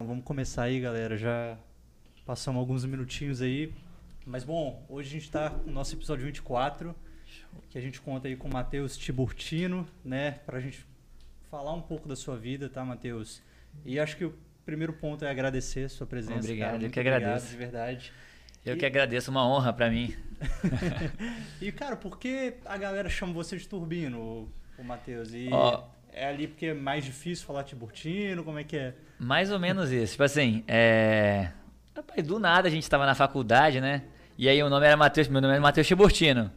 Então, vamos começar aí, galera. Já passamos alguns minutinhos aí. Mas bom, hoje a gente está no nosso episódio 24, que a gente conta aí com o Matheus Tiburtino, né? Pra gente falar um pouco da sua vida, tá, Matheus? E acho que o primeiro ponto é agradecer a sua presença. Obrigado, cara. eu que obrigado, agradeço. De verdade. Eu E- que agradeço, uma honra pra mim. e, cara, por que a galera chama você de Turbino, o, Matheus? E Ó. é ali porque é mais difícil falar Tiburtino? Como é que é? Mais ou menos isso. Tipo assim, é. Rapaz, do nada a gente tava na faculdade, né? E aí o nome era Matheus, meu nome era Matheus Tiburtino.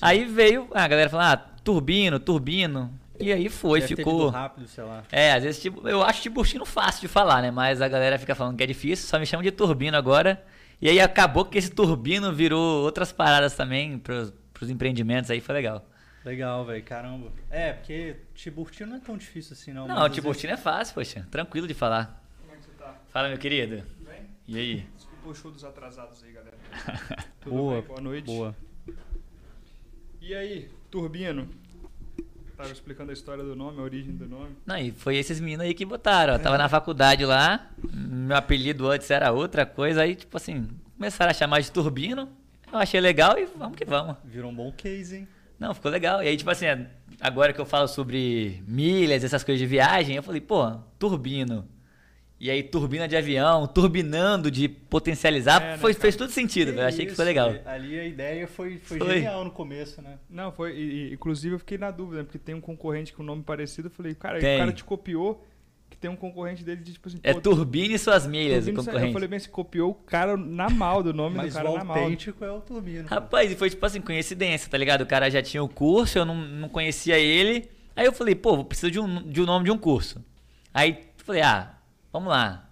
Aí veio, a galera falou, ah, Turbino, Turbino. E aí foi, Deve ficou. rápido, sei lá. É, às vezes tipo, eu acho Tiburtino fácil de falar, né? Mas a galera fica falando que é difícil, só me chamam de Turbino agora. E aí acabou que esse Turbino virou outras paradas também pros, pros empreendimentos aí, foi legal. Legal, velho, caramba. É, porque Tiburtino não é tão difícil assim, não. Não, Tiburtino é fácil, poxa. Tranquilo de falar. Como é que você tá? Fala, meu querido. Tudo bem? E aí? Desculpa o show dos atrasados aí, galera. vezes- Tudo Boa, bem? Boa noite. boa. E aí, Turbino? Tava explicando a história do nome, a origem do nome. Não, e foi esses meninos aí que botaram, ó. Tava na faculdade lá, meu apelido antes era outra coisa, aí, tipo assim, começaram a chamar de Turbino. Eu achei legal e vamos que vamos. Virou um bom case, hein? Não, ficou legal. E aí, tipo assim, agora que eu falo sobre milhas, essas coisas de viagem, eu falei, pô, turbino. E aí, turbina de avião, turbinando de potencializar, É, né, foi, cara? fez todo sentido, velho. Achei que isso, foi legal. velho. Ali a ideia foi, foi, Foi. genial no começo, né? Não, foi. E, inclusive eu fiquei na dúvida, né, porque tem um concorrente com nome parecido. Eu falei, cara, Tem. o cara te copiou, que tem um concorrente dele de tipo assim. É pô, turbine e suas milhas, o Turbino, Eu concorrente. falei bem, você copiou o cara na mal do nome Mas do cara o na mal. autêntico é o Turbino. Rapaz, e foi tipo assim, coincidência, tá ligado? O cara já tinha o curso, eu não, não conhecia ele. Aí eu falei, pô, vou precisar de um, de um nome de um curso. Aí falei, ah, vamos lá.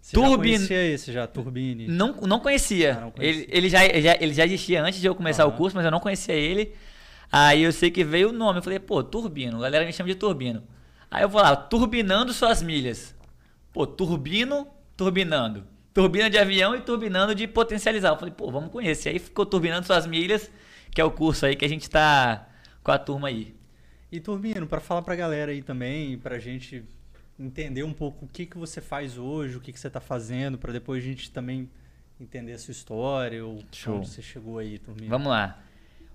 Você já Turbine- conhecia esse já, Turbine? Não, não conhecia. Ah, não conhecia. Ele, ele, já, ele já- ele já existia antes de eu começar o curso, mas eu não conhecia ele. Aí eu sei que veio o nome. Eu falei, pô, Turbino. A galera me chama de Turbino. Aí eu vou lá, turbinando suas milhas. Pô, turbino, turbinando. Turbina de avião e turbinando de potencializar. Eu falei, pô, vamos com esse. Aí ficou turbinando suas milhas, que é o curso aí que a gente tá com a turma aí. E Turbino, pra falar pra galera aí também, pra gente entender um pouco o que, que você faz hoje, o que, que você tá fazendo, pra depois a gente também entender a sua história, ou Show. onde você chegou aí, Turbino. Vamos lá.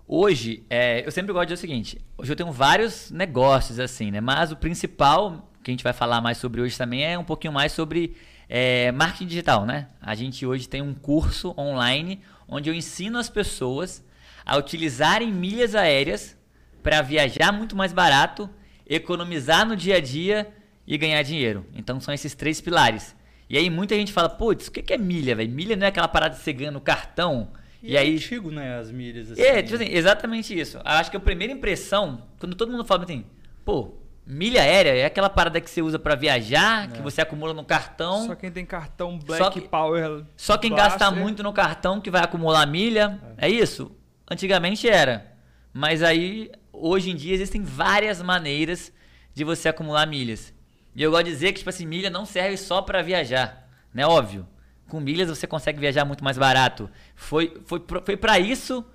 Hoje, é, eu sempre gosto de dizer o seguinte: hoje eu tenho vários negócios assim, né? Mas o principal que a gente vai falar mais sobre hoje também é um pouquinho mais sobre é, marketing digital, né? A gente hoje tem um curso online onde eu ensino as pessoas a utilizarem milhas aéreas para viajar muito mais barato, economizar no dia a dia e ganhar dinheiro. Então são esses três pilares. E aí muita gente fala, putz, o que é milha, velho? Milha não é aquela parada de você ganha no cartão. E, E, é aí antigo, né, as milhas, assim. é, tipo assim, exatamente isso. Acho que a primeira impressão, quando todo mundo fala assim, pô, milha aérea é aquela parada que você usa pra viajar, que É. você acumula no cartão. Só quem tem cartão Black Só que- Power. Só quem Blaster, gasta muito no cartão que vai acumular milha. É isso? Antigamente era. Mas aí, hoje em dia, existem várias maneiras de você acumular milhas. E eu gosto de dizer que, tipo assim, milha não serve só pra viajar. Né? Óbvio. Com milhas você consegue viajar muito mais barato. Foi, foi, foi para isso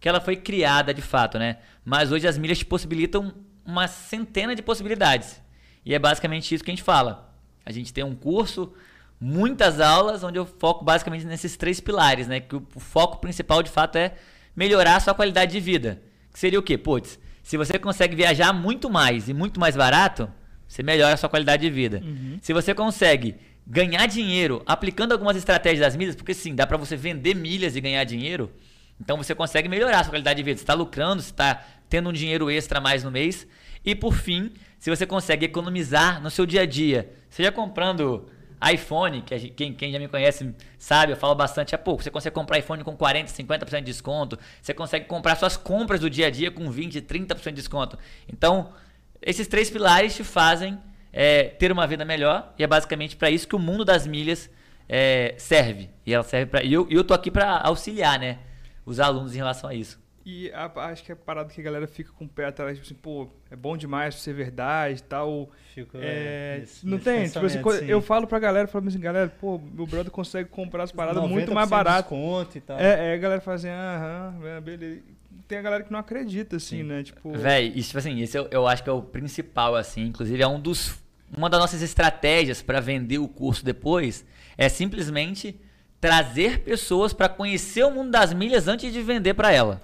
que ela foi criada de fato, né? Mas hoje as milhas te possibilitam uma centena de possibilidades. E é basicamente isso que a gente fala. A gente tem um curso, muitas aulas, onde eu foco basicamente nesses três pilares, né? Que o o foco principal de fato é melhorar a sua qualidade de vida. Que seria o quê? Putz, se você consegue viajar muito mais e muito mais barato, você melhora a sua qualidade de vida. Se você consegue ganhar dinheiro aplicando algumas estratégias das milhas, porque sim, dá pra você vender milhas e ganhar dinheiro, então você consegue melhorar a sua qualidade de vida. Você está lucrando, você está tendo um dinheiro extra mais no mês. E por fim, se você consegue economizar no seu dia a dia, seja comprando iPhone, que gente- quem, quem já me conhece sabe, eu falo bastante há pouco. Você consegue comprar iPhone com 40%, 50% de desconto. Você consegue comprar suas compras do dia a dia com 20%, 30% de desconto. Então, esses três pilares te fazem é, ter uma vida melhor. E é basicamente para isso que o mundo das milhas é, serve. E ela serve para. E eu, eu tô aqui para auxiliar, né? Os alunos em relação a isso. E a- acho que é a parada que a galera fica com o pé atrás, tipo assim, pô, é bom demais pra ser verdade e tal. Fico, É, nesse- não nesse tem? Tipo assim, sim. eu falo pra galera, falo assim, galera, pô, meu brother consegue comprar as paradas muito 90% mais barato. desconto e tal. É, é, a galera fala assim, aham, é, beleza. Tem a galera que não acredita, assim, Sim. né? Tipo, Véi, isso, tipo assim, esse eu, eu acho que é o principal, assim. Inclusive, é um dos uma das nossas estratégias para vender o curso depois é simplesmente trazer pessoas para conhecer o mundo das milhas antes de vender para ela.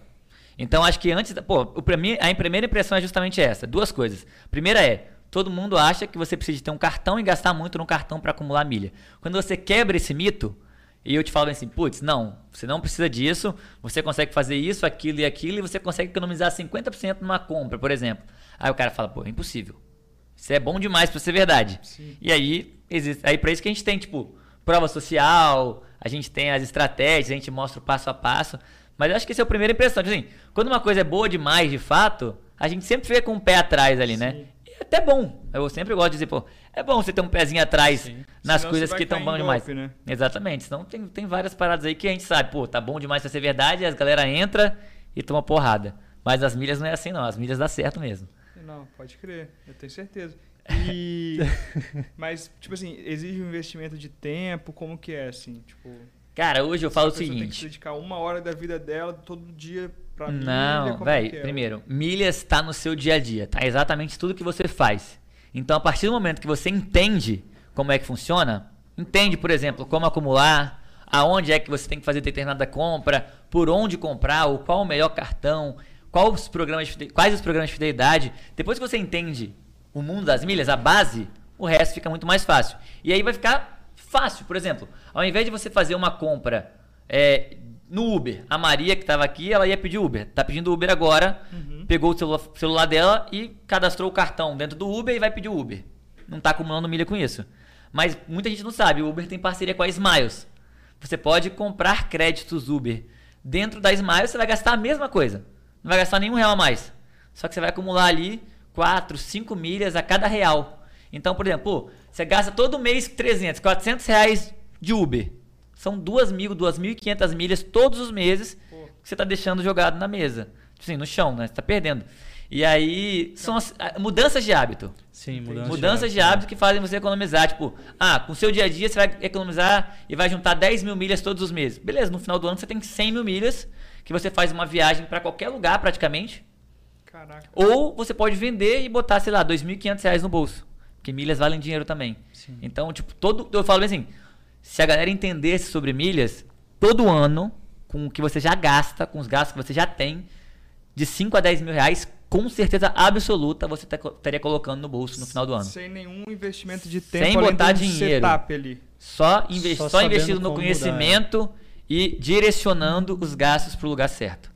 Então acho que antes, pô, primi- a primeira impressão é justamente essa, duas coisas. Primeira é, todo mundo acha que você precisa ter um cartão e gastar muito no cartão para acumular milha. Quando você quebra esse mito, e eu te falo assim, putz, não, você não precisa disso, você consegue fazer isso, aquilo e aquilo, e você consegue economizar 50% numa compra, por exemplo. Aí o cara fala, pô, é impossível. Isso é bom demais pra ser verdade. E aí, existe, aí pra isso que a gente tem, tipo, prova social, a gente tem as estratégias, a gente mostra o passo a passo. Mas eu acho que essa é a primeira impressão. Tipo assim, quando uma coisa é boa demais, de fato, a gente sempre fica com o pé atrás ali, né? E é até bom. Eu sempre gosto de dizer, pô, é bom você ter um pezinho atrás Sim. nas Senão coisas que estão bom em demais. golpe, né? Exatamente. Senão tem, tem várias paradas aí que a gente sabe, pô, tá bom demais pra ser verdade, e as galera entra e toma porrada. Mas as milhas não é assim, não. As milhas dá certo mesmo. Não, pode crer, eu tenho certeza. E. Mas, tipo assim, exige um investimento de tempo, como que é, assim? Tipo. Cara, hoje eu falo o pessoa Tem que seguinte. dedicar uma hora da vida dela todo dia pra milha, Não, que velho, é? primeiro, milhas tá no seu dia a dia, tá exatamente tudo que você faz. Então, a partir do momento que você entende como é que funciona, entende, por exemplo, como acumular, aonde é que você tem que fazer determinada compra, por onde comprar, ou qual o melhor cartão, quais os programas de quais os programas de fidelidade. Depois que você entende o mundo das milhas, a base, o resto fica muito mais fácil. E aí vai ficar fácil, por exemplo, ao invés de você fazer uma compra é, no Uber, a Maria que estava aqui, ela ia pedir Uber. Tá pedindo Uber agora, pegou o celular, celular dela e cadastrou o cartão dentro do Uber e vai pedir Uber. Não tá acumulando milha com isso. Mas muita gente não sabe, o Uber tem parceria com a Smiles. Você pode comprar créditos Uber. Dentro da Smiles você vai gastar a mesma coisa. Não vai gastar nenhum real a mais. Só que você vai acumular ali 4, 5 milhas a cada real. Então, por exemplo, pô, você gasta todo mês 300, 400 reais de Uber. São 2.000, 2.500 milhas todos os meses que você está deixando jogado na mesa. Tipo assim, no chão, né? Você está perdendo. E aí, são as, mudanças de hábito. Sim, mudança Mudanças de hábito que fazem você economizar. Tipo, ah, com o seu dia a dia você vai economizar e vai juntar 10 mil milhas todos os meses. Beleza, no final do ano você tem 100 mil milhas que você faz uma viagem para qualquer lugar praticamente. Caraca. Ou você pode vender e botar, sei lá, 2.500 reais no bolso. Porque milhas valem dinheiro também. Sim. Então, tipo, todo. Eu falo bem assim: se a galera entendesse sobre milhas, todo ano, com o que você já gasta, com os gastos que você já tem, de 5 a 10 mil reais, com certeza absoluta você tá estaria colocando no bolso no final do ano. Sem nenhum investimento de tempo, Sem além botar dinheiro. setup ali. Só, inve Só só, investido no como conhecimento e direcionando os gastos para o lugar certo.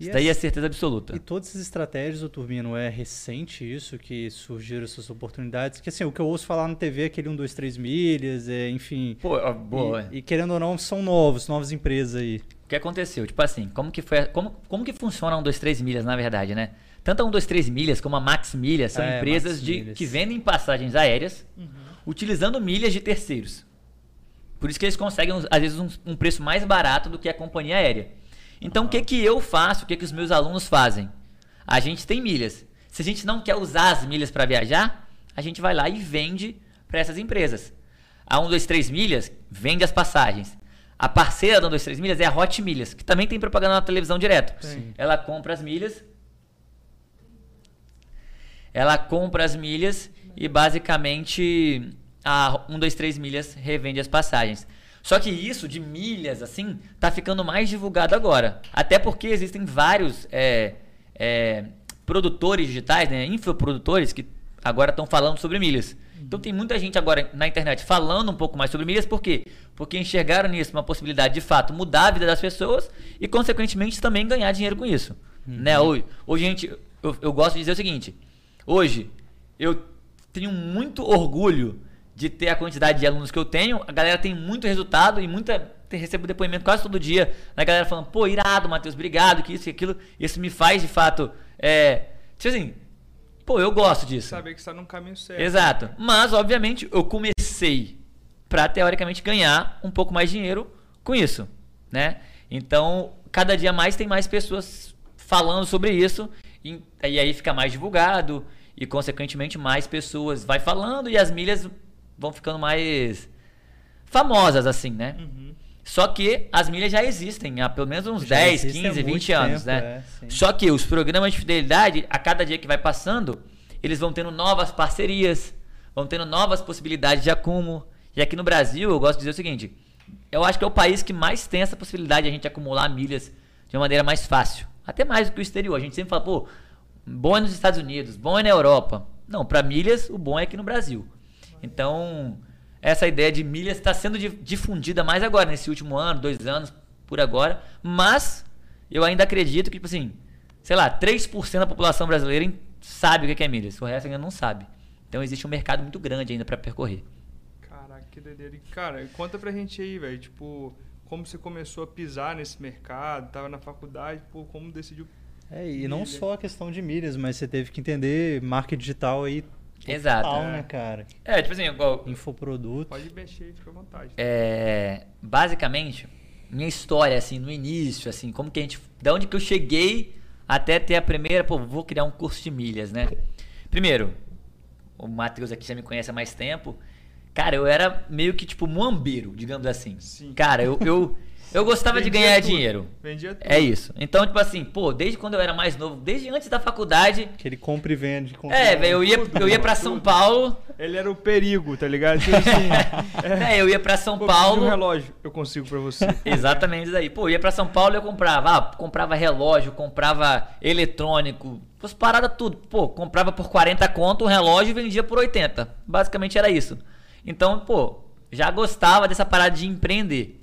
E Isso daí é certeza absoluta. E todas essas estratégias, o Turbino, é recente isso que surgiram essas oportunidades? Que assim, o que eu ouço falar na TV é aquele 1, 2, 3 milhas, é, enfim. Pô, ó, boa. E, e querendo ou não, são novos, novas empresas aí. O que aconteceu? Tipo assim, como que foi, como, como que funciona a 1, 2, 3 milhas, na verdade, né? Tanto a 1, 2, 3 milhas como a Max Milhas são É, empresas Max de, Milhas. que vendem passagens aéreas utilizando milhas de terceiros. Por isso que eles conseguem, às vezes, um, um preço mais barato do que a companhia aérea. Então, o que, que eu faço? O que, que os meus alunos fazem? A gente tem milhas. Se a gente não quer usar as milhas para viajar, a gente vai lá e vende para essas empresas. A 1, 2, 3 milhas vende as passagens. A parceira da 1, 2, 3 milhas é a Hot Milhas, que também tem propaganda na televisão direto. Sim. Ela compra as milhas. Ela compra as milhas e basicamente a 1, 2, 3 milhas revende as passagens. Só que isso de milhas, assim, tá ficando mais divulgado agora. Até porque existem vários é, é, produtores digitais, né, infoprodutores, que agora estão falando sobre milhas. Então tem muita gente agora na internet falando um pouco mais sobre milhas, por quê? Porque enxergaram nisso uma possibilidade de fato mudar a vida das pessoas e, consequentemente, também ganhar dinheiro com isso. Né? Hoje, hoje gente, eu, eu gosto de dizer o seguinte: hoje eu tenho muito orgulho de ter a quantidade de alunos que eu tenho. A galera tem muito resultado e muita. Recebo depoimento quase todo dia da galera falando, pô, irado, Matheus, obrigado, que isso e aquilo. Isso me faz de fato. É, tipo assim, pô, eu gosto disso. Saber que está no caminho certo. Exato. Mas, obviamente, eu comecei para teoricamente ganhar um pouco mais de dinheiro com isso, né? Então, cada dia mais tem mais pessoas falando sobre isso e, e aí fica mais divulgado e consequentemente mais pessoas vai falando e as milhas vão ficando mais famosas assim, né? Uhum. Só que as milhas já existem há pelo menos uns Já 10, existem há 15, muito 20 anos, tempo, né? é. Só que os programas de fidelidade, a cada dia que vai passando, eles vão tendo novas parcerias, vão tendo novas possibilidades de acúmulo. E aqui no Brasil, eu gosto de dizer o seguinte: eu acho que é o país que mais tem essa possibilidade de a gente acumular milhas de uma maneira mais fácil. Até mais do que o exterior. A gente sempre fala, pô, bom é nos Estados Unidos, bom é na Europa. Não, para milhas, o bom é aqui no Brasil. Então, essa ideia de milhas está sendo difundida mais agora, nesse último ano, dois anos, por agora. Mas eu ainda acredito que, tipo assim, sei lá, 3% da população brasileira sabe o que é milhas. O resto ainda não sabe. Então existe um mercado muito grande ainda para percorrer. Caraca, que doideira. Cara, conta pra gente aí, velho, tipo, como você começou a pisar nesse mercado, tava na faculdade, pô, como decidiu é, e não só a questão de milhas, mas você teve que entender marketing digital aí Exato. Total, né, cara? É, tipo assim, igual. Infoproduto. Pode mexer, fica à vontade. É. Basicamente, minha história, assim, no início, assim, como que a gente. Da onde que eu cheguei até ter a primeira, pô, vou criar um curso de milhas, né? Primeiro, o Matheus aqui já me conhece há mais tempo. Cara, eu era meio que tipo muambeiro, digamos assim. Sim. Cara, eu, eu, eu gostava Vendia de ganhar tudo. dinheiro. Vendia tudo. É isso. Então, tipo assim, pô, desde quando eu era mais novo, desde antes da faculdade. Que ele compra e vende. Compra É, velho, eu ia, tudo, eu ia pra São. Paulo. Ele era o perigo, tá ligado? Tipo assim, É, eu ia pra São pô, Paulo. um relógio, eu consigo pra você. Exatamente isso aí. Pô, eu ia pra São Paulo e eu comprava. Ah, comprava relógio, comprava eletrônico, as paradas tudo. Pô, comprava por 40 conto um relógio e vendia por 80. Basicamente era isso. Então, pô, já gostava dessa parada de empreender.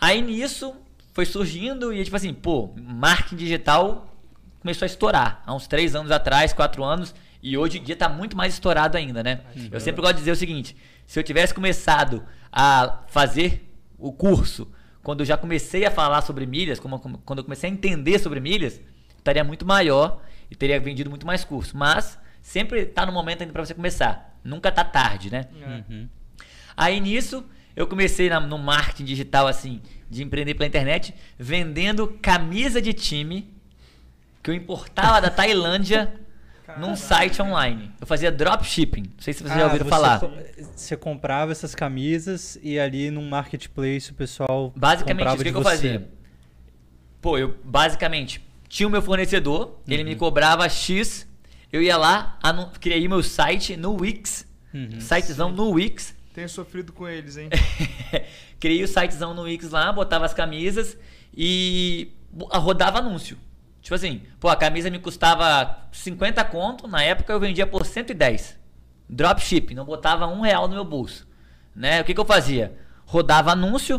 Aí nisso foi surgindo e tipo assim, pô, marketing digital começou a estourar. Há uns 3 anos atrás, 4 anos. E hoje em dia tá muito mais estourado ainda, né? Eu sempre gosto de dizer o seguinte: se eu tivesse começado a fazer o curso quando eu já comecei a falar sobre milhas, como, como- quando eu comecei a entender sobre milhas, estaria muito maior e teria vendido muito mais curso. Mas sempre tá no momento ainda para você começar. Nunca tá tarde, né? É. Uhum. Aí nisso, eu comecei na- no marketing digital, assim, de empreender pela internet, vendendo camisa de time que eu importava da Tailândia num Caraca. site online. Eu fazia dropshipping. Não sei se vocês já Ah, ouviram você falar. co- Você comprava essas camisas e ali num marketplace o pessoal Basicamente comprava isso, o que, de que eu fazia? Pô, eu basicamente tinha o meu fornecedor, ele Uhum. me cobrava X, eu ia lá, criei meu site no Wix, Uhum. sitezão no Wix, Tenho sofrido com eles, hein? Criei o sitezão no Wix lá, botava as camisas e bo- rodava anúncio. Tipo assim, pô, a camisa me custava 50 conto, na época eu vendia por 110. Dropship, não botava um real no meu bolso. Né? O que, que eu fazia? Rodava anúncio,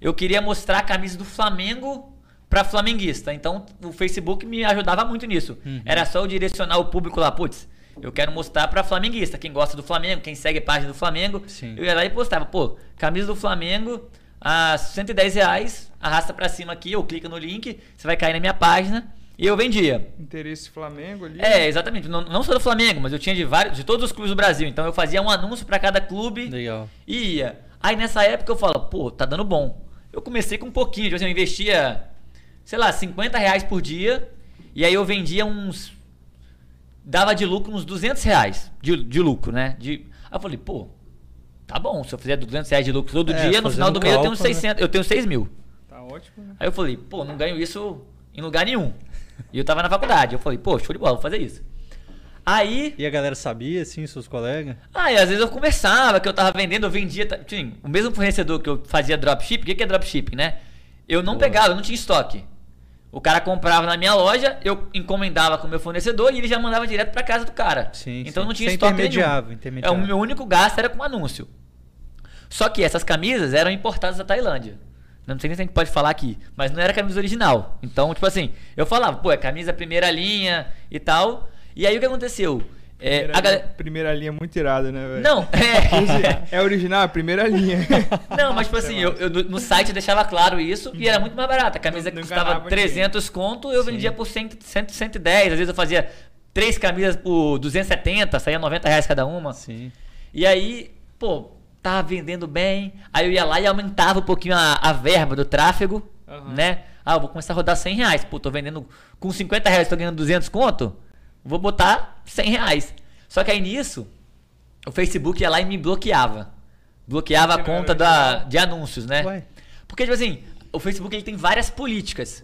eu queria mostrar a camisa do Flamengo para flamenguista. Então o Facebook me ajudava muito nisso. Era só eu direcionar o público lá, putz, eu quero mostrar para flamenguista, quem gosta do Flamengo, quem segue a página do Flamengo. Sim. Eu ia lá e postava, pô, camisa do Flamengo a 110 reais, arrasta pra cima aqui, ou clica no link, você vai cair na minha página e eu vendia. Interesse Flamengo ali. É, exatamente. Não, não só do Flamengo, mas eu tinha de vários, de todos os clubes do Brasil. Então eu fazia um anúncio pra cada clube Legal. e ia. Aí nessa época eu falo, pô, tá dando bom. Eu comecei com um pouquinho, tipo assim, eu investia, sei lá, 50 reais por dia. E aí eu vendia uns. Dava de lucro uns 200 reais de, de lucro, né? De, aí eu falei, pô, tá bom, se eu fizer 200 reais de lucro todo É, dia, no final do mês eu tenho cálculo, né? 600, eu tenho 6 mil. Tá ótimo, né? Aí eu falei, pô, não ganho isso em lugar nenhum. E eu tava na faculdade. Eu falei, pô, show de bola, vou fazer isso. Aí, E a galera sabia, assim, seus colegas? aí às vezes eu conversava que eu tava vendendo, eu vendia. tá, Sim, o mesmo fornecedor que eu fazia dropship, o que, que é dropshipping, né? Eu não Boa. pegava, eu não tinha estoque. O cara comprava na minha loja, eu encomendava com o meu fornecedor e ele já mandava direto pra casa do cara. Sim, então sim. não tinha Você estoque intermediava, nenhum. É, o meu único gasto era com anúncio. Só que essas camisas eram importadas da Tailândia. Não sei nem se a gente pode falar aqui, mas não era camisa original. Então, tipo assim, eu falava, pô, é camisa primeira linha e tal. E aí o que aconteceu? É, Primeira, a linha, galera... primeira linha muito irada, né, velho? Não, é. É original, a primeira linha. Não, mas tipo assim, eu, eu no- site eu deixava claro isso e era muito mais barato. A camisa Não- não custava enganava 300 conto, eu Sim. vendia por 100, 100, 110. Às vezes eu fazia três camisas por 270, saía 90 reais cada uma. Sim. E aí, pô, tava vendendo bem. Aí eu ia lá e aumentava um pouquinho a, a verba do tráfego, Aham. né? Ah, eu vou começar a rodar 100 reais. Pô, tô vendendo com 50 reais, tô ganhando 200 conto. Vou botar 100 reais. Só que aí nisso, o Facebook ia lá e me bloqueava. Bloqueava a conta da, de anúncios, né? Ué. Porque, tipo assim, o Facebook ele tem várias políticas.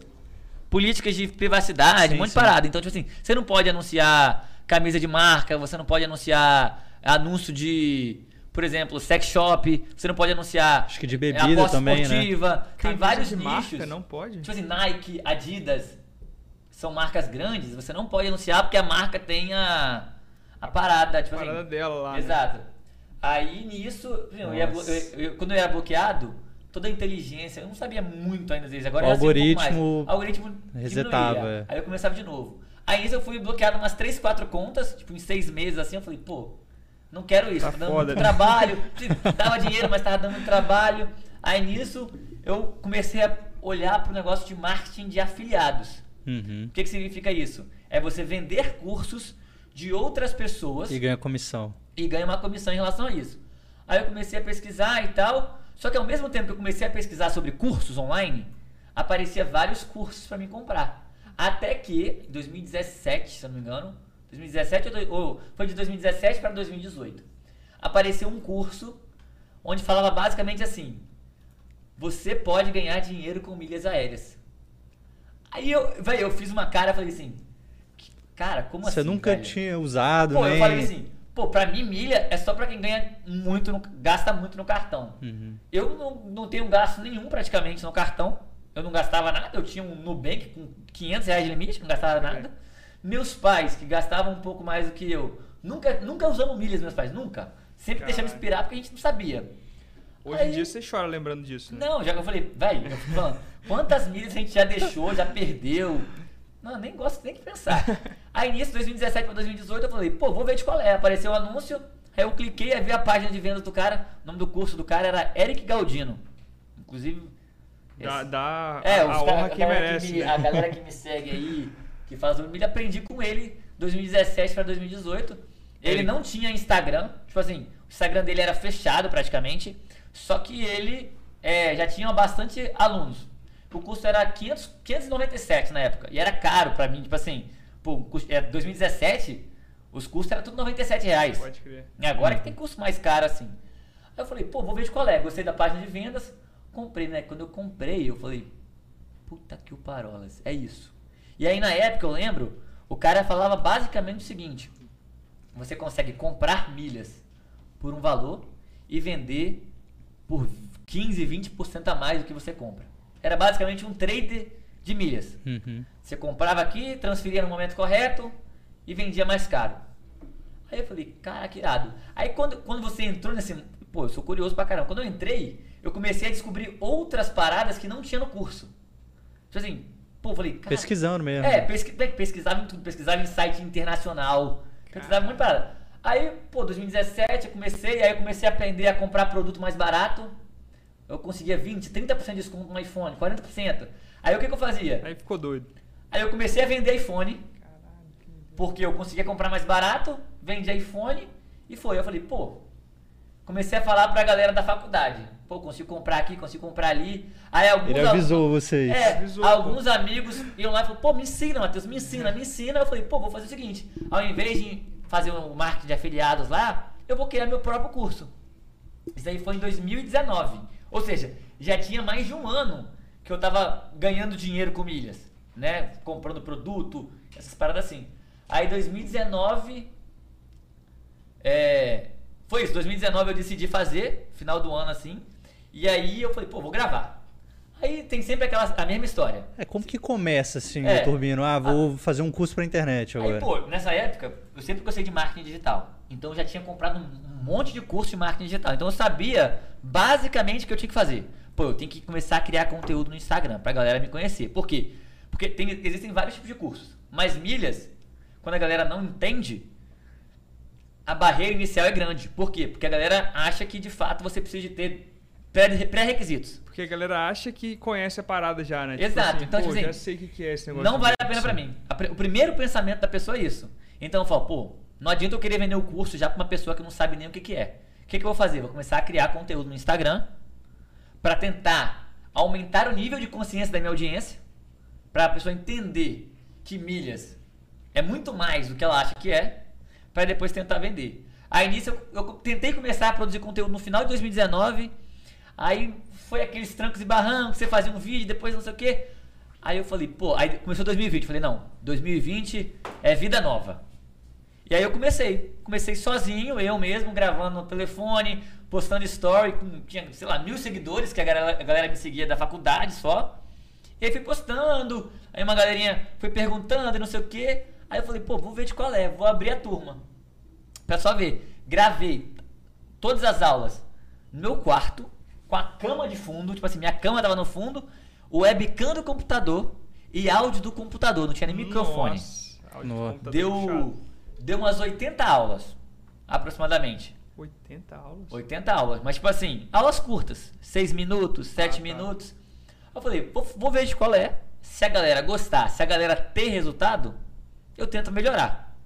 Políticas de privacidade, Sim, um monte de sim. parada. Então, tipo assim, você não pode anunciar camisa de marca, você não pode anunciar anúncio de, por exemplo, sex shop, você não pode anunciar Acho que de é, bebida aposta também, né? esportiva, tem Camisa vários de nichos. marca, não pode? Tipo assim, Nike, Adidas, são marcas grandes, você não pode anunciar porque a marca tem a, a parada, tipo A parada assim. dela lá, né? Exato. Aí nisso, eu ia eu- eu- quando eu era bloqueado, toda a inteligência, eu não sabia muito ainda deles, agora O sei um algoritmo mais. O algoritmo resetava, diminuía. é. Aí eu começava de novo. Aí nisso eu fui bloqueado umas 3, 4 contas, tipo em 6 meses assim, eu falei, pô, não quero isso, Tá tá dando foda, muito né? trabalho, dava dinheiro, mas tava dando muito trabalho. Aí nisso eu comecei a olhar pro negócio de marketing de afiliados. Uhum. O que, que significa isso? É você vender cursos de outras pessoas E ganha comissão. e ganha uma comissão em relação a isso. Aí eu comecei a pesquisar e tal. Só que ao mesmo tempo que eu comecei a pesquisar sobre cursos online, aparecia vários cursos para mim comprar. Até que, em 2017, se eu não me engano, 2017 ou, do- ou foi de 2017 para 2018, apareceu um curso onde falava basicamente assim: você pode ganhar dinheiro com milhas aéreas. Aí eu, velho, eu fiz uma cara e falei assim: cara, como Você assim? nunca velho? tinha usado, Pô, nem... eu falei assim, pô, pra mim milha é só pra quem ganha muito, no- gasta muito no cartão. Uhum. Eu não, não tenho gasto nenhum praticamente no cartão. Eu não gastava nada, eu tinha um Nubank com 500 reais de limite, não gastava nada. Meus pais, que gastavam um pouco mais do que eu, nunca, nunca usamos milhas, meus pais, nunca. Sempre deixamos Caralho. expirar porque a gente não sabia. Hoje em dia você chora lembrando disso, né? Não, já que eu falei, velho, eu fico falando, quantas milhas a gente já deixou, já perdeu? Não, nem gosto nem de pensar. Aí nisso, 2017 para 2018, eu falei, pô, vou ver de qual é. Apareceu o anúncio, aí eu cliquei, aí vi a página de vendas do cara, o nome do curso do cara era Eric Galdino. Inclusive. Dá, é, a, a honra que merece, me- né? A galera que me segue aí, que faz o milha, aprendi com ele 2017 para 2018. Ele Ele- não tinha Instagram, tipo assim, o Instagram dele era fechado praticamente, só que ele é, já tinha bastante alunos. O custo era 500, 597 na época, e era caro pra mim, tipo assim, pô, é, 2017, os custos eram tudo 97 reais. Pode crer. E agora que tem custo mais caro assim. Aí eu falei, pô, vou ver de qual é. Gostei da página de vendas, comprei, né? Quando eu comprei, eu falei, puta que o parolas, é isso. E aí na época eu lembro, o cara falava basicamente o seguinte: você consegue comprar milhas por um valor e vender por 15, 20% a mais do que você compra. Era basicamente um trader de milhas. Uhum. Você comprava aqui, transferia no momento correto e vendia mais caro. Aí eu falei, cara, que irado. Aí quando, quando você entrou nesse. Pô, eu sou curioso pra caramba. Quando eu entrei, eu comecei a descobrir outras paradas que não tinha no curso. Tipo assim, pô, eu falei, cara. Pesquisando mesmo. É, pesqui- pesquisava em tudo, pesquisava em site internacional, pesquisava muito parada. Aí, pô, 2017 eu comecei, aí eu comecei a aprender a comprar produto mais barato. Eu conseguia 20, 30% de desconto no iPhone, 40%. Aí o que, que eu fazia? Aí ficou doido. Aí eu comecei a vender iPhone, porque eu conseguia comprar mais barato, vendi iPhone e foi. Eu falei, pô, comecei a falar pra galera da faculdade. Pô, consigo comprar aqui, consigo comprar ali. Aí alguns Ele avisou vocês. é, Avisou, alguns amigos iam lá e falaram, pô, me ensina, Matheus, me ensina, me ensina. Eu falei, pô, vou fazer o seguinte, ao invés de fazer um marketing de afiliados lá, eu vou criar meu próprio curso. Isso aí foi em 2019. Ou seja, já tinha mais de um ano que eu tava ganhando dinheiro com milhas, né? Comprando produto, essas paradas assim. Aí 2019, é, foi isso, 2019 eu decidi fazer, final do ano assim, e aí eu falei, pô, vou gravar. Aí tem sempre aquela, a mesma história. É como que começa assim É. o Turbino? Ah, vou fazer um curso pra internet agora. Aí, pô, nessa época, eu sempre gostei de marketing digital. Então eu já tinha comprado um monte de curso de marketing digital. Então eu sabia basicamente o que eu tinha que fazer. Pô, eu tenho que começar a criar conteúdo no Instagram pra galera me conhecer. Por quê? Porque tem- existem vários tipos de cursos. Mas milhas, quando a galera não entende, a barreira inicial é grande. Por quê? Porque a galera acha que de fato você precisa de ter pré- pré-requisitos. Porque a galera acha que conhece a parada já, né? Exato. Então, pô, tipo assim, já sei o que é esse negócio. Não vale a pena pra mim. O primeiro pensamento da pessoa é isso. Então eu falo, pô, não adianta eu querer vender o curso já pra uma pessoa que não sabe nem o que, que é. O que, que eu vou fazer? Vou começar a criar conteúdo no Instagram pra tentar aumentar o nível de consciência da minha audiência, pra a pessoa entender que milhas é muito mais do que ela acha que é, pra depois tentar vender. Aí nisso eu, eu tentei começar a produzir conteúdo no final de 2019, aí foi aqueles trancos e barrancos, você fazia um vídeo, depois não sei o que. Aí eu falei, pô, aí começou 2020, falei, não, 2020 é vida nova. E aí eu comecei. Comecei sozinho, eu mesmo, gravando no telefone, postando story, tinha, sei lá, mil seguidores, que a galera, a galera me seguia da faculdade só. E aí fui postando, aí uma galerinha foi perguntando e não sei o que. Aí eu falei, pô, vou ver de qual é, vou abrir a turma. Pra só ver. Gravei todas as aulas no meu quarto, com a cama de fundo, tipo assim, minha cama tava no fundo, o webcam do computador e áudio do computador, não tinha nem microfone. Nossa, áudio Deu, puxado. deu umas 80 aulas, aproximadamente. 80 aulas. 80 aulas, mas tipo assim, aulas curtas, 6 minutos, 7 Ah, tá. minutos. Eu falei, vou, vou ver de qual é. Se a galera gostar, se a galera ter resultado, eu tento melhorar.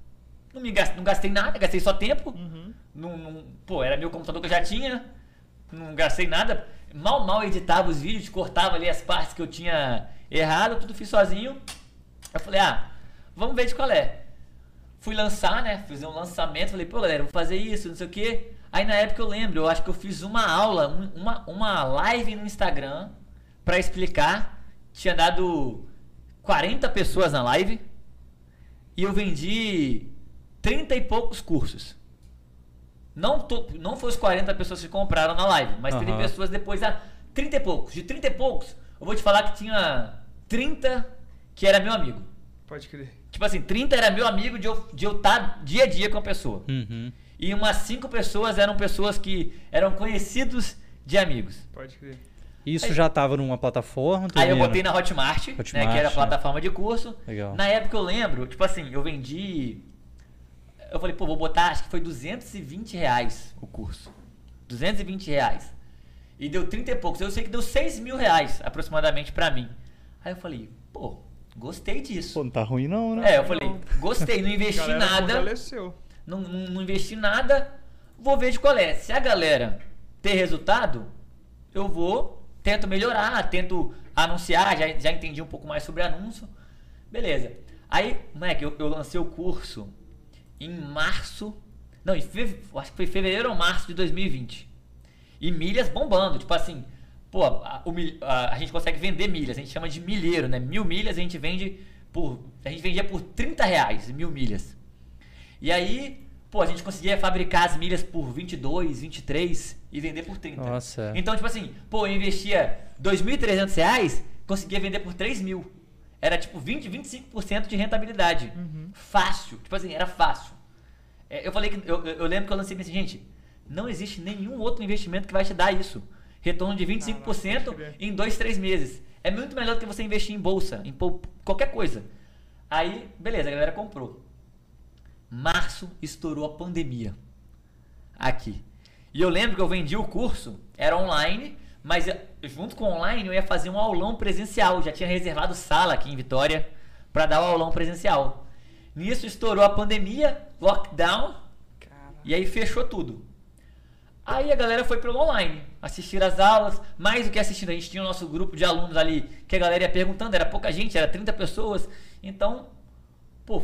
Não, me gastei, não gastei nada, gastei só tempo. Uhum. Não, não- pô, era meu computador que eu já tinha. Não gastei nada. Mal, mal editava os vídeos, cortava ali as partes que eu tinha errado, tudo fiz sozinho. Eu falei, ah, vamos ver de qual é. Fui lançar, né? Fiz um lançamento, falei, pô, galera, vou fazer isso, não sei o quê. Aí na época eu lembro, eu acho que eu fiz uma aula, um- uma, uma live no Instagram pra explicar. Tinha dado 40 pessoas na live e eu vendi 30 e poucos cursos. Não, to, não foi os 40 pessoas que compraram na live, mas teve Aham. pessoas depois, ah, 30 e poucos. De 30 e poucos, eu vou te falar que tinha 30 que era meu amigo. Pode crer. Tipo assim, 30 era meu amigo de eu de eu estar dia a dia com a pessoa. Uhum. E umas 5 pessoas eram pessoas que eram conhecidos de amigos. Pode crer. Isso Aí- já tava numa plataforma? Aí eu botei né? na Hotmart, né, Hotmart, que era a né? plataforma de curso. Legal. Na época eu lembro, tipo assim, eu vendi. Eu falei, pô, vou botar, acho que foi 220 reais o curso. 220 reais. E deu 30 e poucos. Eu sei que deu 6 mil reais aproximadamente pra mim. Aí eu falei, pô, gostei disso. Pô, não tá ruim não, né? É, eu falei, gostei, não investi nada. Não, não, não investi nada, vou ver de qual é. Se a galera ter resultado, eu vou, tento melhorar, tento anunciar, já, já entendi um pouco mais sobre anúncio. Beleza. Aí, moleque, eu, eu lancei o curso em março. Não, em fe- acho que foi fevereiro ou março de 2020. E milhas bombando. Tipo assim, pô, a, a- a gente consegue vender milhas, a gente chama de milheiro, né? Mil milhas a gente vende por. A gente vendia por 30 reais, mil milhas. E aí, pô, a gente conseguia fabricar as milhas por 22, 23 e vender por 30. Nossa. Então, tipo assim, pô, eu investia 2.300 reais, conseguia vender por 3 mil. Era tipo 20, 25% de rentabilidade. Fácil. Tipo assim, era fácil. É, eu falei que. Eu, eu- lembro que eu lancei assim, gente, não existe nenhum outro investimento que vai te dar isso. Retorno de 25% Caraca, pode crer. em 2, 3 meses. É muito melhor do que você investir em bolsa, em qualquer coisa. Aí, beleza, a galera comprou. Março estourou a pandemia. Aqui. E eu lembro que eu vendi o curso, era online, mas junto com o online eu ia fazer um aulão presencial. Já tinha reservado sala aqui em Vitória para dar o aulão presencial. Nisso estourou a pandemia, lockdown, e aí fechou tudo. Aí a galera foi pelo online, assistir as aulas, mais do que assistindo, a gente tinha o nosso grupo de alunos ali, que a galera ia perguntando, era pouca gente, era 30 pessoas. Então, pô,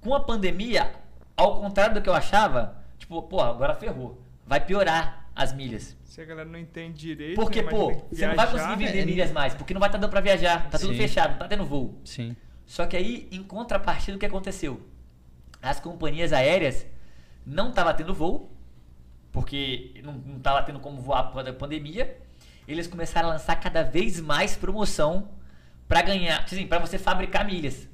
com a pandemia, ao contrário do que eu achava, tipo, pô, agora ferrou. Vai piorar as milhas. Se a galera não entende direito. Porque, pô, você não vai viajar, conseguir vender é, milhas mais, porque não vai estar dando pra viajar, tá tudo Sim. fechado, não tá tendo voo. Sim. Só que aí, em contrapartida, o que aconteceu? As companhias aéreas não estavam tendo voo, porque não estava tendo como voar por causa da pandemia. Eles começaram a lançar cada vez mais promoção para ganhar, assim, para você fabricar milhas.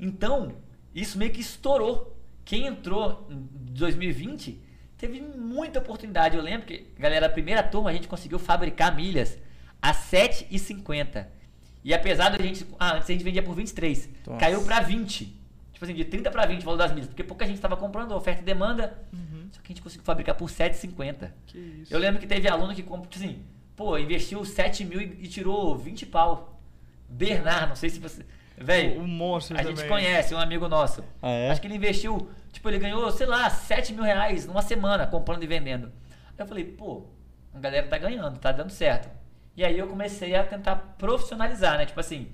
Então, isso meio que estourou. Quem entrou em 2020 teve muita oportunidade. Eu lembro que, galera, a primeira turma a gente conseguiu fabricar milhas a R$ 7,50. E apesar da gente. Ah, antes a gente vendia por 23. Nossa. Caiu para 20. Tipo assim, de 30 para 20 o valor das milhas. Porque pouca gente estava comprando, oferta e demanda. Uhum. Só que a gente conseguiu fabricar por 7,50. Que isso. Eu lembro que teve aluno que comprou, tipo assim, pô, investiu 7 mil e, e tirou 20 pau. Bernard, não sei se você. Velho, O monstro a gente também. conhece, um amigo nosso. Ah, é? Acho que ele investiu, tipo, ele ganhou, sei lá, 7 mil reais numa semana comprando e vendendo. Aí eu falei, pô, a galera tá ganhando, tá dando certo. E aí eu comecei a tentar profissionalizar, né? Tipo assim,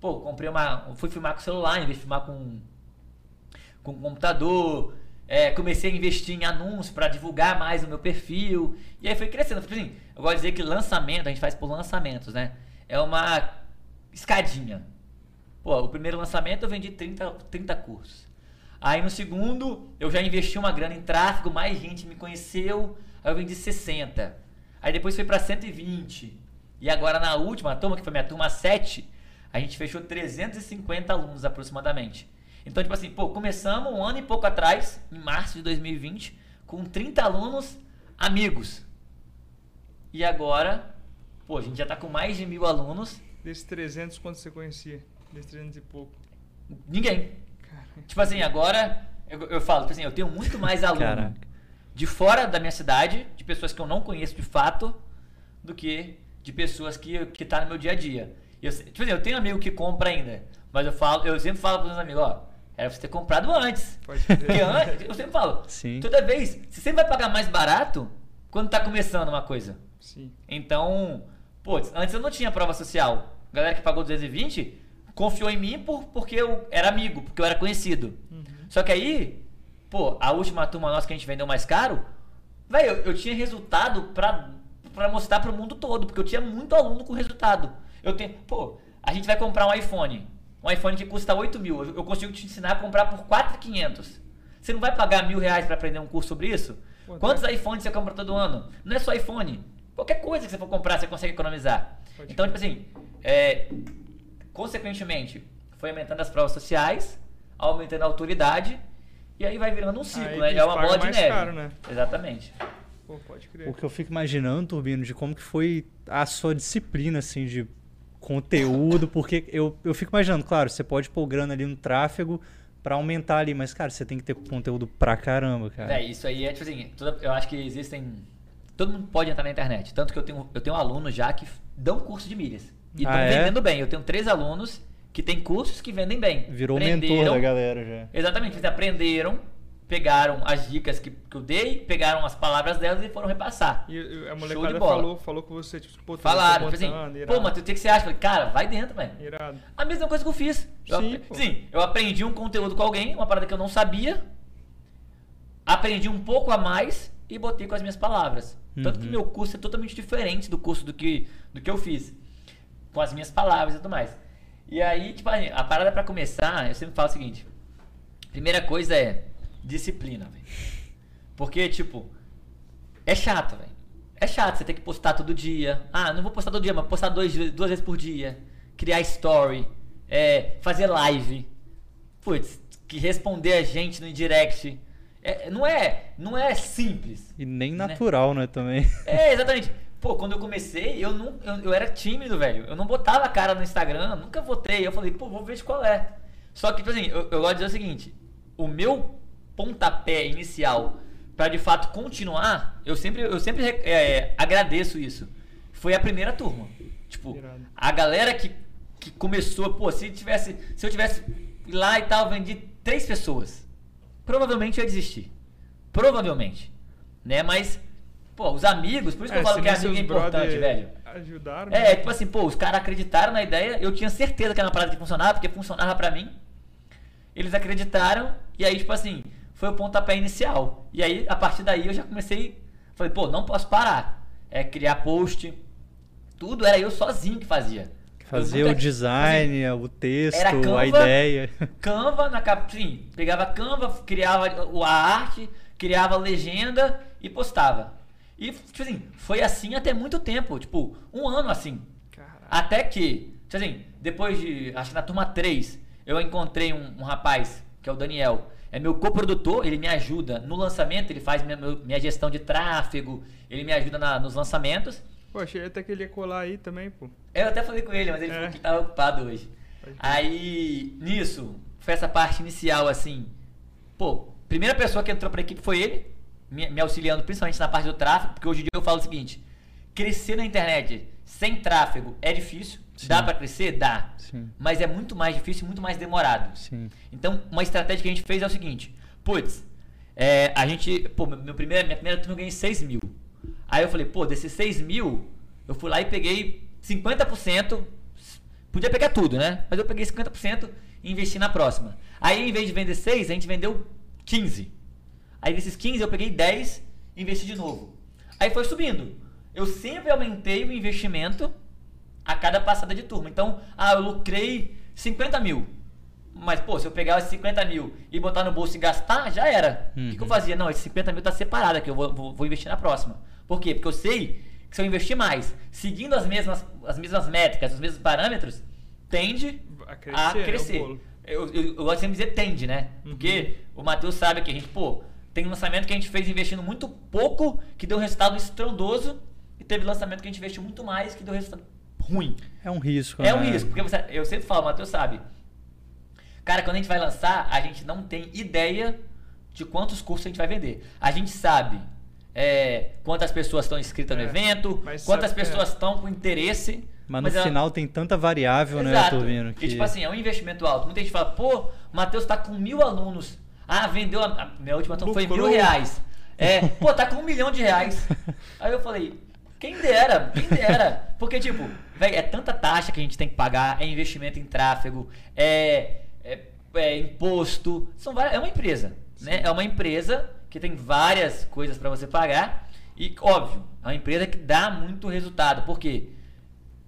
pô, comprei uma. Fui filmar com celular, em vez de filmar com, com computador. É, comecei a investir em anúncios para divulgar mais o meu perfil. E aí foi crescendo. Tipo assim, eu gosto de dizer que lançamento, a gente faz por lançamentos, né? É uma escadinha. Pô, o primeiro lançamento eu vendi 30, 30 cursos. Aí no segundo, eu já investi uma grana em tráfego, mais gente me conheceu, aí eu vendi 60. Aí depois foi para 120. E agora na última turma, que foi minha turma 7, a gente fechou 350 alunos aproximadamente. Então, tipo assim, pô, começamos um ano e pouco atrás, em março de 2020, com 30 alunos amigos. E agora, pô, a gente já tá com mais de mil alunos. Desses 300, quantos você conhecia? Desses 300 e pouco. Ninguém. Tipo assim, agora eu, eu falo, tipo assim, eu tenho muito mais aluno Caraca. de fora da minha cidade, de pessoas que eu não conheço de fato, do que de pessoas que, que tá no meu dia a dia. Eu, tipo assim, eu tenho amigo que compra ainda, mas eu falo, eu sempre falo para meus amigos, ó, era pra você ter comprado antes. Pode Porque crer. antes, eu sempre falo, Sim. toda vez, você sempre vai pagar mais barato quando tá começando uma coisa. Sim. Então, pô, antes eu não tinha prova social. A galera que pagou 220 confiou em mim por, porque eu era amigo, porque eu era conhecido. Uhum. Só que aí, pô, a última turma nossa que a gente vendeu mais caro, velho, eu, eu tinha resultado pra, pra mostrar pro mundo todo, porque eu tinha muito aluno com resultado. Eu tenho, pô, a gente vai comprar um iPhone, um iPhone que custa 8 mil, eu, consigo te ensinar a comprar por 4,500. Você não vai pagar mil reais pra aprender um curso sobre isso? Pô, Quantos tá. iPhones você compra todo ano? Não é só iPhone. Qualquer coisa que você for comprar, você consegue economizar. Pode então, tipo assim, é, consequentemente, foi aumentando as provas sociais, aumentando a autoridade, e aí vai virando um ciclo, Aí né? eles É uma bola de neve. caro, né? Exatamente. Pô, pode crer. O que eu fico imaginando, Turbino, de como que foi a sua disciplina, assim, de conteúdo, porque eu, eu fico imaginando, claro, você pode pôr grana ali no tráfego pra aumentar ali, mas, cara, você tem que ter conteúdo pra caramba, cara. Véi, isso aí é tipo assim, toda- eu acho que existem. Todo mundo pode entrar na internet. Tanto que eu tenho, eu tenho alunos já que dão curso de milhas. E estão Ah, é? vendendo bem. Eu tenho três alunos que têm cursos que vendem bem. Virou mentor da galera já. Exatamente, eles aprenderam, pegaram as dicas que, que eu dei, pegaram as palavras delas e foram repassar. E, a Show molecada de bola. falou, falou com você, tipo, pô, Falaram, tá tipo assim, pô. Matheus, o que você acha? Falei, cara, vai dentro, velho. Irado. A mesma coisa que eu fiz. Sim. Sim, eu aprendi um conteúdo com alguém, uma parada que eu não sabia, aprendi um pouco a mais e botei com as minhas palavras. Tanto que Uhum. meu curso é totalmente diferente do curso do que, do que eu fiz. Com as minhas palavras e tudo mais. E aí, tipo, a parada pra começar, eu sempre falo o seguinte. Primeira coisa é disciplina, velho. Porque, tipo, é chato, velho. É chato você ter que postar todo dia. Ah, não vou postar todo dia, mas postar dois, duas vezes por dia. Criar story. É, fazer live. Putz, que responder a gente no direct. É, não, é, não é simples. E nem Né? natural, né, também. É, exatamente. Pô, quando eu comecei, eu não eu, eu era tímido, velho. Eu não botava a cara no Instagram, nunca botei. Eu falei, pô, vou ver qual é. Só que, tipo assim, eu, eu gosto de dizer o seguinte: o meu pontapé inicial pra de fato continuar, eu sempre, eu sempre é, agradeço isso. Foi a primeira turma. Tipo, Irado. a galera que, que começou, pô, se tivesse. Se eu tivesse lá e tal, vendi três pessoas. Provavelmente eu ia desistir. Provavelmente. Né? Mas, pô, os amigos, por isso que eu falo que nem amigo é importante, velho. Ajudaram. É, né? tipo assim, pô, os caras acreditaram na ideia, eu tinha certeza que era uma parada que funcionava, porque funcionava pra mim. Eles acreditaram, e aí, tipo assim, foi o pontapé inicial. E aí, a partir daí, eu já comecei, falei, pô, não posso parar. É criar post, tudo era eu sozinho que fazia. Fazer nunca- o design, o texto, Era Canva. a ideia. Canva na cap... Sim, pegava Canva, criava o- a arte, criava a legenda e postava. E, tipo assim, foi assim até muito tempo, tipo, um ano assim. Caralho. Até que, tipo assim, depois de, acho que na turma 3, eu encontrei um, um rapaz, que é o Daniel, é meu coprodutor, ele me ajuda no lançamento, ele faz minha, minha gestão de tráfego, ele me ajuda na- nos lançamentos. Pô, achei até que ele ia colar aí também, pô. Eu até falei com ele, mas ele É. falou que estava ocupado hoje. Aí, nisso, foi essa parte inicial, assim. Pô, primeira pessoa que entrou pra equipe foi ele, me, me auxiliando principalmente na parte do tráfego, porque hoje em dia eu falo o seguinte: crescer na internet sem tráfego é difícil. Dá Sim. pra crescer? Dá. Sim, Mas é muito mais difícil e muito mais demorado. sim. Então, uma estratégia que a gente fez é o seguinte: putz, é, a gente, pô, meu primeiro, minha primeira turma eu ganhei 6 mil. Aí eu falei, pô, desses 6 mil, eu fui lá e peguei 50%. Podia pegar tudo, né? Mas eu peguei 50% e investi na próxima. Aí, em vez de vender 6, a gente vendeu 15. Aí, desses 15, eu peguei 10 e investi de novo. Aí foi subindo. Eu sempre aumentei o investimento a cada passada de turma. Então, ah, eu lucrei 50 mil. Mas, pô, se eu pegar esses 50 mil e botar no bolso e gastar, já era. O que, que eu Uhum. fazia? Não, esses 50 mil tá separado aqui, eu vou, vou, vou investir na próxima. Por quê? Porque eu sei que se eu investir mais, seguindo as mesmas, as mesmas métricas, os mesmos parâmetros, tende A a crescer, o crescer. bolo. eu, eu, eu gosto sempre de dizer tende, né? Uhum. Porque o Matheus sabe que a gente, pô, tem lançamento que a gente fez investindo muito pouco, que deu resultado estrondoso, e teve lançamento que a gente investiu muito mais, que deu resultado ruim. É um risco, É um né? risco, porque você- eu sempre falo, Matheus sabe. Cara, quando a gente vai lançar, a gente não tem ideia de quantos cursos a gente vai vender. A gente sabe é, quantas pessoas estão inscritas no É, evento, mas quantas sabe- pessoas estão com interesse. Mas no ela- final tem tanta variável, né, Exato. Turvino? Que... E tipo assim, é um investimento alto. Muita gente fala, pô, Matheus tá com mil alunos. Ah, vendeu. A, minha última foi mil reais. É, pô, tá com um milhão de reais. Aí eu falei, quem dera, quem dera. Porque, tipo, velho, é tanta taxa que a gente tem que pagar, é investimento em tráfego, é, é, é imposto. São várias, é uma empresa, né? É uma empresa que tem várias coisas pra você pagar. E, óbvio, é uma empresa que dá muito resultado. Por quê?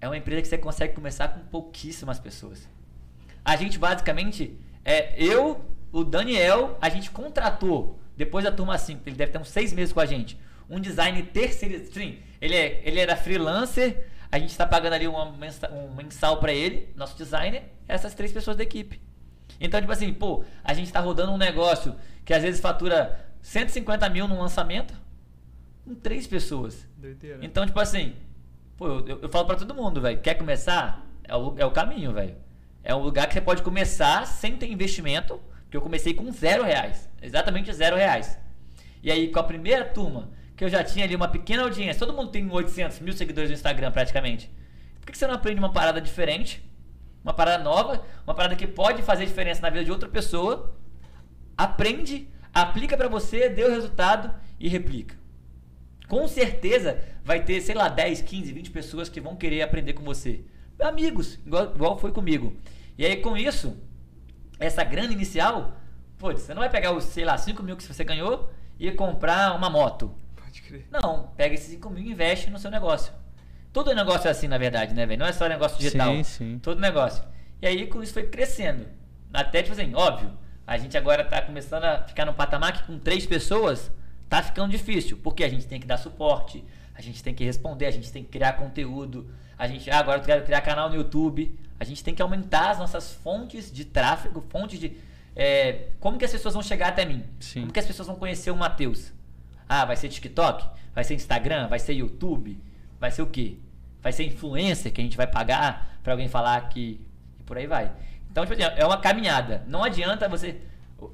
É uma empresa que você consegue começar com pouquíssimas pessoas. A gente basicamente, é, eu, o Daniel, a gente contratou, depois da turma 5, ele deve ter uns seis meses com a gente, um design terceirizado. Sim, ele, é, ele era freelancer, a gente está pagando ali uma mensa- um mensal para ele, nosso designer, essas três pessoas da equipe. Então, tipo assim, pô, a gente está rodando um negócio que às vezes fatura 150 mil num lançamento com três pessoas. Doideira. Então, tipo assim, pô, eu, eu- eu falo pra todo mundo, velho, quer começar? É o, é o caminho, velho. É um lugar que você pode começar sem ter investimento, porque eu comecei com zero reais. Exatamente zero reais. E aí, com a primeira turma, que eu já tinha ali uma pequena audiência, todo mundo tem 800 mil seguidores no Instagram praticamente. Por que você não aprende uma parada diferente? Uma parada nova, uma parada que pode fazer diferença na vida de outra pessoa, aprende, aplica pra você, deu resultado e replica com certeza vai ter, sei lá, 10, 15, 20 pessoas que vão querer aprender com você. Amigos, igual, igual foi comigo. E aí, com isso, essa grana inicial, putz, você não vai pegar os, sei lá, 5 mil que você ganhou e comprar uma moto. Pode crer. Não, pega esses 5 mil e investe no seu negócio. Todo negócio é assim, na verdade, né, velho? Não é só negócio digital. Sim, sim. Todo negócio. E aí, com isso, foi crescendo. Até, tipo assim, óbvio, a gente agora tá começando a ficar num patamar que com três pessoas tá ficando difícil. Porque a gente tem que dar suporte, a gente tem que responder, a gente tem que criar conteúdo. A gente, ah, agora eu quero criar canal no YouTube. A gente tem que aumentar as nossas fontes de tráfego, fontes de. é, como que as pessoas vão chegar até mim? Sim. Como que as pessoas vão conhecer o Matheus? Ah, vai ser TikTok? Vai ser Instagram? Vai ser YouTube? Vai ser o quê? Vai ser influencer que a gente vai pagar pra alguém falar que. E por aí vai. Então, tipo assim, é uma caminhada. Não adianta você.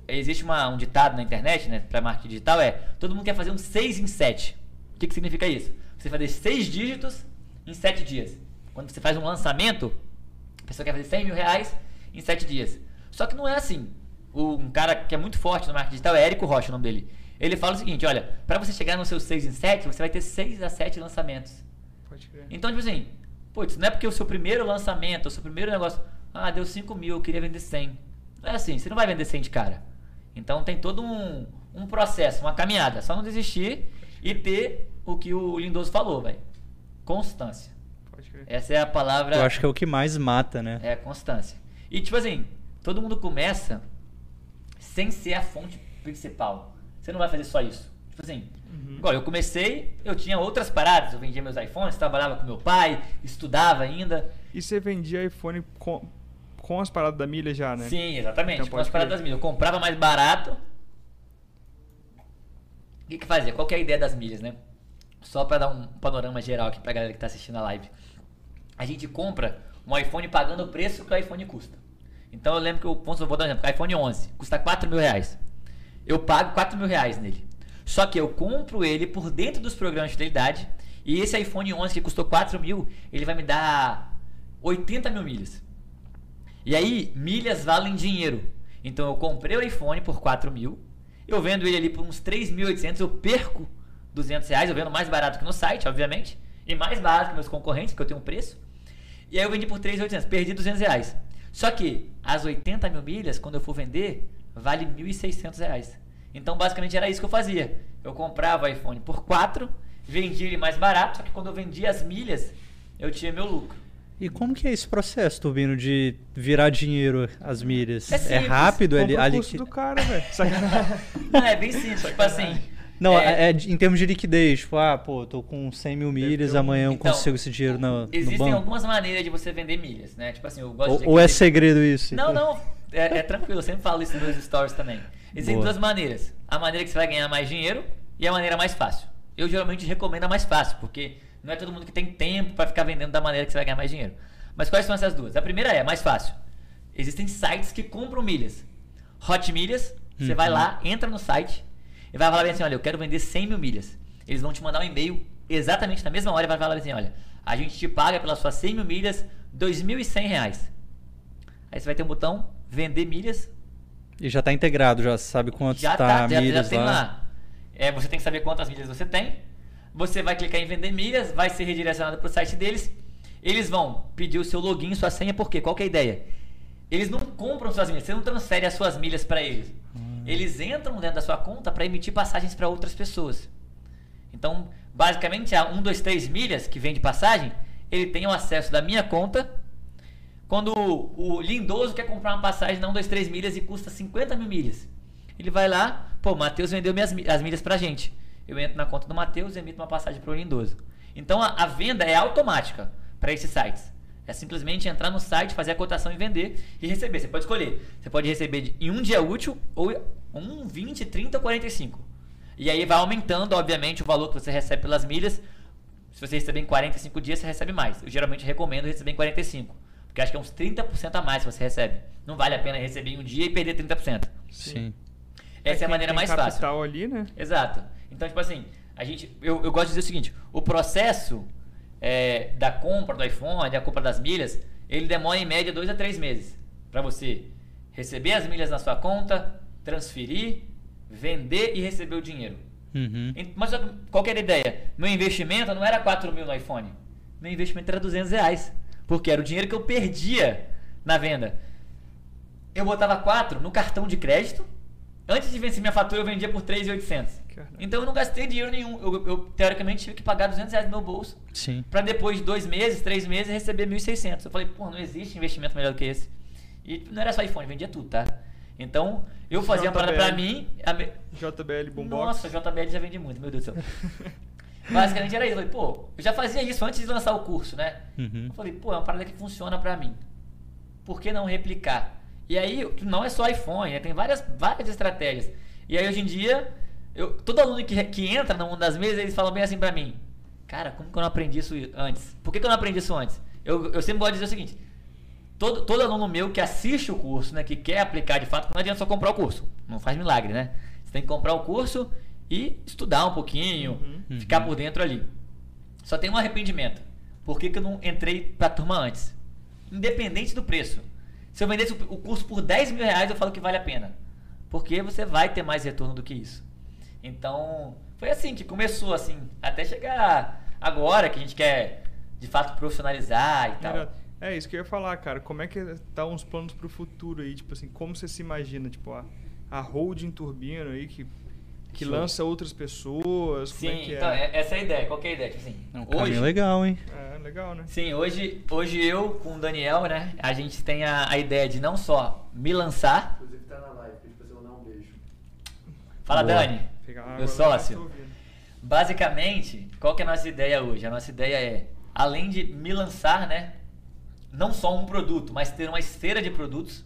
Existe uma- um ditado na internet, né, pra marketing digital, é todo mundo quer fazer um 6 em 7. O que, que significa isso? Você fazer 6 dígitos em 7 dias. Quando você faz um lançamento, a pessoa quer fazer 100 mil reais em 7 dias. Só que não é assim. O- um cara que é muito forte no marketing digital é Érico Rocha, o nome dele. Ele fala o seguinte: olha, para você chegar no seu 6 em 7, você vai ter 6 a 7 lançamentos. Pode crer. Então, tipo assim, putz, não é porque o seu primeiro lançamento, o seu primeiro negócio, ah, deu 5 mil, eu queria vender 100. Não é assim, você não vai vender 100 de cara. Então tem todo um, um processo, uma caminhada. Só não desistir e ter o que o Lindoso falou, velho. Constância. Pode crer. Essa é a palavra. Eu acho que é o que mais mata, né? É, constância. E tipo assim, todo mundo começa sem ser a fonte principal. Você não vai fazer só isso. Tipo assim, Uhum. igual eu comecei, eu tinha outras paradas. Eu vendia meus iPhones, trabalhava com meu pai, estudava ainda. E você vendia iPhone com, com as paradas da milha já, né? Sim, exatamente. Então com as paradas das milhas. Eu comprava mais barato. O que que fazia? Qual que é a ideia das milhas, né? Só pra dar um panorama geral aqui pra galera que tá assistindo a live. A gente compra um iPhone pagando o preço que o iPhone custa. Então eu lembro que eu, vamos- vou dar um exemplo, o iPhone 11 custa 4 mil reais. Eu pago 4 mil reais nele. Só que eu compro ele por dentro dos programas de fidelidade. E esse iPhone 11 que custou 4 mil, ele vai me dar 80 mil milhas. E aí, milhas valem dinheiro. Então eu comprei o iPhone por 4 mil. Eu vendo ele ali por uns 3.800, eu perco 200 reais. Eu vendo mais barato que no site, obviamente. E mais barato que meus concorrentes, que eu tenho um preço. E aí eu vendi por 3.800, perdi 200 reais. Só que as 80 mil milhas, quando eu for vender, vale 1.600 reais. Então basicamente era isso que eu fazia. Eu comprava o iPhone por 4, vendia ele mais barato, só que quando eu vendia as milhas, eu tinha meu lucro. E como que é esse processo, Turbino, de virar dinheiro as milhas? É É, rápido? Ali, o ali curso do cara, velho. Não, é bem simples. tipo assim. Não, é, é, em termos de liquidez. Tipo, ah, pô, tô com 100 mil milhas, um- amanhã eu Então, consigo esse dinheiro no, no Existem banco. algumas maneiras de você vender milhas, né? Tipo assim, eu gosto de Ou, ou é segredo isso? Não, não. É, é tranquilo, eu sempre falo isso nos stories também. Existem Boa. duas maneiras. A maneira que você vai ganhar mais dinheiro e a maneira mais fácil. Eu geralmente recomendo a mais fácil, porque não é todo mundo que tem tempo para ficar vendendo da maneira que você vai ganhar mais dinheiro. Mas quais são essas duas? A primeira é a mais fácil. Existem sites que compram milhas. Hot Milhas, você Uhum. vai lá, entra no site e vai falar bem assim, olha, eu quero vender 100 mil milhas. Eles vão te mandar um e-mail exatamente na mesma hora e vai falar assim, olha, a gente te paga pelas suas 100 mil milhas 2.100 reais. Aí você vai ter um botão vender milhas. E já tá integrado, já sabe quanto Já tá, tá, já, já milhas tem lá. lá. É, você tem que saber quantas milhas você tem. Você vai clicar em vender milhas, vai ser redirecionado para o site deles. Eles vão pedir o seu login, sua senha, por quê? Qual que é a ideia? Eles não compram suas milhas, você não transfere as suas milhas para eles. Hum. Eles entram dentro da sua conta para emitir passagens para outras pessoas. Então, basicamente, a 1, 2, 3 milhas que vende passagem, ele tem o acesso da minha conta. Quando o, lindoso quer comprar uma passagem na 1, 2, 3 milhas e custa 50 mil milhas, ele vai lá, pô, o Matheus vendeu minhas, mi- as milhas pra gente. Eu entro na conta do Matheus e emito uma passagem pro lindoso. Então, a, a venda é automática para esses sites. É simplesmente entrar no site, fazer a cotação e vender e receber. Você pode escolher. Você pode receber em um dia útil ou um, 20, 30 ou 45. E aí vai aumentando, obviamente, o valor que você recebe pelas milhas. Se você receber em 45 dias, você recebe mais. Eu geralmente recomendo receber em 45. Porque acho que é uns 30% a mais que você recebe. Não vale a pena receber em um dia e perder 30%. Sim. Essa é, a quem maneira tem mais fácil. capital ali, né? Exato. Então, tipo assim, a gente, eu, eu gosto de dizer o seguinte: o processo é, da compra do iPhone, da compra das milhas, ele demora em média dois a três meses para você receber as milhas na sua conta, transferir, vender e receber o dinheiro. Uhum. Mas só que qual que era a ideia? Meu investimento não era 4 mil no iPhone. Meu investimento era 200 reais. Porque era o dinheiro que eu perdia na venda. Eu botava 4 no cartão de crédito. Antes de vencer minha fatura, eu vendia por 3,800. Caramba. Então eu não gastei dinheiro nenhum. Eu, eu, teoricamente tive que pagar 200 reais no meu bolso. Sim. Pra depois de dois meses, três meses, receber 1.600. Eu falei, pô, não existe investimento melhor do que esse. E não era só iPhone, vendia tudo, tá? Então, eu fazia uma parada pra JBL. mim. a me- JBL Boombox. nossa, JBL já vende muito, meu Deus do céu. Basicamente era isso. Eu falei, pô, eu já fazia isso antes de lançar o curso, né? Uhum. Eu falei, pô, é uma parada que funciona pra mim. Por que não replicar? E aí, não é só iPhone, né? tem várias, várias estratégias. E aí, hoje em dia, eu, todo aluno que, que entra no mundo das mesas, eles falam bem assim pra mim. Cara, como que eu não aprendi isso antes? Por que, que eu não aprendi isso antes? Eu, eu sempre gosto de dizer o seguinte. Todo, todo aluno meu que assiste o curso, né, que quer aplicar de fato, não adianta só comprar o curso. Não faz milagre, né? Você tem que comprar o curso e estudar um pouquinho, Uhum. ficar Uhum. por dentro ali. Só tem um arrependimento. Por que, que eu não entrei pra turma antes? Independente do preço. Se eu vendesse o o curso por 10 mil reais, eu falo que vale a pena. Porque você vai ter mais retorno do que isso. Então, foi assim que começou, assim, até chegar agora que a gente quer de fato profissionalizar e tal. É isso que eu ia falar, cara. Como é que tá uns planos pro futuro aí? Tipo assim, como você se imagina? Tipo, a, a holding turbino aí que, que Show. lança outras pessoas. Sim, como é que então, é? é- essa é a ideia. Qual que é a ideia? Tipo assim, É um hoje, legal, hein? É, legal, né? Sim, hoje, hoje eu com o Daniel, né, a gente tem a, a ideia de não só me lançar. Inclusive tá na live, pedi pra você mandar um beijo. Fala, Boa. Dani. Meu sócio. Basicamente, qual que é a nossa ideia hoje? A nossa ideia é, além de me lançar, né? Não só um produto, mas ter uma esteira de produtos,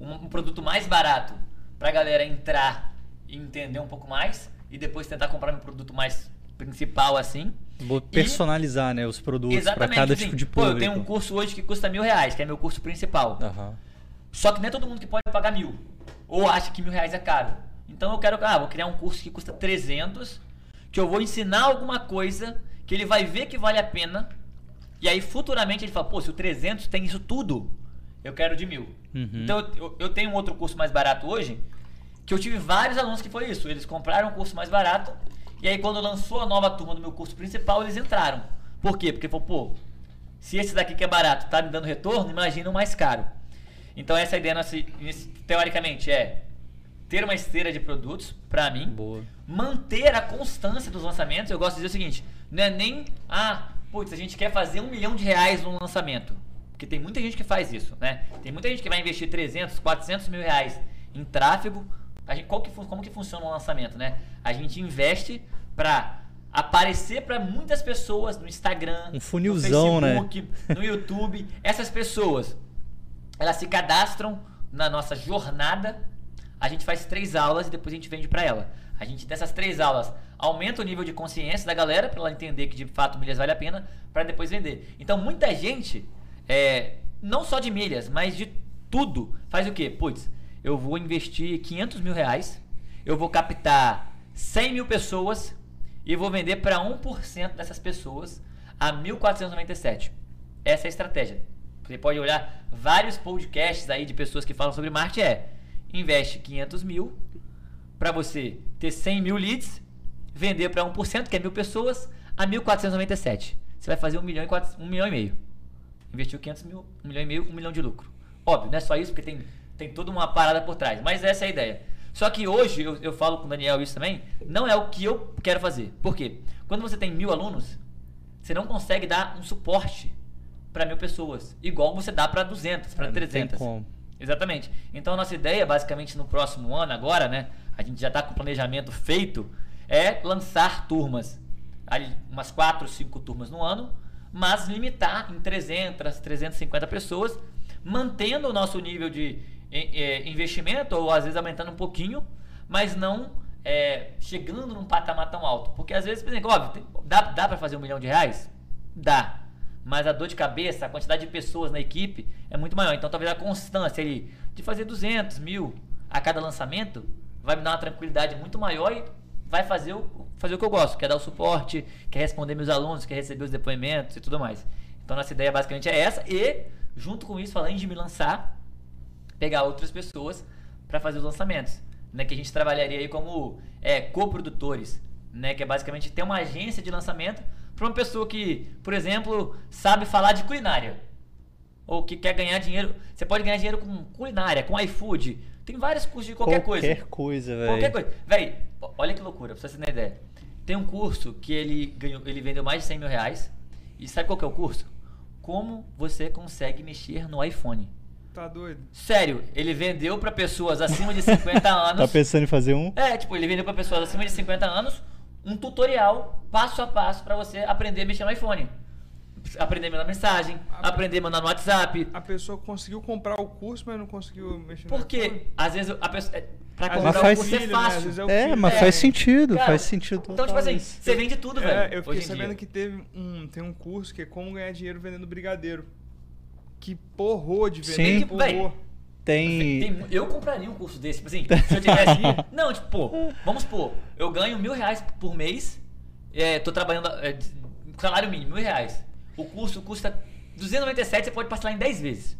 um, um produto mais barato pra galera entrar entender um pouco mais e depois tentar comprar um produto mais principal assim. Vou personalizar, né, os produtos para cada assim, tipo de pô, público. eu tenho um curso hoje que custa mil reais, que é meu curso principal. Aham. Só que é todo mundo que pode pagar mil. Ou acha que mil reais é caro. Então eu quero, ah, vou criar um curso que custa 300, que eu vou ensinar alguma coisa, que ele vai ver que vale a pena. E aí futuramente ele fala, pô, se o 300 tem isso tudo, eu quero de mil. Uhum. Então eu, eu- eu tenho um outro curso mais barato hoje, que eu tive vários alunos que foi isso. Eles compraram um curso mais barato, e aí quando lançou a nova turma do meu curso principal, eles entraram. Por quê? Porque falou, pô, se esse daqui que é barato tá me dando retorno, imagina o mais caro. Então essa ideia nossa, teoricamente é ter uma esteira de produtos para mim, Boa. manter a constância dos lançamentos. Eu gosto de dizer o seguinte: não é nem, ah, putz, a gente quer fazer um milhão de reais no lançamento. Porque tem muita gente que faz isso, né? Tem muita gente que vai investir 300, 400 mil reais em tráfego. A gente, qual que, como que funciona o lançamento, né? A gente investe para aparecer para muitas pessoas no Instagram, Um funilzão, né? no Facebook, no YouTube. Essas pessoas, elas se cadastram na nossa jornada. A gente faz três aulas e depois a gente vende para ela. A gente dessas três aulas aumenta o nível de consciência da galera para ela entender que de fato milhas vale a pena para depois vender. Então muita gente, é, não só de milhas, mas de tudo, faz o quê? Putz, eu vou investir 500 mil reais, eu vou captar 100 mil pessoas e vou vender para 1% dessas pessoas a 1.497. Essa é a estratégia. Você pode olhar vários podcasts aí de pessoas que falam sobre marketing. É investe 500 mil para você ter 100 mil leads, vender para 1%, que é mil pessoas, a 1.497. Você vai fazer 1 milhão e, 4, 1 milhão e meio. Investiu 500 mil, 1 milhão e meio, 1 milhão de lucro. Óbvio, não é só isso, porque tem, tem toda uma parada por trás. Mas essa é a ideia. Só que hoje, eu, eu falo com o Daniel isso também, não é o que eu quero fazer. Por quê? Quando você tem mil alunos, você não consegue dar um suporte para mil pessoas, igual você dá para 200, para É, não tem 300. como. Exatamente. Então a nossa ideia, basicamente no próximo ano agora, né? A gente já está com o planejamento feito, é lançar turmas. Ali, umas 4, 5 turmas no ano, mas limitar em 300, 350 pessoas, mantendo o nosso nível de investimento, ou às vezes aumentando um pouquinho, mas não eh, chegando num patamar tão alto. Porque às vezes, por exemplo, óbvio, dá, dá para fazer um milhão de reais? Dá. Mas a dor de cabeça, a quantidade de pessoas na equipe é muito maior. Então talvez a constância ali de fazer 200 mil a cada lançamento vai me dar uma tranquilidade muito maior e vai fazer o, fazer o que eu gosto, que é dar o suporte, que é responder meus alunos, que é receber os depoimentos e tudo mais. Então nossa ideia basicamente é essa e junto com isso, além de me lançar, pegar outras pessoas para fazer os lançamentos, né? Que a gente trabalharia aí como é, coprodutores, né? Que é basicamente ter uma agência de lançamento para uma pessoa que, por exemplo, sabe falar de culinária ou que quer ganhar dinheiro. Você pode ganhar dinheiro com culinária, com iFood. Tem vários cursos de qualquer, coisa. Qualquer coisa, velho. Qualquer coisa. Ó- olha que loucura, pra você ter uma ideia. Tem um curso que ele ganhou, ele vendeu mais de 100 mil reais. E sabe qual que é o curso? Como você consegue mexer no iPhone. Tá doido? Sério, ele vendeu pra pessoas acima de 50 anos. Tá pensando em fazer um? É, tipo, ele vendeu pra pessoas acima de 50 anos um tutorial passo a passo pra você aprender a mexer no iPhone. Aprender a mandar mensagem, Ah, aprender a mandar no WhatsApp. A pessoa conseguiu comprar o curso, mas não conseguiu mexer no Porque iPhone. às vezes a pessoa. é, Pra comprar é o curso é filho, né? Às fácil. vezes é É, mas É. faz sentido, Cara, faz sentido. Então, tipo assim, isso. você vende tudo, É, velho. eu fiquei hoje em sabendo dia. que teve um, tem um curso que é como ganhar dinheiro vendendo brigadeiro. Que porrou de vender, Sim. porrou. Tem. Tem- eu compraria um curso desse, tipo assim, se eu tivesse. não, tipo, pô, vamos supor, eu ganho mil reais por mês, é, tô trabalhando, é, salário mínimo, mil reais. O curso custa 297, você pode parcelar em 10 vezes.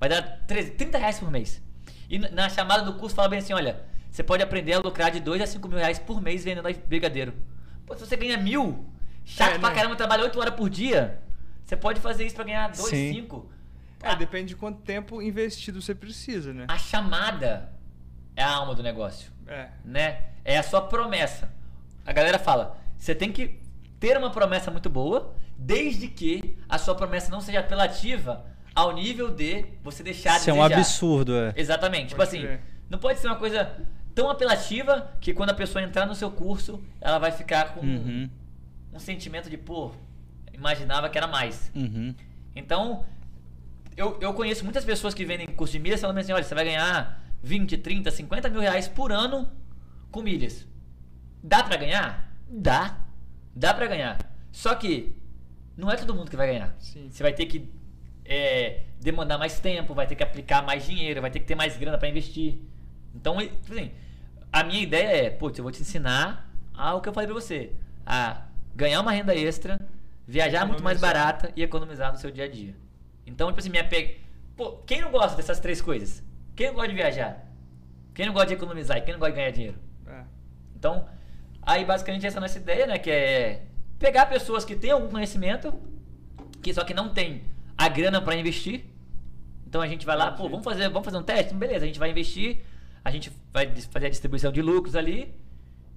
Vai dar 13, 30 reais por mês. E na- chamada do curso fala bem assim, olha, você pode aprender a lucrar de 2 a 5 mil reais por mês vendendo brigadeiro. Pô, se você ganha mil, chato É, pra né? caramba, trabalha 8 horas por dia, você pode fazer isso pra ganhar 2, Sim. 5. É, depende de quanto tempo investido você precisa, né? A chamada é a alma do negócio, É. né? É a sua promessa. A galera fala, você tem que ter uma promessa muito boa, desde que a sua promessa não seja apelativa ao nível de você deixar de Isso é um absurdo, é. Exatamente. tipo Pode assim, crer. não pode ser uma coisa tão apelativa que quando a pessoa entrar no seu curso, ela vai ficar com Uhum. um sentimento de, pô, imaginava que era mais. Uhum. Então, eu, eu conheço muitas pessoas que vendem curso de milhas falando assim, olha, você vai ganhar 20, 30, 50 mil reais por ano com milhas. Dá pra ganhar? Dá. Dá pra ganhar. Só que não é todo mundo que vai ganhar. Sim. Você vai ter que é, demandar mais tempo, vai ter que aplicar mais dinheiro, vai ter que ter mais grana pra investir. Então, tipo assim, a minha ideia é, putz, eu vou te ensinar ao que eu falei pra você, a ganhar uma renda extra, viajar muito mais Economizar. barata e economizar no seu dia a dia. Então, tipo assim, minha pega. Pô, quem não gosta dessas três coisas? Quem não gosta de viajar? Quem não gosta de economizar? E quem não gosta de ganhar dinheiro? É. Então, aí basicamente essa é a nossa ideia, né? Que é pegar pessoas que têm algum conhecimento, que só que não tem a grana para investir. Então a gente vai lá, pô, vamos fazer, vamos fazer um teste? Beleza, a gente vai investir, a gente vai fazer a distribuição de lucros ali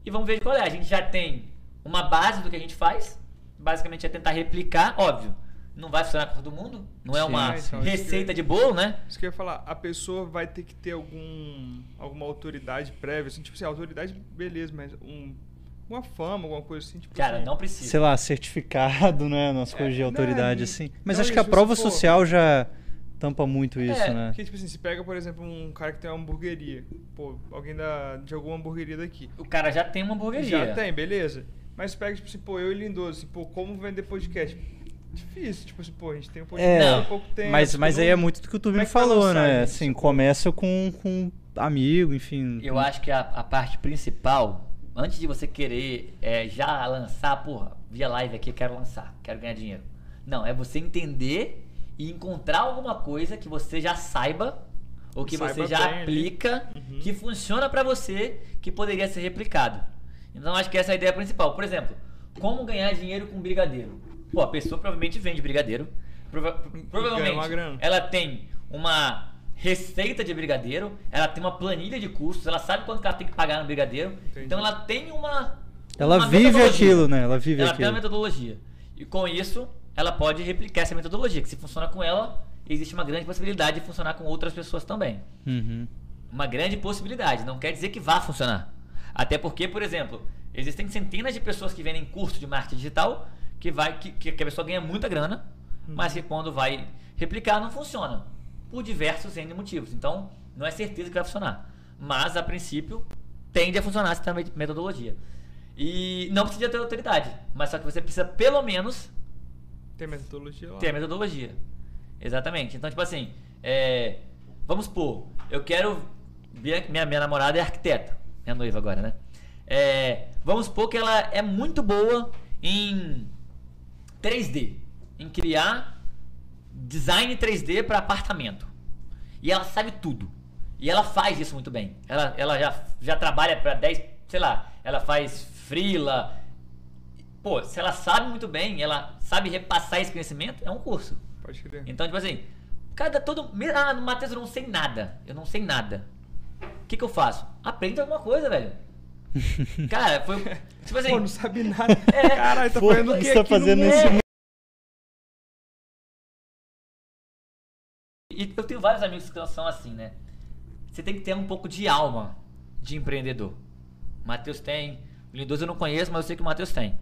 e vamos ver qual é. A gente já tem uma base do que a gente faz, basicamente é tentar replicar, óbvio. Não vai funcionar com todo mundo. Não é Sim, uma então, isso receita que- de bolo, né? Isso que eu ia falar, a pessoa vai ter que ter algum, alguma autoridade prévia, assim, tipo assim, autoridade, beleza, mas um, uma fama, alguma coisa assim, tipo Cara, assim, não precisa. Sei lá, certificado, né? Umas coisas de É, autoridade, não, assim. Mas não, acho que a prova for- social já tampa muito isso, É, né? Porque, tipo assim, se pega, por exemplo, um cara que tem uma hamburgueria, pô, alguém da, de alguma hamburgueria daqui. O cara já tem uma hamburgueria. Já tem, beleza. Mas pega, tipo assim, pô, eu e Lindoso, assim, pô, como vender podcast? Difícil, tipo assim, pô, a gente tem um podcast É, pouco tempo. mas, mas tudo- aí é muito do que o Tubinho é vai falou, né? isso? Assim, começa com, com amigo, enfim. Eu acho que a, a parte principal, antes de você querer é, já lançar, porra, via live aqui, eu quero lançar, quero ganhar dinheiro. Não, é você entender e encontrar alguma coisa que você já saiba ou que Saiba você já bem aplica, Uhum. que funciona pra você, que poderia ser replicado. Então acho que essa é a ideia principal. Por exemplo, como ganhar dinheiro com brigadeiro? Pô, a pessoa provavelmente vende brigadeiro. Prova- provavelmente uma grana. ela tem uma receita de brigadeiro, ela tem uma planilha de custos, ela sabe quanto ela tem que pagar no brigadeiro. Entendi. Então ela tem uma. Ela uma vive metodologia. aquilo, né? Ela vive Ela tem aquilo. uma metodologia. E com isso, ela pode replicar essa metodologia, que se funciona com ela, existe uma grande possibilidade de funcionar com outras pessoas também. Uhum. Uma grande possibilidade, não quer dizer que vá funcionar. Até porque, por exemplo, existem centenas de pessoas que vendem curso de marketing digital que, vai, que, que a pessoa ganha muita grana, mas que quando vai replicar não funciona. Por diversos N motivos. Então, não é certeza que vai funcionar. Mas, a princípio, tende a funcionar uma metodologia. E não precisa ter autoridade, mas só que você precisa, pelo menos, Tem metodologia lá. ter metodologia. Exatamente. Então, tipo assim, é, vamos supor, eu quero. Minha, minha, minha namorada é arquiteta, minha noiva agora, né? É, vamos supor que ela é muito boa em 3D, em criar design 3D para apartamento. E ela sabe tudo. E ela faz isso muito bem. Ela, ela já, já trabalha para 10, sei lá, ela faz freela. Pô, se ela sabe muito bem, ela sabe repassar esse conhecimento, é um curso. Pode crer. Então, tipo assim, cada todo. Ah, no Matheus eu não sei nada. Eu não sei nada. O que, que eu faço? Aprende alguma coisa, velho. Cara, foi. Tipo assim. Pô, não sabe nada. É. Caralho, tá Pô, fazendo o você tá fazendo nesse mundo? E eu tenho vários amigos que são assim, né? Você tem que ter um pouco de alma de empreendedor. O Matheus tem. O Lindoso eu não conheço, mas eu sei que o Matheus tem.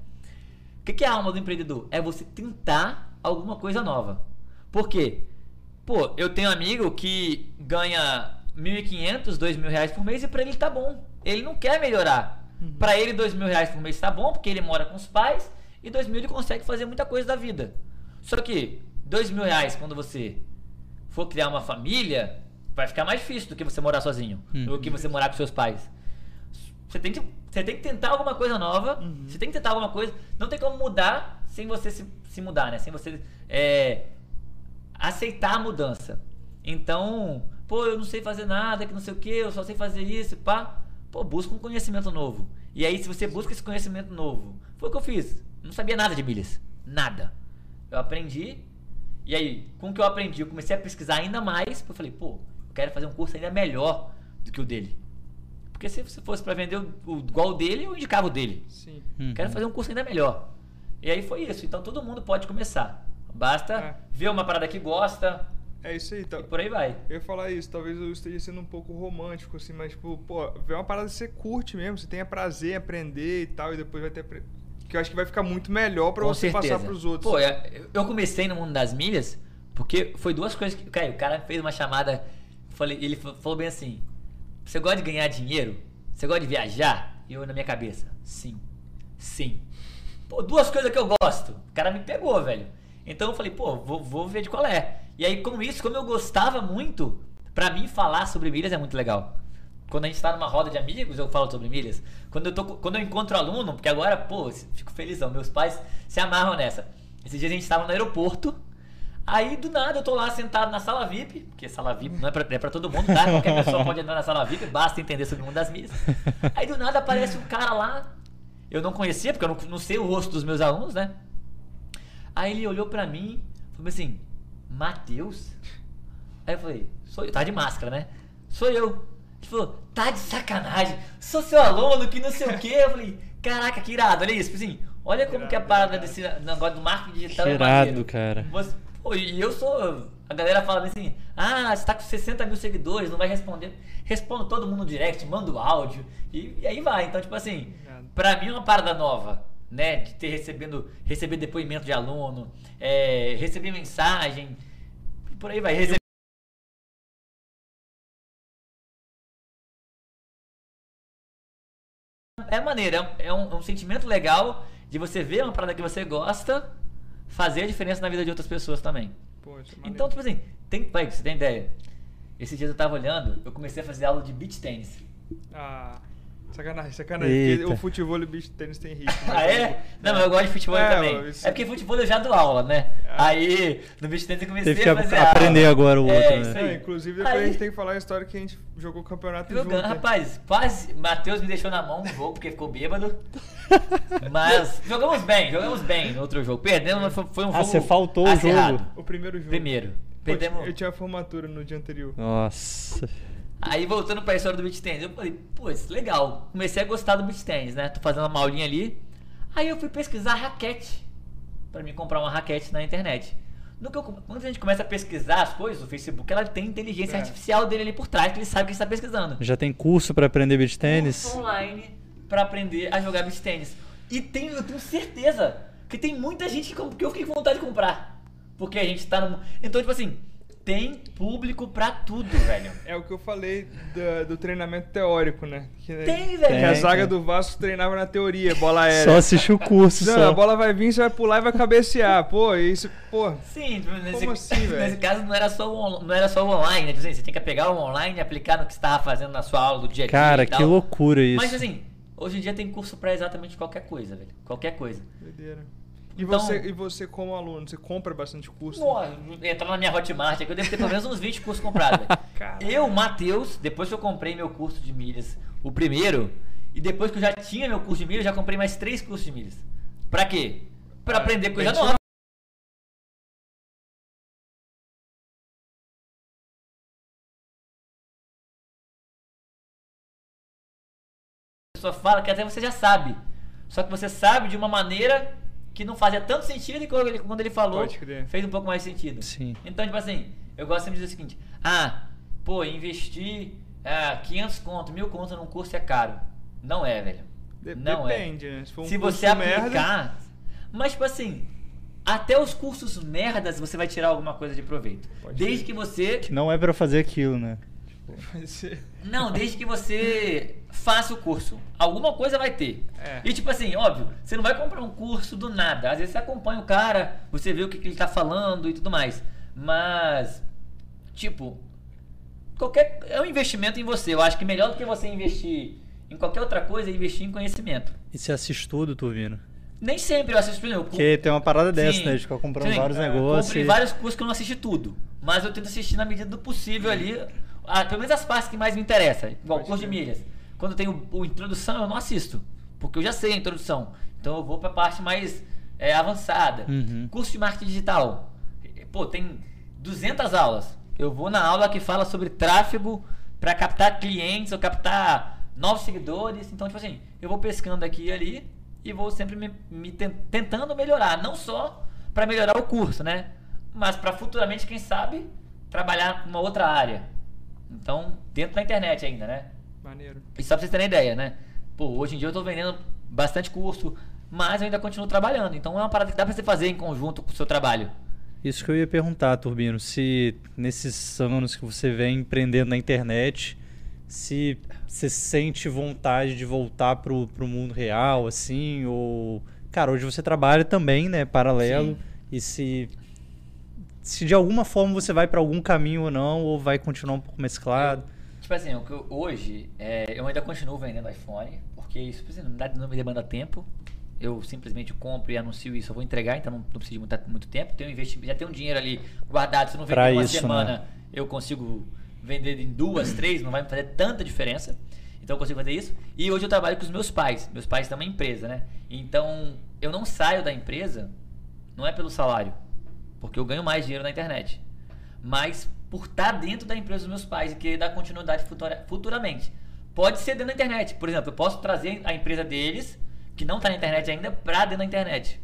O que que é a alma do empreendedor? É você tentar alguma coisa nova. Por quê? Pô, eu tenho um amigo que ganha 1.500, 2.000 reais por mês e pra ele tá bom. Ele não quer melhorar. Pra ele, 2 mil reais por mês tá bom, porque ele mora com os pais e 2 mil ele consegue fazer muita coisa da vida. Só que 2 mil reais quando você for criar uma família, vai ficar mais difícil do que você morar sozinho, do que você morar com seus pais. Você tem que, você tem que tentar alguma coisa nova, você tem que tentar alguma coisa. Não tem como mudar sem você se, se mudar, né? Sem você é, aceitar a mudança. Então, pô, eu não sei fazer nada, que não sei o que, eu só sei fazer isso, pá. Pô, busca um conhecimento novo. E aí, se você busca esse conhecimento novo, foi o que eu fiz. Não sabia nada de milhas. Nada. Eu aprendi. E aí, com o que eu aprendi, eu comecei a pesquisar ainda mais. Eu falei, pô, eu quero fazer um curso ainda melhor do que o dele. Porque se se fosse pra vender o, o, igual o dele, eu indicava o dele. Sim. Uhum. Quero fazer um curso ainda melhor. E aí foi isso. Então todo mundo pode começar. Basta É. ver uma parada que gosta É isso aí. Tá. e por aí vai. Eu ia falar isso, talvez eu esteja sendo um pouco romântico, assim, mas, tipo, pô, ver uma parada que você curte mesmo, você tenha prazer em aprender e tal, e depois vai ter. pre- Que eu acho que vai ficar muito melhor pra Com você certeza. passar pros outros. Pô, é- eu comecei no mundo das milhas porque foi duas coisas que. Cara, o cara fez uma chamada. Falei, ele fa- falou bem assim: Você gosta de ganhar dinheiro? Você gosta de viajar? E eu na minha cabeça: Sim. Sim. Pô, duas coisas que eu gosto. O cara me pegou, velho. Então eu falei: Pô, vou, vou ver de qual é. E aí, com isso, como eu gostava muito, pra mim falar sobre milhas é muito legal. Quando a gente tá numa roda de amigos, eu falo sobre milhas. Quando eu, tô, quando eu encontro aluno, porque agora, pô, fico felizão. Meus pais se amarram nessa. Esses dias a gente tava no aeroporto. Aí, do nada, eu tô lá sentado na sala VIP, porque sala VIP não é pra, é pra todo mundo, tá? Qualquer pessoa pode entrar na sala VIP, basta entender sobre o mundo das milhas. Aí, do nada, aparece um cara lá. Eu não conhecia, porque eu não, não sei o rosto dos meus alunos, né? Aí ele olhou pra mim falou assim: Matheus? Aí eu falei: Sou eu. Tá de máscara, né? Sou eu. Ele falou: Tá de sacanagem. Sou seu aluno, que não sei o quê. Eu falei: Caraca, que irado. Olha isso. Tipo assim, Olha como que a parada desse negócio do marketing digital Que é irado, cara. Você- pô, e eu sou. A galera fala assim: ah, você tá com 60 mil seguidores, não vai responder. Respondo todo mundo no direct, mando áudio. E, e aí vai. Então, tipo assim, Irado. pra mim é uma parada nova, né? De ter recebendo, receber depoimento de aluno, é, receber mensagem, por aí vai. Receber É maneiro, é um, é um- sentimento legal de você ver uma parada que você gosta fazer a diferença na vida de outras pessoas também. Maneiro. Então, tipo assim, tem, vai, você tem ideia? Esses dias eu tava olhando, eu comecei a fazer aula de beach tênis. Ah, sacanagem, sacanagem. Eita. Porque o futebol e o beach tênis tem ritmo. Ah, é? Não, mas eu gosto de futebol É, também. isso- É porque futebol eu já dou aula, né? É. Aí, no beach tênis eu comecei Teve que a fazer aprender aula. agora o É, outro, né? Não, inclusive, depois Aí- a gente tem que falar a história que a gente jogou o campeonato Jogando, junto. rapaz, quase. Matheus me deixou na mão no jogo porque ficou bêbado. Mas jogamos bem, jogamos bem no outro jogo. Perdemos, mas foi, um Ah, jogo. você faltou o jogo. O primeiro jogo. Primeiro. Perdemos. Eu tinha formatura no dia anterior. Nossa. Aí voltando pra história do beach tennis, eu falei, pô, isso é legal. Comecei a gostar do beach tennis, né? Tô fazendo uma aulinha ali. Aí eu fui pesquisar raquete. Pra mim comprar uma raquete na internet. No que eu- quando a gente começa a pesquisar as coisas, o Facebook ela tem inteligência É. artificial dele ali por trás, que ele sabe o que está pesquisando. Já tem curso pra aprender beach tênis? Curso online pra aprender a jogar beach tênis. E tem, eu tenho certeza que tem muita gente que, que eu fiquei com vontade de comprar. Porque a gente tá no. Então, tipo assim, tem público pra tudo, velho. É o que eu falei da- do, treinamento teórico, né? Que, Tem, Que velho. a Tem, zaga tem. do Vasco treinava na teoria, bola aérea. Só assistir o curso, Não, só. a bola vai vir, você vai pular e vai cabecear. Pô, isso, pô. Sim, tipo, nesse, Como assim, velho? nesse caso não era só o, não era só o online, né? Tipo assim, você tinha que pegar o online e aplicar no que você estava fazendo na sua aula do dia a dia. Cara, e que tal. loucura isso. Mas assim, hoje em dia tem curso pra exatamente qualquer coisa, velho. Qualquer coisa. Doideira. E, Então- você, e você, como aluno, você compra bastante curso? Nossa, entrar na minha Hotmart aqui, eu devo ter pelo menos uns 20 cursos comprados. Eu, Matheus, depois que eu comprei meu curso de milhas, o primeiro, e depois que eu já tinha meu curso de milhas, eu já comprei mais três cursos de milhas. Pra quê? Pra Ah, aprender coisa nova. A pessoa fala que até você já sabe. Só que você sabe de uma maneira que não fazia tanto sentido e quando ele, quando ele falou, fez um pouco mais sentido. Sim. Então, tipo assim, eu gosto sempre de dizer o seguinte: ah, pô, investir ah, 500 conto, mil conto num curso é caro. Não é, velho. De- não depende, é. né? Se for um Se você merda- aplicar. Mas, tipo assim, até os cursos merdas você vai tirar alguma coisa de proveito. Pode desde ser. que você. Que não é pra fazer aquilo, né? Não, desde que você faça o curso. Alguma coisa vai ter. É. E tipo assim, óbvio, você não vai comprar um curso do nada. Às vezes você acompanha o cara, você vê o que, que ele tá falando e tudo mais. Mas, tipo, qualquer. É um investimento em você. Eu acho que melhor do que você investir em qualquer outra coisa é investir em conhecimento. E você assiste tudo, Turvino? Nem sempre eu assisto eu Porque tem uma parada dessa, Sim. né? De ficar comprando Sim. vários É, negócios. Comprei e- vários cursos que eu não assisti tudo. Mas eu tento assistir na medida do possível ali. Ah, pelo menos as partes que mais me interessam. Igual o Pode curso de milhas. Quando tem o, o introdução, eu não assisto. Porque eu já sei a introdução. Então eu vou pra parte mais é, avançada. Uhum. Curso de marketing digital. Pô, tem 200 aulas. Eu vou na aula que fala sobre tráfego para captar clientes ou captar novos seguidores. Então, tipo assim, eu vou pescando aqui e ali e vou sempre me, me ten- tentando melhorar. Não só para melhorar o curso, né? Mas para futuramente, quem sabe, trabalhar com uma outra área. Então, dentro da internet ainda, né? Maneiro. E só pra vocês terem ideia, né? Pô, hoje em dia eu tô vendendo bastante curso, mas eu ainda continuo trabalhando. Então é uma parada que dá pra você fazer em conjunto com o seu trabalho. Isso que eu ia perguntar, Turbino, se nesses anos que você vem empreendendo na internet, se você sente vontade de voltar pro, pro mundo real, assim, ou... Cara, hoje você trabalha também, né, paralelo, Sim. e se... Se de alguma forma você vai pra algum caminho ou não, ou vai continuar um pouco mesclado. Tipo assim, eu- hoje é, eu ainda continuo vendendo iPhone, porque isso tipo assim, não, dá- não me demanda tempo. Eu simplesmente compro e anuncio isso, eu vou entregar, então não, não preciso de muito, muito tempo. Tenho investimento, já tenho um dinheiro ali guardado, se eu não vender uma isso, semana, né? eu consigo vender em duas, três, não vai me fazer tanta diferença. Então eu consigo fazer isso. E hoje eu trabalho com os meus pais. Meus pais têm uma empresa, né? Então eu não saio da empresa, não é pelo salário, porque eu ganho mais dinheiro na internet. Mas por estar dentro da empresa dos meus pais e querer dar continuidade futura- futuramente. Pode ser dentro da internet. Por exemplo, eu posso trazer a empresa deles, que não tá na internet ainda pra dentro da internet.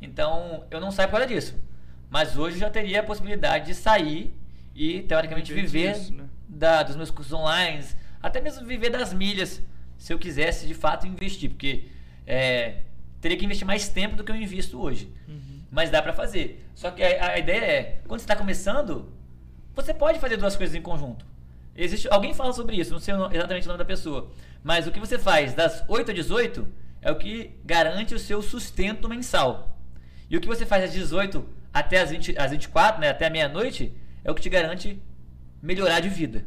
Então, eu não saio por causa disso. Mas hoje eu já teria a possibilidade de sair e, teoricamente, Viver disso, né? da- dos meus cursos online, até mesmo viver das milhas, se eu quisesse de fato investir, porque é, teria que investir mais tempo do que eu invisto hoje. Mas dá pra fazer. Só que a, a ideia é, quando você está começando, você pode fazer duas coisas em conjunto. Existe, alguém fala sobre isso, não sei exatamente o nome da pessoa, mas o que você faz das 8 às 18 é o que garante o seu sustento mensal. E o que você faz das 18 até as, 20, às 24, né, até a meia-noite, é o que te garante melhorar de vida.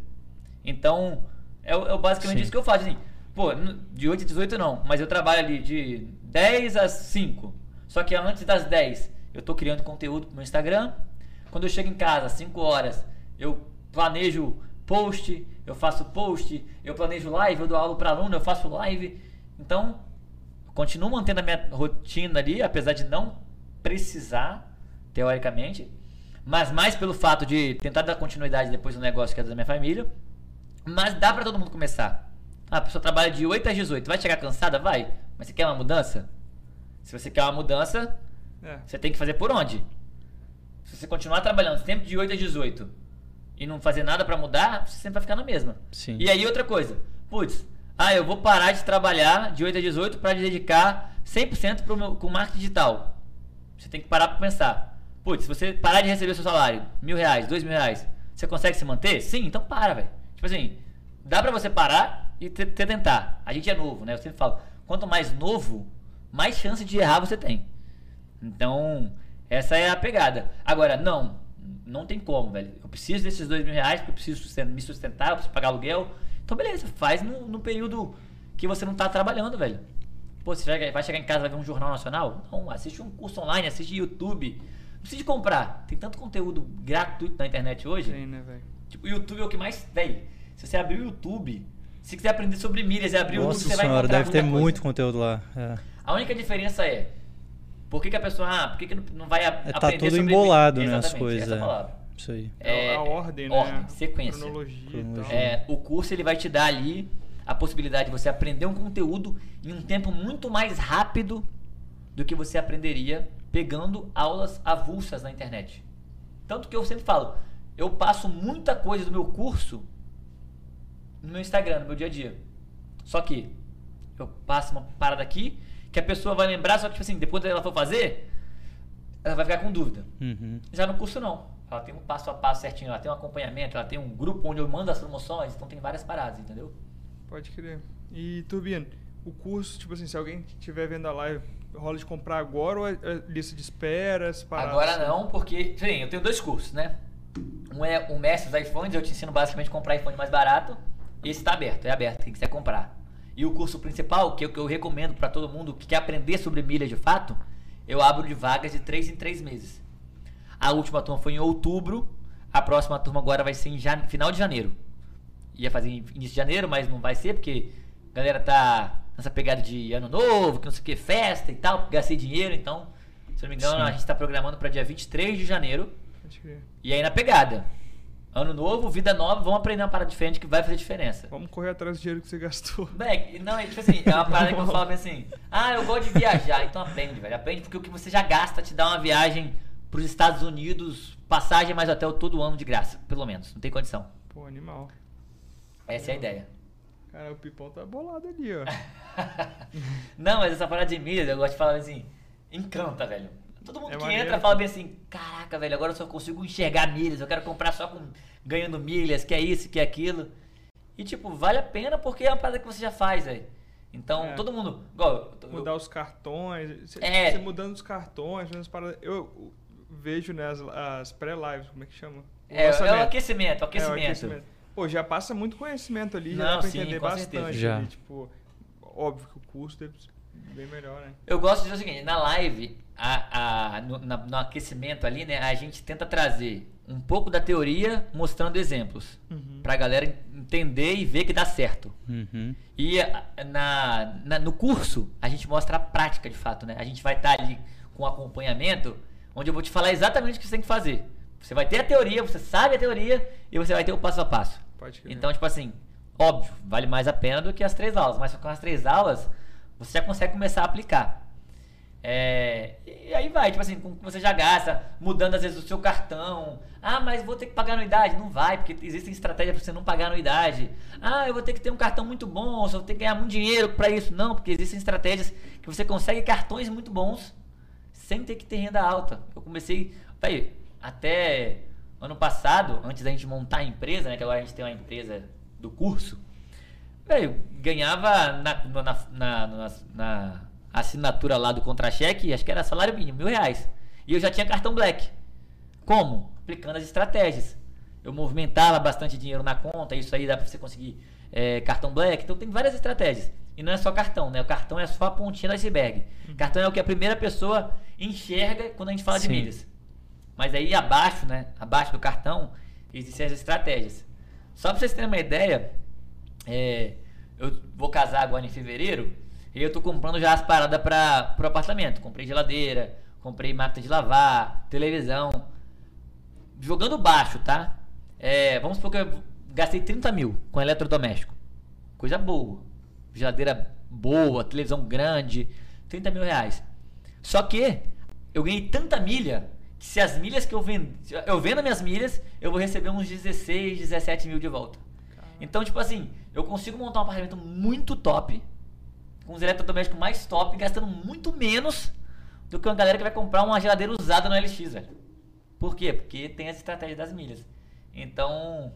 Então, é, é basicamente Sim. isso que eu faço. Assim, pô, de 8 a 18 não, mas eu trabalho ali de 10 às 5. Só que antes das 10, eu tô criando conteúdo pro meu Instagram. Quando eu chego em casa, às 5 horas, eu planejo post, eu faço post, eu planejo live, eu dou aula para aluno, eu faço live. Então, continuo mantendo a minha rotina ali, apesar de não precisar, teoricamente, mas mais pelo fato de tentar dar continuidade depois do negócio que é da minha família. Mas dá pra todo mundo começar. Ah, a pessoa trabalha de 8 às 18. Vai chegar cansada? Vai. Mas você quer uma mudança? Se você quer uma mudança, É. você tem que fazer por onde? Se você continuar trabalhando sempre de 8 a 18 e não fazer nada pra mudar, você sempre vai ficar na mesma. Sim. E aí outra coisa. Putz, ah, eu vou parar de trabalhar de 8 a 18 para dedicar 100% pro meu, com marketing digital. Você tem que parar pra pensar. Putz, se você parar de receber seu salário, mil reais, dois mil reais, você consegue se manter? Sim, então para, velho. Tipo assim, dá pra você parar e te- te- tentar. A gente é novo, né? Eu sempre falo, quanto mais novo, mais chance de errar você tem. Então, essa é a pegada. Agora, não, não tem como, velho. Eu preciso desses dois mil reais porque eu preciso susten- me sustentar, eu preciso pagar aluguel. Então, beleza, faz no, no período que você não tá trabalhando, velho. Pô, você vai chegar em casa vai ver um jornal nacional? Não, assiste um curso online, assiste YouTube. Não precisa de comprar. Tem tanto conteúdo gratuito na internet hoje. Tem, né, velho? Tipo, o YouTube é o que mais. Véi, se você abrir o YouTube, se quiser aprender sobre milhas e abrir o YouTube, você vai senhora, encontrar deve ter coisa. muito conteúdo lá. É. A única diferença é. Por que, que a pessoa. Ah, por que, que não- vai a- É, aprender tá tudo sobre embolado, né, as Exatamente, coisas. Essa é é. Isso aí. É, a ordem, né? ordem, sequência. Cronologia, Cronologia. É, o curso ele vai te dar ali a possibilidade de você aprender um conteúdo em um tempo muito mais rápido do que você aprenderia pegando aulas avulsas na internet. Tanto que eu sempre falo, eu passo muita coisa do meu curso no meu Instagram, no meu dia a dia. Só que eu passo uma parada aqui que a pessoa vai lembrar, só que tipo assim, depois que ela for fazer, ela vai ficar com dúvida. Uhum. Já no curso não. Ela tem um passo a passo certinho, ela tem um acompanhamento, ela tem um grupo onde eu mando as promoções, então tem várias paradas, entendeu? Pode crer. E, Turbino, o curso, tipo assim, se alguém estiver vendo a live, rola de comprar agora ou é, é lista de esperas? paradas Agora não, porque, sim, eu tenho dois cursos, né? Um é o Mestre dos iPhones, eu te ensino basicamente a comprar iPhone mais barato. Esse tá aberto, é aberto, quem quiser comprar. E o curso principal, que é o que eu recomendo para todo mundo que quer aprender sobre milha de fato, eu abro de vagas de 3 em 3 meses. A última turma foi em outubro, a próxima turma agora vai ser em jane- final de janeiro. Ia fazer início de janeiro, mas não vai ser porque a galera tá nessa pegada de ano novo, que não sei o que, festa e tal, gastei dinheiro, então, se não me engano, Sim. a gente tá programando para dia 23 de janeiro. E aí na pegada. Ano novo, vida nova, vamos aprender uma parada diferente que vai fazer diferença. Vamos correr atrás do dinheiro que você gastou. Beck, não, é tipo assim, é uma parada que eu falo bem assim, ah, eu gosto de viajar, então aprende, velho. Aprende porque o que você já gasta te dá uma viagem pros Estados Unidos, passagem mais hotel todo ano de graça, pelo menos. Não tem condição. Pô, animal. Essa é a ideia. Cara, o Pipão tá bolado ali, ó. Não, mas essa parada de milhas, eu gosto de falar assim, encanta, velho. Todo mundo É que maneiro, entra fala bem assim, caraca, velho, agora eu só consigo enxergar milhas, eu quero comprar só com ganhando milhas, que é isso, que é aquilo. E tipo, vale a pena porque é uma parada que você já faz, velho. Então, É. todo mundo, igual, eu- Mudar os cartões. Você, É. você mudando os cartões, paradas. Eu vejo, né, as, as pré-lives, como é que chama? O é, é o aquecimento, o É, o aquecimento. aquecimento. Pô, já passa muito conhecimento ali, já Não, dá pra sim, entender bastante. Já. ali, tipo, óbvio que o custo deve ser bem melhor, né? Eu gosto de dizer o seguinte, na live, a, a, no, na- no aquecimento ali, né, a gente tenta trazer um pouco da teoria mostrando exemplos. Uhum. Pra galera entender e ver que dá certo. Uhum. E na, na- no curso, a gente mostra a prática de fato, né? A gente vai estar ali com acompanhamento, onde eu vou te falar exatamente o que você tem que fazer. Você vai ter a teoria, você sabe a teoria, e você vai ter o passo a passo. Então, tipo assim, óbvio, vale mais a pena do que as três aulas. Mas com as três aulas, você já consegue começar a aplicar. É, e aí vai, tipo assim, você já gasta, mudando às vezes o seu cartão. Ah, mas vou ter que pagar anuidade. Não vai, porque existem estratégias para você não pagar anuidade. Ah, eu vou ter que ter um cartão muito bom, só vou ter que ganhar muito dinheiro para isso. Não, porque existem estratégias que você consegue cartões muito bons sem ter que ter renda alta. Eu comecei, vai, até ano passado, antes da gente montar a empresa, né, que agora a gente tem uma empresa do curso, velho, ganhava na, na, na, na assinatura lá do contra-cheque, acho que era salário mínimo, mil reais. E eu já tinha cartão black. Como? Aplicando as estratégias. Eu movimentava bastante dinheiro na conta, isso aí dá pra você conseguir é, cartão black. Então tem várias estratégias. E não é só cartão, né? O cartão é só a pontinha do iceberg. Uhum. Cartão é o que a primeira pessoa enxerga quando a gente fala Sim. de milhas. Mas aí abaixo, né? Abaixo do cartão, existem as estratégias. Só pra vocês terem uma ideia, é, eu vou casar agora em fevereiro. E eu tô comprando já as paradas para pro apartamento. Comprei geladeira, comprei máquina de lavar, televisão. Jogando baixo, tá? É, vamos supor que eu gastei 30 mil com eletrodoméstico. Coisa boa. Geladeira boa, televisão grande, 30 mil reais. Só que eu ganhei tanta milha que se as milhas que eu vendo, eu vendo minhas milhas, eu vou receber uns 16, 17 mil de volta. Então, tipo assim, eu consigo montar um apartamento muito top com os eletrodomésticos mais top, gastando muito menos do que uma galera que vai comprar uma geladeira usada no LX, velho. Por quê? Porque tem as estratégias das milhas. Então,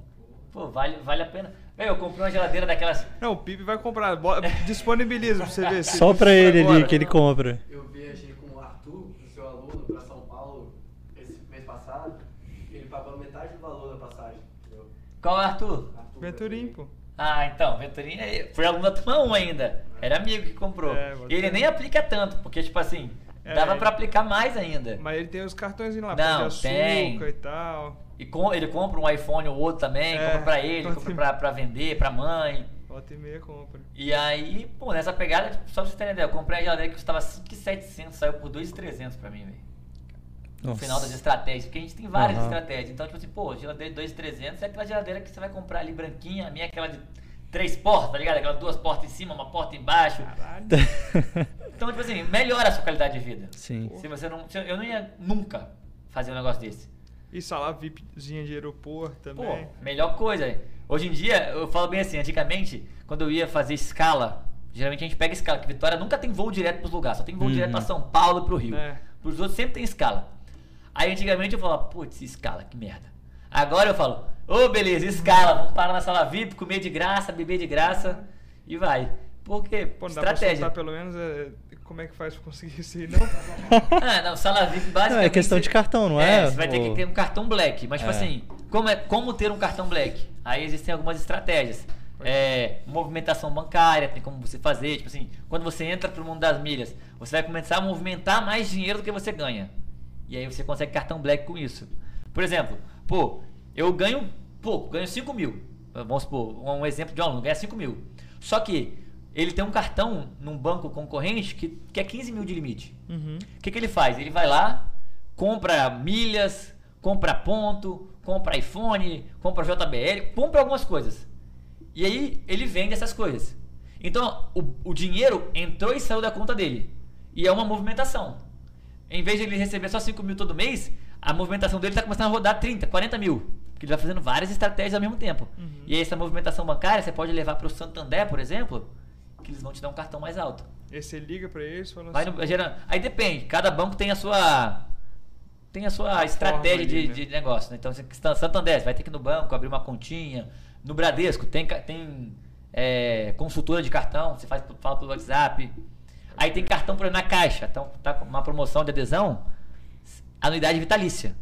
pô, vale, vale a pena. Velho, eu comprei uma geladeira daquelas. Não, o Pipe vai comprar. Disponibiliza pra você ver. Só pra ele agora. ali que ele compra. Eu viajei com o Arthur, seu aluno, pra São Paulo esse mês passado. Ele pagou metade do valor da passagem. Entendeu? Qual é o Arthur? Arthur Venturim, pô. Ah, então, Venturim foi aluno da turma 1 ainda. Era amigo que comprou. É, ele nem aplica tanto, porque, tipo assim, é, dava para aplicar mais ainda. Mas ele tem os cartões lá, Não, de tem. e tal. E com, ele compra um iPhone ou outro também, é, compra pra ele, compra pra, pra vender, pra mãe. Volta e meia compra. E aí, pô, nessa pegada, só pra você ter ideia, eu comprei a geladeira que custava 5,700, saiu por 2,300 pra mim, velho. No final das estratégias, porque a gente tem várias uhum. estratégias. Então, tipo assim, pô, geladeira de 2,300 é aquela geladeira que você vai comprar ali branquinha, a minha é aquela de três portas, tá ligado? Aquelas duas portas em cima, uma porta embaixo. Caralho. então, tipo assim, melhora a sua qualidade de vida. Sim. Se você não. Eu não ia nunca fazer um negócio desse. E sala VIPzinha de aeroporto também. Pô, melhor coisa. Hoje em dia, eu falo bem assim, antigamente, quando eu ia fazer escala, geralmente a gente pega escala, porque Vitória nunca tem voo direto pros lugares, só tem voo uhum. direto pra São Paulo e pro Rio. É. Pros outros sempre tem escala. Aí antigamente eu falava, putz, escala, que merda. Agora eu falo, ô oh, beleza, escala, vamos parar na sala VIP, comer de graça, beber de graça e vai. Porque, Pô, não estratégia. Dá pra pelo menos é, como é que faz pra conseguir isso aí, não? ah, não, sala VIP basicamente... Não, é questão de cartão, não é? é você vai ter que ter um cartão black, mas tipo é. tipo assim, como, é, como ter um cartão black? Aí existem algumas estratégias. É, movimentação bancária, tem como você fazer, tipo assim, quando você entra pro mundo das milhas, você vai começar a movimentar mais dinheiro do que você ganha. E aí você consegue cartão black com isso. Por exemplo, Pô, eu ganho pouco, ganho 5 mil. Vamos supor, um exemplo de um aluno, ganha 5 mil. Só que ele tem um cartão num banco concorrente que, que é 15 mil de limite. O uhum. que, que ele faz? Ele vai lá, compra milhas, compra ponto, compra iPhone, compra JBL, compra algumas coisas. E aí ele vende essas coisas. Então o, o dinheiro entrou e saiu da conta dele. E é uma movimentação. Em vez de ele receber só 5 mil todo mês, a movimentação dele está começando a rodar 30, 40 mil. Porque ele vai fazendo várias estratégias ao mesmo tempo. Uhum. E aí, essa movimentação bancária você pode levar para o Santander, por exemplo, que eles vão te dar um cartão mais alto. E você liga para eles falando assim, no, gera, Aí depende, cada banco tem a sua. Tem a sua estratégia ali, de, né? de, negócio. Né? Então, Santander, você vai ter que ir no banco, abrir uma continha. No Bradesco, tem, tem é, consultora de cartão, você faz, fala pelo WhatsApp. Aí tem cartão, por na caixa. Então, tá com uma promoção de adesão anuidade vitalícia.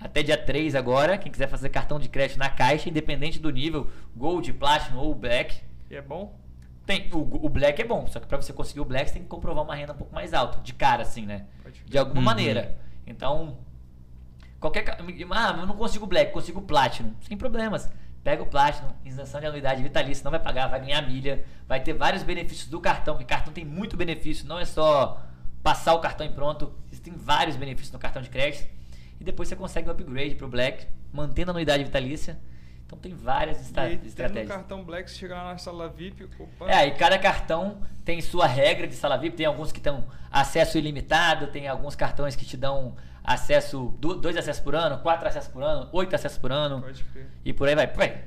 Até dia 3 agora, quem quiser fazer cartão de crédito na caixa, independente do nível, Gold, Platinum ou Black. E é bom? Tem, o, o Black é bom, só que para você conseguir o Black você tem que comprovar uma renda um pouco mais alta, de cara assim, né? De alguma uhum. maneira. Então, qualquer. Ah, eu não consigo Black, consigo Platinum. Sem problemas. Pega o Platinum, isenção de anuidade vitalícia, não vai pagar, vai ganhar milha, vai ter vários benefícios do cartão, porque cartão tem muito benefício, não é só passar o cartão e pronto. Existem vários benefícios no cartão de crédito. E depois você consegue um upgrade para o Black, mantendo a anuidade vitalícia. Então tem várias estra e aí, estratégias. no cartão Black, você chega lá na sala VIP, opa. É, e cada cartão tem sua regra de sala VIP, tem alguns que dão acesso ilimitado, tem alguns cartões que te dão acesso, do- dois acessos por ano, quatro acessos por ano, oito acessos por ano Pode crer. e por aí vai. Vai,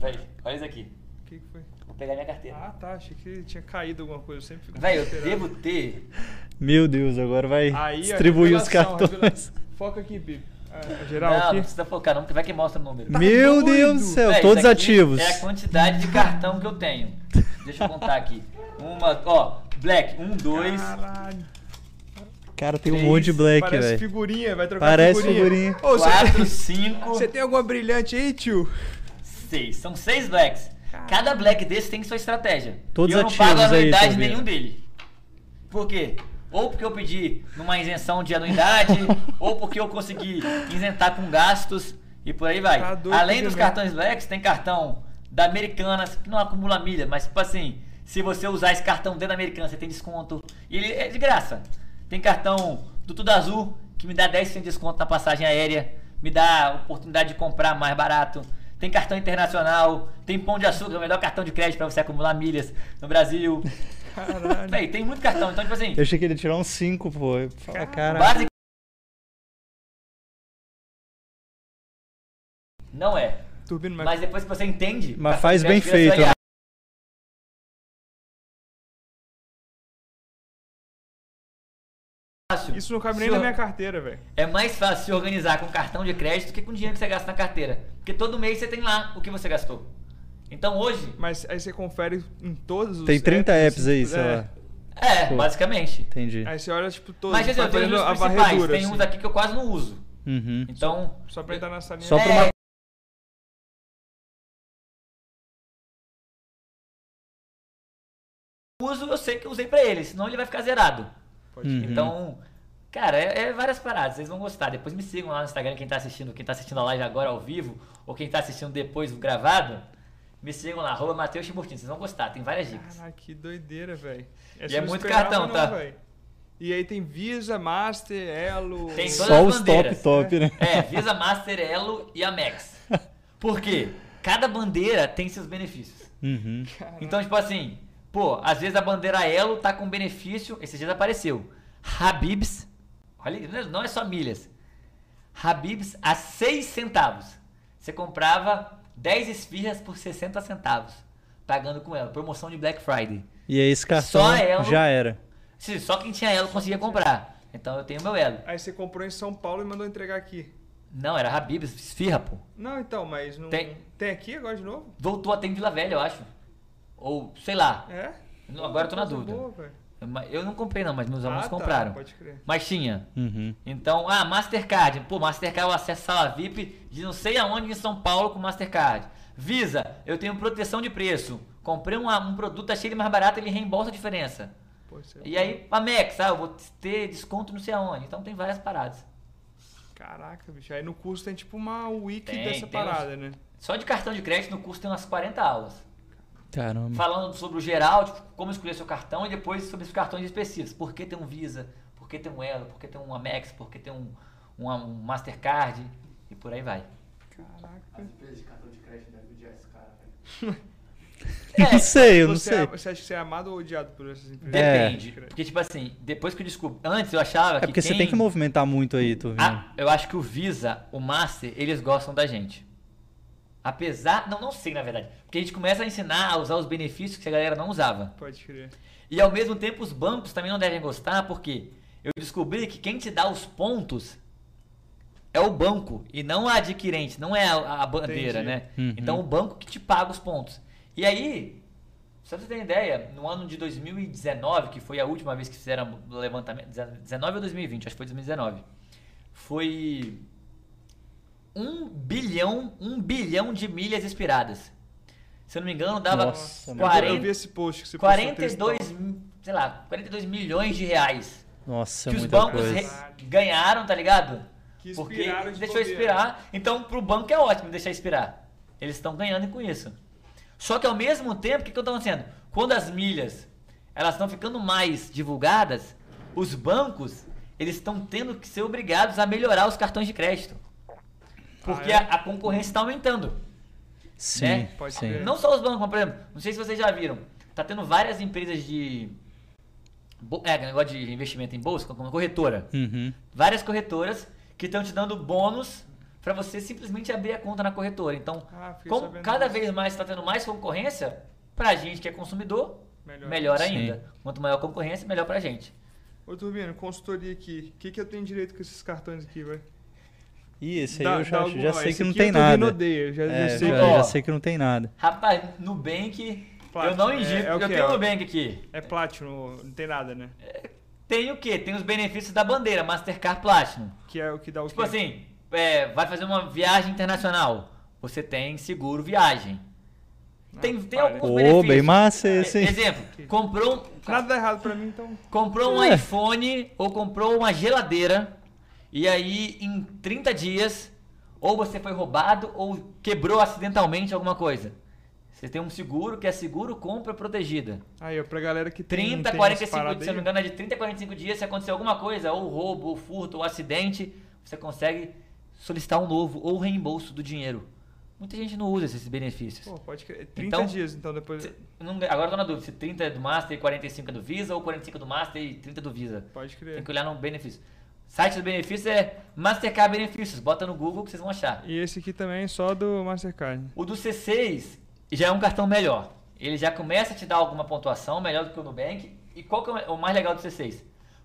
vai, olha isso aqui. O que, que foi? Vou pegar minha carteira. Ah, tá. Achei que tinha caído alguma coisa. Eu sempre fico Velho, eu devo ter. Meu Deus, agora vai Aí, distribuir os cartões. Foca aqui, Pipe. Ah, geral não, aqui. não precisa focar, não, porque vai que mostra o número. Meu doido? Deus do céu, Véi, todos ativos. É a quantidade de cartão que eu tenho. Deixa eu contar aqui. Uma, ó, Black, um, dois. Caralho. Cara, tem um Três, monte de black, Parece velho. figurinha, vai trocar Parece figurinha. figurinha. Você- Quatro, cinco, Você tem alguma brilhante aí, tio? seis. São seis blacks. Cada black desse tem sua estratégia. Todos e eu não pago aí, anuidade Torbinho. nenhum dele. Por quê? Ou porque eu pedi numa isenção de anuidade, ou porque eu consegui isentar com gastos e por aí vai. Tá Além dos cartões blacks, tem cartão da Americanas, que não acumula milha, mas tipo assim, se você usar esse cartão dentro da Americanas, você tem desconto. E ele é de graça. Tem cartão do Tudo Azul, que me dá 10% de desconto na passagem aérea, me dá a oportunidade de comprar mais barato. Tem cartão internacional, tem Pão de Açúcar, o melhor cartão de crédito para você acumular milhas no Brasil. Caralho. Véi, tem muito cartão, então tipo assim, Eu achei que ele ia tirar uns 5, pô. Fala, cara. base não é. Turbino, mas... Mas depois que você entende, Mas faz bem feito, né? Fácil. Isso não cabe nem na minha carteira, velho. É mais fácil se organizar com cartão de crédito do que com dinheiro que você gasta na carteira. Porque todo mês você tem lá o que você gastou. Então hoje, Mas aí você confere em todos os Tem 30 apps assim, aí, sei é. lá. é, Pô. basicamente. Entendi. Aí você olha, tipo, todos. Mas tenho fazendo os principais. Tem assim. uns aqui que eu quase não uso. Uhum. Então, Só pra entrar na salinha. Só pra É. uma... uso, eu sei que eu usei pra ele, senão ele vai ficar zerado. Pode Uhum. Então, cara, é, é várias paradas, vocês vão gostar. Depois me sigam lá no Instagram, quem tá assistindo, quem tá assistindo a live agora ao vivo, ou quem tá assistindo depois gravado, me sigam lá, arroba Matheus Chiburtino, vocês vão gostar, tem várias dicas. Caralho, que doideira, velho. E é muito cartão, tá? E aí tem Visa, Master, Elo. Tem todas Só as os top bandeiras. top, né? É, Visa Master, Elo e Amex. Por quê? Cada bandeira tem seus benefícios. Uhum. Então, tipo assim, pô, às vezes a bandeira Elo tá com benefício, esses dias apareceu. Habibs, olha, não é- não é só milhas. Habibs a 6 centavos. Você comprava 10 esfirras por 60 centavos, pagando com ela. Promoção de Black Friday. E aí esse cartão Só ela- já era. Se- Só quem tinha Elo conseguia comprar. Então eu tenho meu Elo. Aí você comprou em São Paulo e mandou entregar aqui. Não, era Habibs, esfirra, pô. Não, então, mas não. Tem. Tem aqui agora de novo? Voltou até em Vila Velha, eu acho. Ou, sei lá. É? Não, Agora eu tô na dúvida. boa. Eu não comprei não, mas meus alunos Ah, tá, compraram. Pode crer. Mas tinha. Uhum. Então, ah, Mastercard. Pô, Mastercard eu acesso sala VIP de não sei aonde em São Paulo com Mastercard. Visa, eu tenho proteção de preço. Comprei um, um produto, achei ele mais barato, ele reembolsa a diferença. É E aí, Amex, ah, eu vou ter desconto não sei aonde. Então tem várias paradas. Caraca, bicho. Aí no curso tem tipo uma wiki Tem, dessa tem uns- parada, né? Só de cartão de crédito no curso tem umas 40 aulas. Caramba. Falando sobre o geral, tipo, como escolher seu cartão e depois sobre os cartões específicos. Por que tem um Visa? Por que tem um Elo? Por que tem um Amex? Por que tem um, um, um Mastercard? E por aí vai. Caraca. As empresas de cartão de crédito devem odiar esse cara, velho. Não sei, eu não você, sei. é- você acha que você é amado ou odiado por essas empresas? É. Depende. Porque, tipo assim, depois que eu descobri. Antes eu achava É que. porque você tem que movimentar muito aí, tu vendo. Ah, eu acho que o Visa, o Master, eles gostam da gente. Apesar. Não, não sei na verdade. Porque a gente começa a ensinar a usar os benefícios que a galera não usava. Pode crer. E ao mesmo tempo os bancos também não devem gostar, porque eu descobri que quem te dá os pontos é o banco e não a adquirente, não é a, a bandeira, Entendi. né? Uhum. Então o banco que te paga os pontos. E aí, só pra você ter ideia, no ano de 2019, que foi a última vez que fizeram o levantamento, 19 ou 2020, acho que foi 2019, foi um bilhão, um bilhão de milhas expiradas. Se eu não me engano, dava Nossa, Eu, 40, eu vi esse post que você postou, 42, sei lá, 42 milhões de reais Nossa, que os muita bancos re- ganharam, tá ligado? Que Porque de deixou bobeira. expirar. Então, pro banco é ótimo deixar expirar. Eles estão ganhando com isso. Só que ao mesmo tempo, o que, que eu tô acontecendo? Quando as milhas elas estão ficando mais divulgadas, os bancos eles estão tendo que ser obrigados a melhorar os cartões de crédito. Porque Ah, é? a, a concorrência está aumentando. Sim, né? Pode sim. crer. Não só os bancos, mas, por exemplo, não sei se vocês já viram. tá tendo várias empresas de. É, negócio de investimento em bolsa, como corretora. Uhum. Várias corretoras que estão te dando bônus para você simplesmente abrir a conta na corretora. Então, Ah, sabendo cada vez mais está tendo mais concorrência, pra gente que é consumidor, Melhor. melhor, Sim. ainda. Quanto maior a concorrência, melhor pra gente. Ô, Turbino, consultoria aqui. O que, que eu tenho direito com esses cartões aqui, vai? E esse aí Dá- eu já, algum- sei que não tem nada. odeia, já, É, já sei já, que Ó. já sei que não tem nada. Rapaz, Nubank, Platinum, eu não é- indico, é o eu tenho é? Nubank aqui. é Platinum, não tem nada, né? Tem o quê? Tem os benefícios da bandeira, Mastercard Platinum. Que é o que dá o Tipo quê? assim, é, vai fazer uma viagem internacional. Você tem seguro viagem. Tem, tem para. alguns Pô, benefícios. bem massa esse? Exemplo, comprou um, Nada dá errado pra mim, então. comprou um É. iPhone ou comprou uma geladeira e aí em 30 dias ou você foi roubado ou quebrou acidentalmente alguma coisa. Você tem um seguro que é seguro compra protegida. Aí, ó, pra galera que tem. 30, tem 45, essa se eu não me engano, é de 30 a 45 dias, se acontecer alguma coisa, ou roubo, ou furto, ou acidente, você consegue solicitar um novo, ou reembolso do dinheiro. Muita gente não usa esses benefícios. Pô, pode crer. 30 Então- dias, então, depois. Se- não- agora eu tô na dúvida, se 30 é do Master e 45 é do Visa, ou 45 é do Master e 30 é do Visa. Pode crer. Tem que olhar no benefício. Site do benefício é Mastercard Benefícios, bota no Google que vocês vão achar. E esse aqui também é só do Mastercard. O do C6 já é um cartão melhor. Ele já começa a te dar alguma pontuação melhor do que o Nubank. E qual que é o mais legal do C6?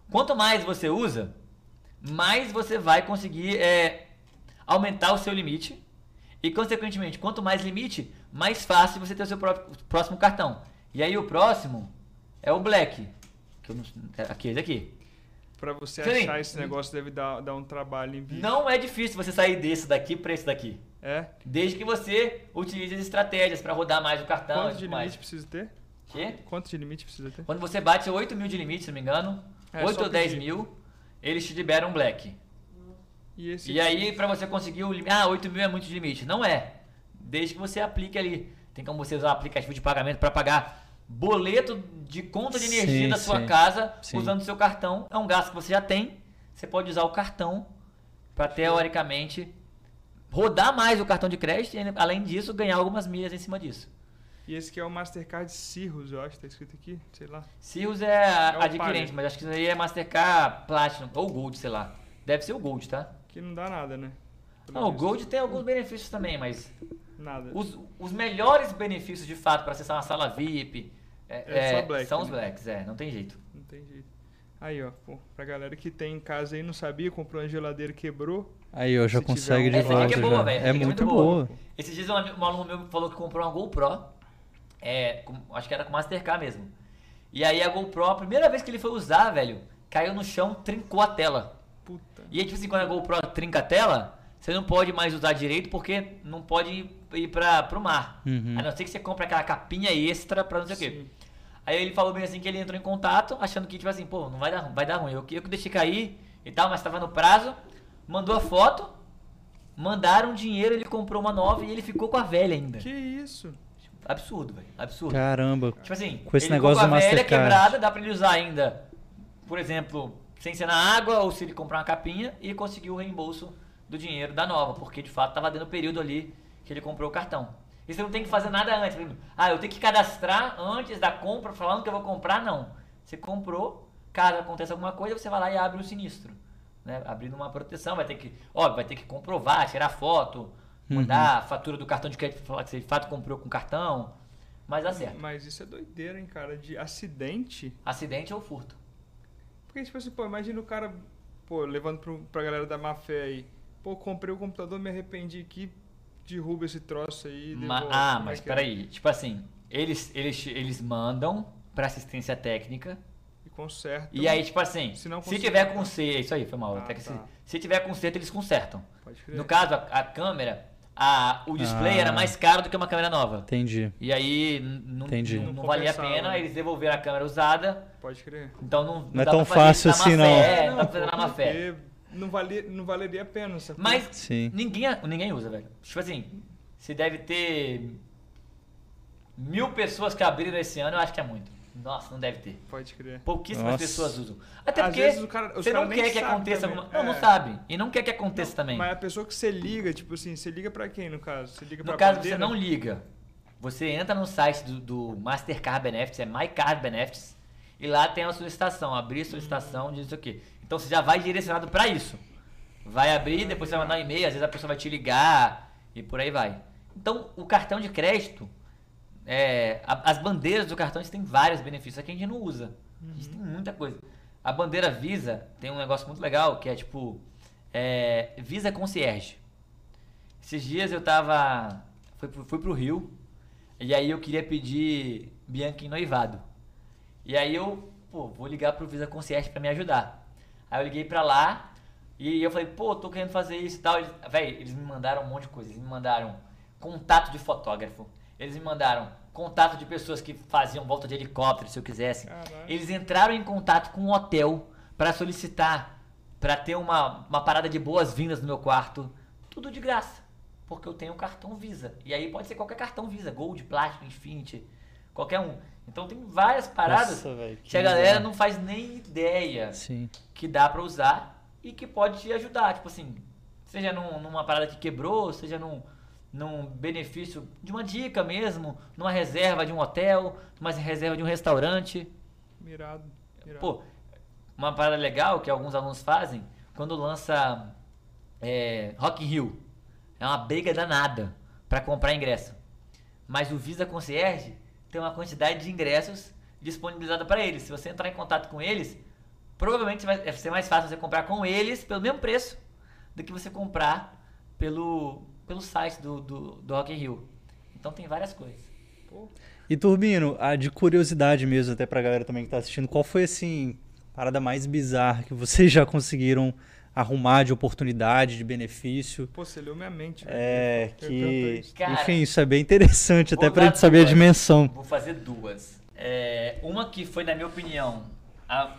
Quanto mais você usa, mais você vai conseguir é, aumentar o seu limite. E, consequentemente, quanto mais limite, mais fácil você ter o seu próprio, próximo cartão. E aí o próximo é o Black. Que eu não, é aqui, esse aqui. Pra você Sim. achar esse negócio deve dar, dar um trabalho em vídeo. Não é difícil você sair desse daqui para esse daqui. É? Desde que você utilize as estratégias para rodar mais o cartão Quanto de mais. limite precisa ter? Quê? Quanto de limite precisa ter? Quando você bate 8 mil de limite, se não me engano, É, 8 só ou 10 pedir. mil, eles te liberam black. E E aí, pra você conseguir o limite. Ah, 8 mil é muito de limite. Não é. Desde que você aplique ali. Tem como você usar o aplicativo de pagamento para pagar boleto de conta de energia Sim, da sua sim. casa Sim. usando o seu cartão. É um gasto que você já tem. Você pode usar o cartão para teoricamente rodar mais o cartão de crédito e, além disso, ganhar algumas milhas em cima disso. E esse aqui é o Mastercard Cirrus, eu acho, que tá escrito aqui, sei lá. Cirrus é, a- É o adquirente, mas acho que isso aí é Mastercard Platinum ou Gold, sei lá. Deve ser o Gold, tá? Que não dá nada, né? Pelo Não, o. Gold tem alguns benefícios também, mas Nada. os, os melhores benefícios de fato para acessar uma sala VIP é- É só é- Black, são os né? Blacks, é, não tem jeito. Não tem jeito. Aí, ó, pô, pra galera que tem em casa aí, não sabia, comprou uma geladeira, quebrou. Aí, ó, já Se consegue de Essa volta aqui é boa, velho. É é muito muito boa. boa. Esses dias um, um aluno meu falou que comprou uma GoPro, é, com- acho que era com Mastercard mesmo. E aí a GoPro, a primeira vez que ele foi usar, velho, caiu no chão, trincou a tela. Puta. E aí, tipo assim, quando a GoPro trinca a tela, você não pode mais usar direito porque não pode ir, pra, pro mar. Uhum. A não ser que você compre aquela capinha extra pra não sei o quê. Aí ele falou bem assim que ele entrou em contato, achando que, tipo assim, pô, não vai dar, vai dar ruim. Eu, que- eu que deixei cair e tal, mas tava no prazo. Mandou a foto, mandaram dinheiro, ele comprou uma nova e ele ficou com a velha ainda. Que isso? Absurdo, velho. Absurdo. Caramba. Tipo assim, Com esse ele negócio ficou com a velha quebrada, dá pra ele usar ainda, por exemplo, sem ser na água ou se ele comprar uma capinha e conseguir o reembolso do dinheiro da nova, porque de fato tava dando período ali que ele comprou o cartão. E você não tem que fazer nada antes. Ah, eu tenho que cadastrar antes da compra falando que eu vou comprar, não. Você comprou, caso aconteça alguma coisa, você vai lá e abre o sinistro. Né? Abrindo uma proteção, vai ter que, óbvio, vai ter que comprovar, tirar foto, mandar a fatura do cartão de crédito, falar que você de fato comprou com cartão, mas dá certo. Mas isso é doideira, hein, cara? De acidente. Acidente ou furto. Porque, tipo assim, pô, imagina o cara, pô, levando pro, pra galera da má fé aí. Pô, comprei o computador, me arrependi aqui, derruba esse troço aí. Ma- devolve. ah, é mas é? peraí. Tipo assim, eles, eles, eles mandam pra assistência técnica. E conserta. e aí, tipo assim, se não se tiver conserto. Isso aí, foi mal. Ah, até que se, tá. se tiver conserto, eles consertam. Pode crer. No caso, a, a câmera, a, o display Ah. era mais caro do que uma câmera nova. Entendi. E aí não, Entendi. não, Não não valia a pena, né? eles devolveram a câmera usada. Pode crer. Então não, Não é dá tão pra fazer fácil assim, não. É, não pô, fazer na má fé. porque Não, valia, não valeria a pena, sabe? Mas Sim. ninguém, ninguém usa, velho. Tipo assim, se deve ter mil pessoas que abriram esse ano, eu acho que é muito. Nossa, não deve ter. Pode crer. Pouquíssimas Nossa. pessoas usam. Até Às porque vezes o cara- você cara não quer que aconteça também. alguma... Não, não É. sabe. E não quer que aconteça também. Mas a pessoa que você liga, tipo assim, você liga pra quem no caso? Você liga No pra caso, bandeira? você não liga. Você entra no site do, do Mastercard Benefits, é MyCard Benefits, e lá tem a solicitação, abrir solicitação de isso aqui. Então você já vai direcionado para isso. Vai abrir, depois você vai mandar um e-mail, às vezes a pessoa vai te ligar e por aí vai. Então o cartão de crédito, é, a- as bandeiras do cartão têm vários benefícios, aqui a gente não usa. A gente tem muita coisa. A bandeira Visa tem um negócio muito legal que é tipo é, Visa Concierge. Esses dias eu tava. Fui, pro- fui pro Rio. E aí eu queria pedir Bianca em noivado. E aí eu, pô, vou ligar pro Visa Concierge pra me ajudar. Aí eu liguei pra lá e eu falei, pô, tô querendo fazer isso e tal. Eles, véi, eles me mandaram um monte de coisa. Eles me mandaram contato de fotógrafo. Eles me mandaram contato de pessoas que faziam volta de helicóptero, se eu quisesse. Caralho. Eles entraram em contato com um hotel pra solicitar, pra ter uma, uma parada de boas-vindas no meu quarto. Tudo de graça. Porque eu tenho um cartão Visa. E aí pode ser qualquer cartão Visa, Gold, Plástico, Infinity, qualquer um. Então tem várias paradas Nossa, velho, que a que galera bizarro. não faz nem ideia Sim. que dá pra usar e que pode te ajudar. Tipo assim, seja num- numa parada que quebrou, seja num, num benefício de uma dica mesmo, numa reserva de um hotel, numa reserva de um restaurante. Mirado. mirado. Pô, uma parada legal que alguns alunos fazem, quando lança é, Rock in Rio, é uma briga danada pra comprar ingresso. Mas o Visa Concierge tem uma quantidade de ingressos disponibilizada para eles. Se você entrar em contato com eles, provavelmente vai vai ser mais fácil você comprar com eles pelo mesmo preço do que você comprar pelo, pelo site do, do, do Rock in Rio. Então tem várias coisas. Pô, E Turbino, a de curiosidade mesmo, até pra galera também que tá assistindo, qual foi assim, a parada mais bizarra que vocês já conseguiram arrumar de oportunidade, de benefício? pô, você leu minha mente. velho. É, que. isso. Cara, Enfim, isso é bem interessante, até pra gente saber a duas. dimensão. Vou fazer duas. É, uma que foi, na minha opinião, a-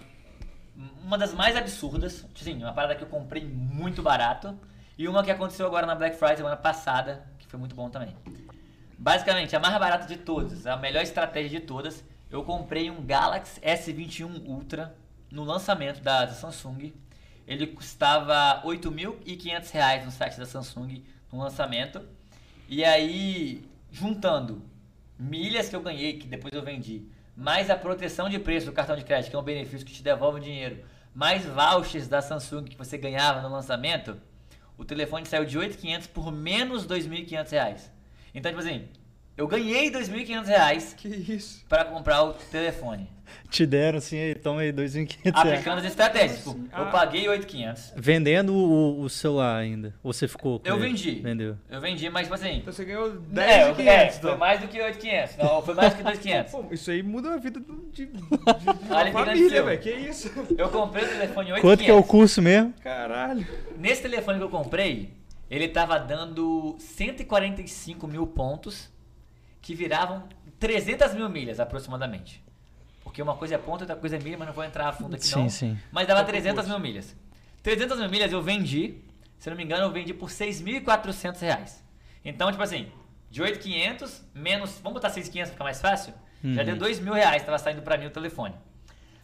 uma das mais absurdas. Sim, uma parada que eu comprei muito barato. E uma que aconteceu agora na Black Friday semana passada, que foi muito bom também. Basicamente, a mais barata de todas, a melhor estratégia de todas. Eu comprei um Galaxy S21 Ultra no lançamento da, da Samsung. Ele custava 8.500 reais no site da Samsung no lançamento. E aí, juntando milhas que eu ganhei, que depois eu vendi, mais a proteção de preço do cartão de crédito, que é um benefício que te devolve o dinheiro, mais vouchers da Samsung que você ganhava no lançamento, o telefone saiu de 8.500 por menos 2.500 reais. Então, tipo assim, eu ganhei 2.500 reais Que isso? para comprar o telefone. Te deram assim, aí, toma aí 2.500 reais. Aplicando as estratégias. Tipo, Ah. eu paguei 8.500. Vendendo o, o celular ainda. Ou você ficou com Eu ele? vendi. Vendeu. Eu vendi, mas tipo assim... Então você ganhou É, 10 eu- de é, 500. foi então. mais do que 8.500. Não, foi mais do que 2.500. Pô, isso aí muda a vida do- de, de, de Olha que família, seu. velho. Que isso? Eu comprei o telefone 8.500. Quanto que é o curso mesmo? Caralho. Nesse telefone que eu comprei, ele tava dando 145 mil pontos, que viravam 300 mil milhas aproximadamente. Porque uma coisa é ponto, outra coisa é milha, mas não vou entrar a fundo aqui Sim, não. sim. Mas dava Qual que é o 300 custo? mil milhas. 300 mil milhas eu vendi, se eu não me engano, eu vendi por 6.400 reais. Então, tipo assim, de 8.500 menos, vamos botar 6.500 pra ficar mais fácil? Já Uhum. deu 2 mil reais, tava saindo pra mim o telefone.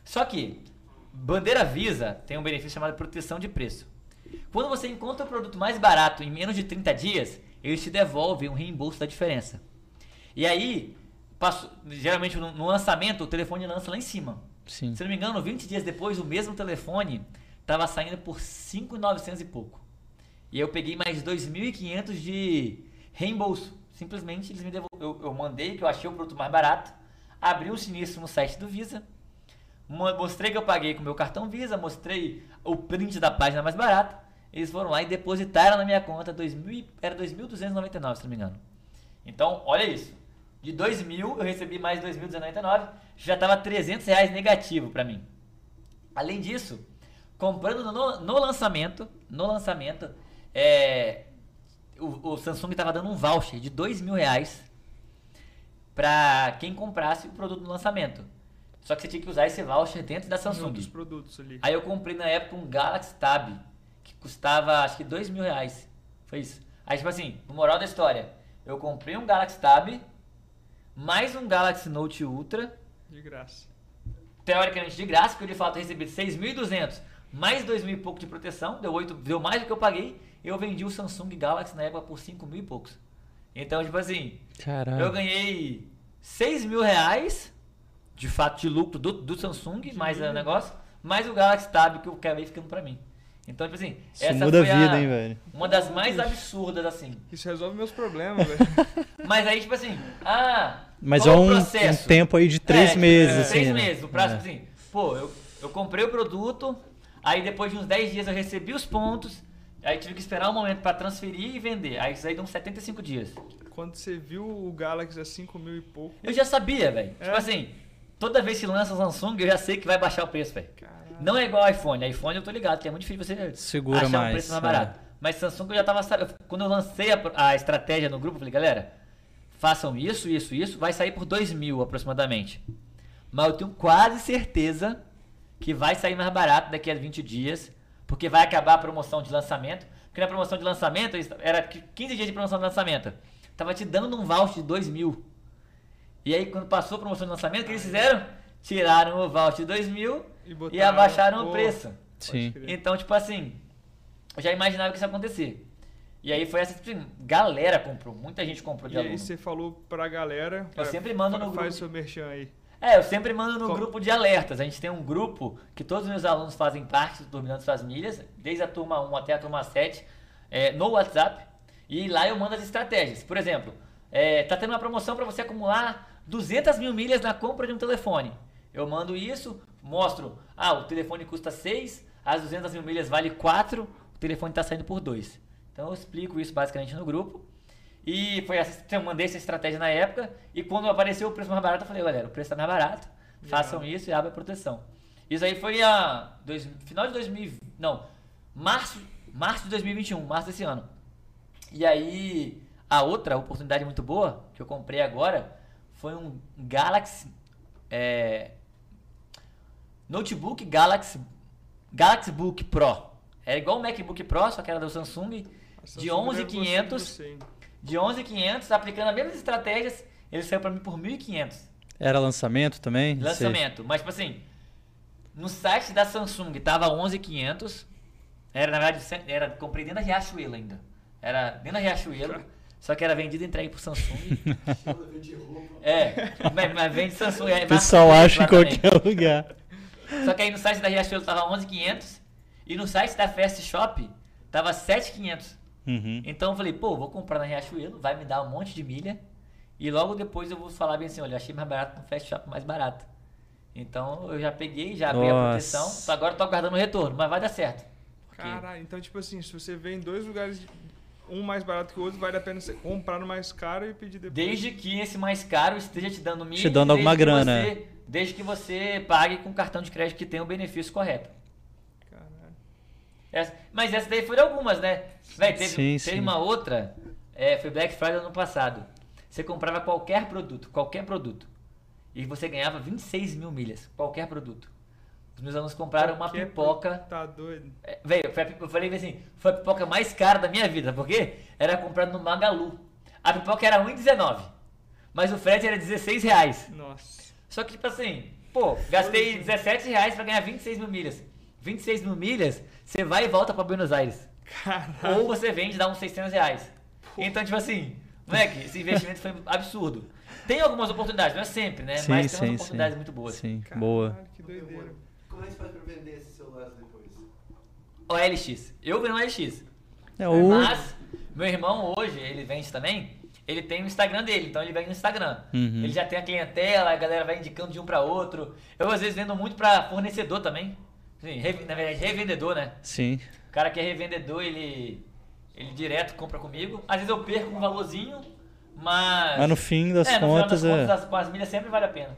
Só que, bandeira Visa tem um benefício chamado proteção de preço. Quando você encontra o produto mais barato em menos de 30 dias, eles te devolvem um reembolso da diferença. E aí, passo- geralmente no, lançamento, o telefone lança lá em cima. Sim. Se não me engano, 20 dias depois, o mesmo telefone estava saindo por 5.900 e pouco. E eu peguei mais 2.500 de reembolso. Simplesmente eles me devol... eu, eu mandei que eu achei o produto mais barato, abri um sinistro no site do Visa, mo- mostrei que eu paguei com meu cartão Visa, mostrei o print da página mais barata. Eles foram lá e depositaram na minha conta 2.000, e- era 2.299, se não me engano. Então, olha isso. De 2.000 eu recebi mais 2.299, já estava 300 reais negativo para mim. Além disso, comprando no, no lançamento, no lançamento, é, o, o Samsung estava dando um voucher de dois mil reais para quem comprasse o produto no lançamento. Só que você tinha que usar esse voucher dentro da Samsung. outros produtos ali. Aí eu comprei na época um Galaxy Tab, que custava acho que dois mil reais. Foi isso. Aí tipo assim, no moral da história, eu comprei um Galaxy Tab, mais um Galaxy Note Ultra, De graça. teoricamente de graça, porque eu de fato recebi 6.200 mais 2 mil e pouco de proteção, deu, 8, deu mais do que eu paguei. Eu vendi o Samsung Galaxy na época por 5 mil e poucos. Então, tipo assim, Caralho. eu ganhei 6 mil reais de fato de lucro do, do Samsung, mais o negócio, mais o Galaxy Tab que eu acabei ficando pra mim. Então, tipo assim, Isso essa muda a foi vida, hein, velho? uma das mais absurdas, assim. Isso resolve meus problemas, velho. Mas aí, tipo assim, ah. Mas qual é o um, um tempo aí de três É, meses, é, assim. Três né? meses. O prazo, É. assim, pô, eu, eu comprei o produto, aí depois de uns 10 dias eu recebi os pontos, aí tive que esperar um momento pra transferir e vender. Aí isso aí deu uns 75 dias. Quando você viu o Galaxy a 5 mil e pouco. Eu já sabia, velho. É? Tipo assim, toda vez que lança o Samsung, eu já sei que vai baixar o preço, velho. Não é igual iPhone. iPhone eu tô ligado, que é muito difícil você Segura achar um mais, preço mais é. barato. Mas Samsung eu já tava sabendo. Quando eu lancei a, a estratégia no grupo, eu falei, galera, façam isso, isso, isso, vai sair por 2 mil aproximadamente. Mas eu tenho quase certeza que vai sair mais barato daqui a 20 dias, porque vai acabar a promoção de lançamento. Porque na promoção de lançamento, era 15 dias de promoção de lançamento. Tava te dando um voucher de 2 mil. E aí, quando passou a promoção de lançamento, o que eles fizeram? Tiraram o voucher de 2 mil E e, abaixaram o preço. Sim. Então, tipo assim, eu já imaginava que isso ia acontecer. E aí foi essa, tipo, assim, galera comprou, muita gente comprou de E aí aluno. você falou pra galera. pra- sempre mando no Faz grupo. seu merchan aí. É, eu sempre mando no Com- grupo de alertas. A gente tem um grupo que todos os meus alunos fazem parte do Dominando Suas Milhas, desde a turma 1 até a turma 7, é, no WhatsApp. E lá eu mando as estratégias. Por exemplo, é, tá tendo uma promoção para você acumular 200 mil milhas na compra de um telefone. Eu mando isso, mostro, ah, o telefone custa 6, as 200 mil milhas vale 4, o telefone está saindo por 2. Então eu explico isso basicamente no grupo. E foi essa, eu mandei essa estratégia na época. E quando apareceu o preço mais barato, eu falei, galera, o preço tá mais barato. Façam isso e abrem a proteção. Isso aí foi a dois, final de 2000, não, março, março de 2021, março desse ano. E aí a outra oportunidade muito boa que eu comprei agora foi um Galaxy é, notebook Galaxy Galaxy Book Pro. Era igual o MacBook Pro, só que era do Samsung, de Samsung 11.500 de você, hein? de 11.500, aplicando as mesmas estratégias, ele saiu pra mim por 1.500 Era lançamento também? lançamento. Mas tipo assim, no site da Samsung tava 11.500, era na verdade, era comprei dentro da Riachuelo ainda. Era dentro da Riachuelo, só que era vendido e entregue pro Samsung. É, mas, mas vende Samsung. É, O pessoal acha em qualquer lugar. Só que aí no site da Riachuelo tava 11.500 e no site da Fast Shop tava 7.500. Uhum. Então eu falei, pô, vou comprar na Riachuelo, vai me dar um monte de milha. E logo depois eu vou falar bem assim, olha, achei mais barato no Fast Shop, mais barato. Então eu já peguei, já abri a Nossa. proteção. Agora eu tô aguardando o retorno, mas vai dar certo. Porque- Caralho, então tipo assim, se você vê em dois lugares, um mais barato que o outro, vale a pena você comprar no mais caro e pedir depois. Desde que esse mais caro esteja te dando milha. Te dando alguma grana. você- desde que você pague com cartão de crédito que tenha o benefício correto. Caralho. Essa- mas essa daí foi algumas, né? Véi, teve, Sim, teve sim. uma outra, é, foi Black Friday ano passado. Você comprava qualquer produto, qualquer produto. E você ganhava 26 mil milhas, qualquer produto. Os meus alunos compraram uma Qualquer pipoca. pro- Tá doido. É, eu falei assim, foi a pipoca mais cara da minha vida, porque era comprada no Magalu. A pipoca era R$1,19, mas o frete era 16 reais. Nossa. Só que, tipo assim, pô, gastei 17 reais pra ganhar 26 mil milhas. 26 mil milhas, você vai e volta pra Buenos Aires. Caralho. Ou você vende e dá uns 600 reais. Então, tipo assim, moleque, esse investimento foi absurdo. Tem algumas oportunidades, não é sempre, né? Sim, Mas tem sim, umas oportunidades sim. muito boas. Sim, Caralho, boa. Que doideira. Como é que você faz pra vender esses celulares depois? OLX. Eu vendo OLX. É o... Mas, meu irmão hoje, ele vende também, ele tem o Instagram dele, então ele vende no Instagram. Uhum. Ele já tem a clientela, a galera vai indicando de um pra outro. Eu às vezes vendo muito pra fornecedor também. Sim, na verdade, revendedor, né? Sim. O cara que é revendedor, ele, ele direto compra comigo. Às vezes eu perco um valorzinho, mas... Mas no fim das é, no final contas das é. contas, as, com as milhas sempre vale a pena.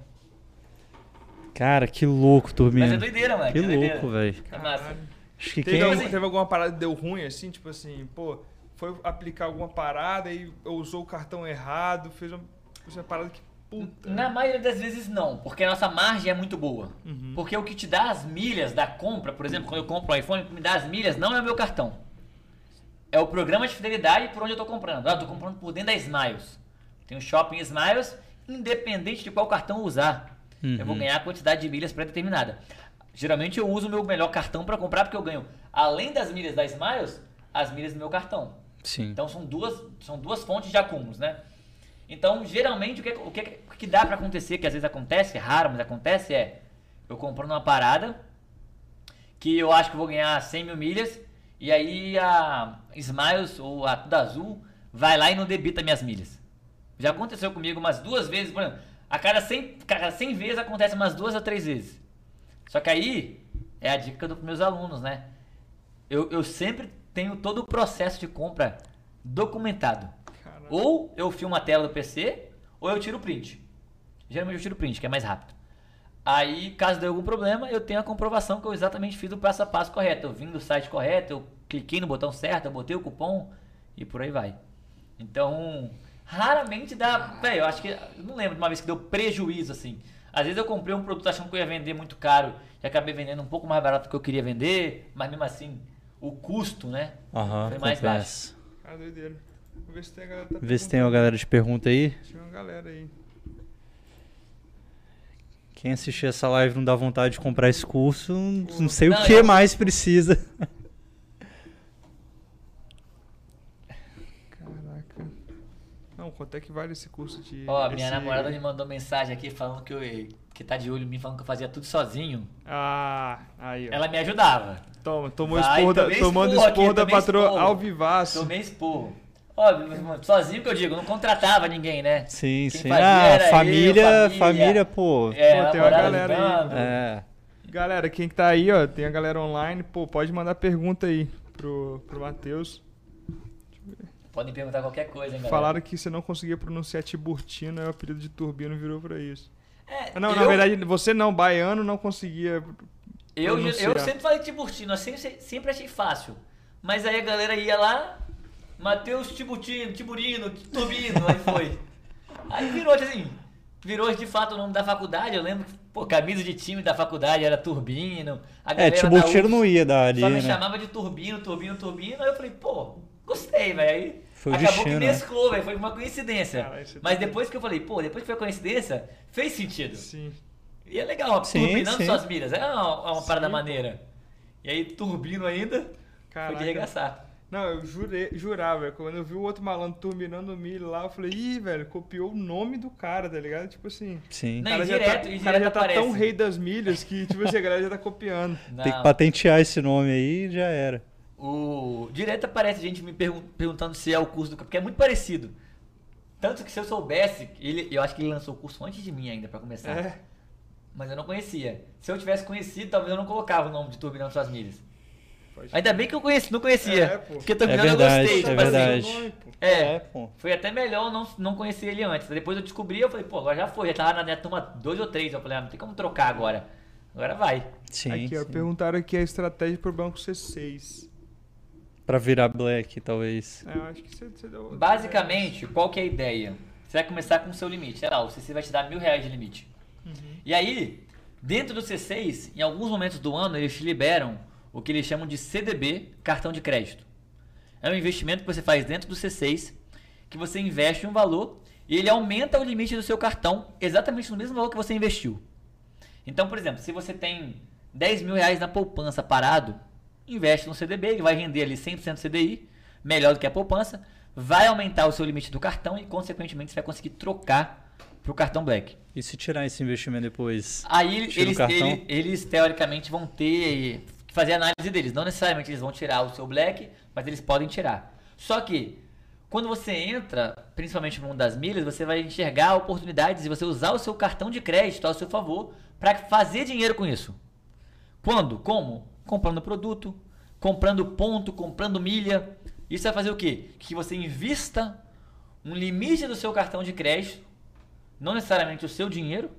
Cara, que louco, turminha. Mas é doideira, mano. Que é doideira. louco, velho. É massa. Acho que Teve, quem. algum- teve alguma parada que deu ruim assim, tipo assim, pô, foi aplicar alguma parada e usou o cartão errado, fez uma, fez uma parada que puta. Na maioria das vezes não, porque a nossa margem é muito boa. Uhum. Porque o que te dá as milhas da compra, por exemplo, quando eu compro um iPhone, o que me dá as milhas não é o meu cartão. É o programa de fidelidade por onde eu tô comprando. Ah, eu tô comprando por dentro da Smiles. Tem o Shopping Smiles, independente de qual cartão eu usar. Eu vou Uhum. ganhar a quantidade de milhas pré-determinada. Geralmente eu uso o meu melhor cartão para comprar, porque eu ganho, além das milhas da Smiles, as milhas do meu cartão. Sim. Então são duas, são duas fontes de acúmulos, né? Então, geralmente, o que, o que, o que dá pra acontecer, que às vezes acontece, é raro, mas acontece, é eu comprando uma parada que eu acho que eu vou ganhar 100 mil milhas e aí a Smiles ou a Tudo Azul vai lá e não debita minhas milhas. Já aconteceu comigo umas duas vezes, por exemplo, a cada 100, cada 100 vezes acontece umas duas ou três vezes. Só que aí é a dica dos meus alunos, né? Eu, eu sempre tenho todo o processo de compra documentado. Caralho. Ou eu filmo a tela do PC, ou eu tiro o print. Geralmente eu tiro o print, que é mais rápido. Aí, caso dê algum problema, eu tenho a comprovação que eu exatamente fiz o passo a passo correto. Eu vim do site correto, eu cliquei no botão certo, eu botei o cupom e por aí vai. Então, raramente dá. Velho, eu acho que. eu Não lembro de uma vez que deu prejuízo assim. Às vezes eu comprei um produto achando que eu ia vender muito caro e acabei vendendo um pouco mais barato do que eu queria vender, mas mesmo assim, o custo, né? Aham, Foi mais compensa. Cara, doideira. Vou ver se tem a galera. Tá Vê se tem uma galera de pergunta aí. Tinha uma galera aí. Quem assistir essa live não dá vontade de comprar esse curso, não sei Não, o que eu- mais precisa. Caraca. Não, quanto é que vale esse curso de. Ó, minha esse- namorada me mandou mensagem aqui falando que eu que tá de olho em mim, falando que eu fazia tudo sozinho. Ah, aí, ó. Ela me ajudava. Toma, tomou Vai, tomei tomando esporro da patroa ao vivaço. Tomei esporro. Óbvio, sozinho que eu digo, não contratava ninguém, né? Sim, Quem sim. fazia Ah, era eu, família, família. família, pô. É, Pô, tem uma galera aí. É. Galera, quem que tá aí, ó, tem a galera online, pô, pode mandar pergunta aí pro, pro Matheus. Podem perguntar qualquer coisa, hein, galera. Falaram que você não conseguia pronunciar Tiburtino, aí o apelido de Turbino virou pra isso. É, Não, eu, na verdade, você não, baiano, não conseguia. Eu, eu sempre falei Tiburtino, eu sempre, sempre achei fácil. Mas aí a galera ia lá, Matheus Tiburtino, Tiburino, Turbino, aí foi. Aí virou assim, virou de fato o nome da faculdade. Eu lembro que, pô, camisa de time da faculdade era Turbino. A É, Tiburtino não ia dar ali, Só me né? chamava de Turbino, Turbino, Turbino. Aí eu falei, pô, gostei, velho. Aí Foi o acabou destino, que né? mesclou, velho. Foi uma coincidência. Caralho, você Mas tá- depois que eu falei, pô, depois que foi coincidência, fez sentido. Sim. E é legal, Sim, turbinando sim. suas milhas. É uma, uma parada maneira. E aí, turbino ainda, foi Caraca. de arregaçar. Não, eu jurei, jurava, velho. Quando eu vi o outro malandro turbinando o milho lá, eu falei, ih, velho, copiou o nome do cara, tá ligado? Tipo assim. Sim. Não, o cara e já direto- tá, o cara direto já tá tão aparece. rei das milhas que, tipo assim, a galera já tá copiando. Tem Não, que patentear esse nome aí e já era. O... Direto aparece gente me pergun- perguntando se é o curso do... Porque é muito parecido. Tanto que se eu soubesse, ele, eu acho que ele lançou o curso antes de mim ainda, pra começar. É. Mas eu não conhecia. Se eu tivesse conhecido, talvez eu não colocava o nome de Turbinando Suas Milhas. Pode- Ainda bem que eu conheci, não conhecia. É, pô. Porque Turbinando É eu gostei. é tipo assim. verdade. Nome, pô. É, pô. Foi até melhor não, não conhecer ele antes. Depois eu descobri, eu falei, pô, agora já foi. Já tava na minha turma 2 ou 3. Eu falei, ah, não tem como trocar agora. Agora vai. Sim, aqui, ó, sim. perguntaram aqui a estratégia pro banco C6. Pra virar black, talvez. É, eu acho que você, você deu. Basicamente, qual que é a ideia? Você vai começar com o seu limite. Sei lá, o C6 vai te dar mil reais de limite. E aí, dentro do C6, em alguns momentos do ano, eles te liberam o que eles chamam de CDB, cartão de crédito. É um investimento que você faz dentro do C6, que você investe um valor e ele aumenta o limite do seu cartão exatamente no mesmo valor que você investiu. Então, por exemplo, se você tem 10 mil reais na poupança parado, investe no CDB, ele vai render ali 100% CDI, melhor do que a poupança, vai aumentar o seu limite do cartão e, consequentemente, você vai conseguir trocar para o cartão Black. E se tirar esse investimento depois? Aí eles, cartão? ele- eles, teoricamente vão ter que fazer a análise deles. Não necessariamente eles vão tirar o seu black, mas eles podem tirar. Só que quando você entra, principalmente no mundo das milhas, você vai enxergar oportunidades de você usar o seu cartão de crédito ao seu favor para fazer dinheiro com isso. Quando? Como? Comprando produto, comprando ponto, comprando milha. Isso vai fazer o quê? Que você invista um limite do seu cartão de crédito, não necessariamente o seu dinheiro,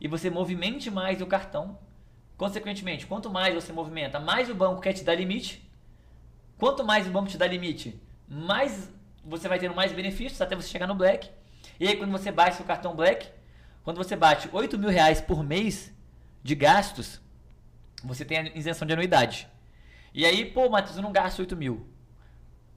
e você movimente mais o cartão. Consequentemente, quanto mais você movimenta, mais o banco quer te dar limite. Quanto mais o banco te dá limite, mais você vai tendo mais benefícios até você chegar no Black. E aí, quando você bate o cartão Black, quando você bate 8 mil reais por mês de gastos, você tem a isenção de anuidade. E aí, pô, Matheus, eu não gasto 8 mil.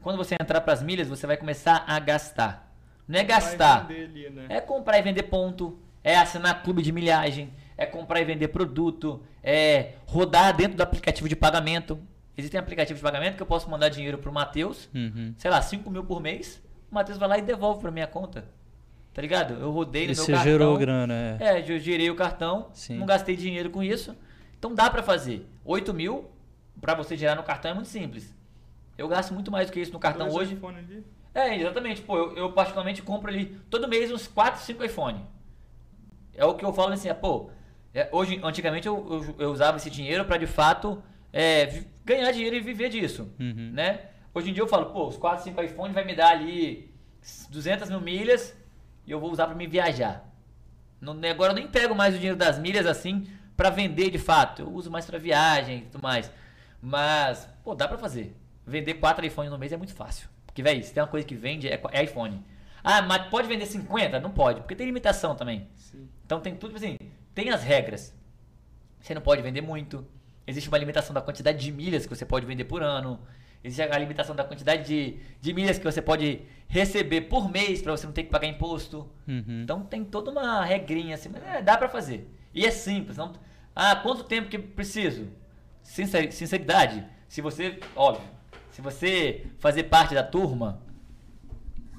Quando você entrar para as milhas, você vai começar a gastar. Não é gastar. Ali, né? É comprar e vender ponto, é assinar clube de milhagem, é comprar e vender produto, é rodar dentro do aplicativo de pagamento. Existem aplicativos de pagamento que eu posso mandar dinheiro pro Matheus, Uhum. sei lá, 5 mil por mês, o Matheus vai lá e devolve pra minha conta. Tá ligado? Eu rodei no E meu você cartão. gerou grana, é. É, eu girei o cartão, Sim. não gastei dinheiro com isso. Então dá pra fazer. 8 mil pra você gerar no cartão é muito simples. Eu gasto muito mais do que isso no cartão Dois hoje. iPhone ali. É, exatamente. Pô, eu, eu particularmente compro ali todo mês uns 4, 5 iPhone. É o que eu falo assim, é, pô, é, hoje, antigamente eu, eu, eu usava esse dinheiro pra de fato é, ganhar dinheiro e viver disso, Uhum. né? Hoje em dia eu falo, pô, os 4, 5 iPhone vai me dar ali 200 mil milhas e eu vou usar pra me viajar. Não, agora eu nem pego mais o dinheiro das milhas assim pra vender de fato. Eu uso mais pra viagem e tudo mais. Mas, pô, dá pra fazer. Vender 4 iPhones no mês é muito fácil. Porque, velho, se tem uma coisa que vende é, é iPhone. Ah, mas pode vender 50? Não pode, porque tem limitação também. Então tem tudo assim, tem as regras. Você não pode vender muito. Existe uma limitação da quantidade de milhas que você pode vender por ano. Existe a limitação da quantidade de, de milhas que você pode receber por mês para você não ter que pagar imposto. Uhum. Então tem toda uma regrinha assim, mas é, dá pra fazer. E é simples. Não, ah, quanto tempo que preciso? Sincer- Sinceridade. Se você, óbvio, se você fazer parte da turma,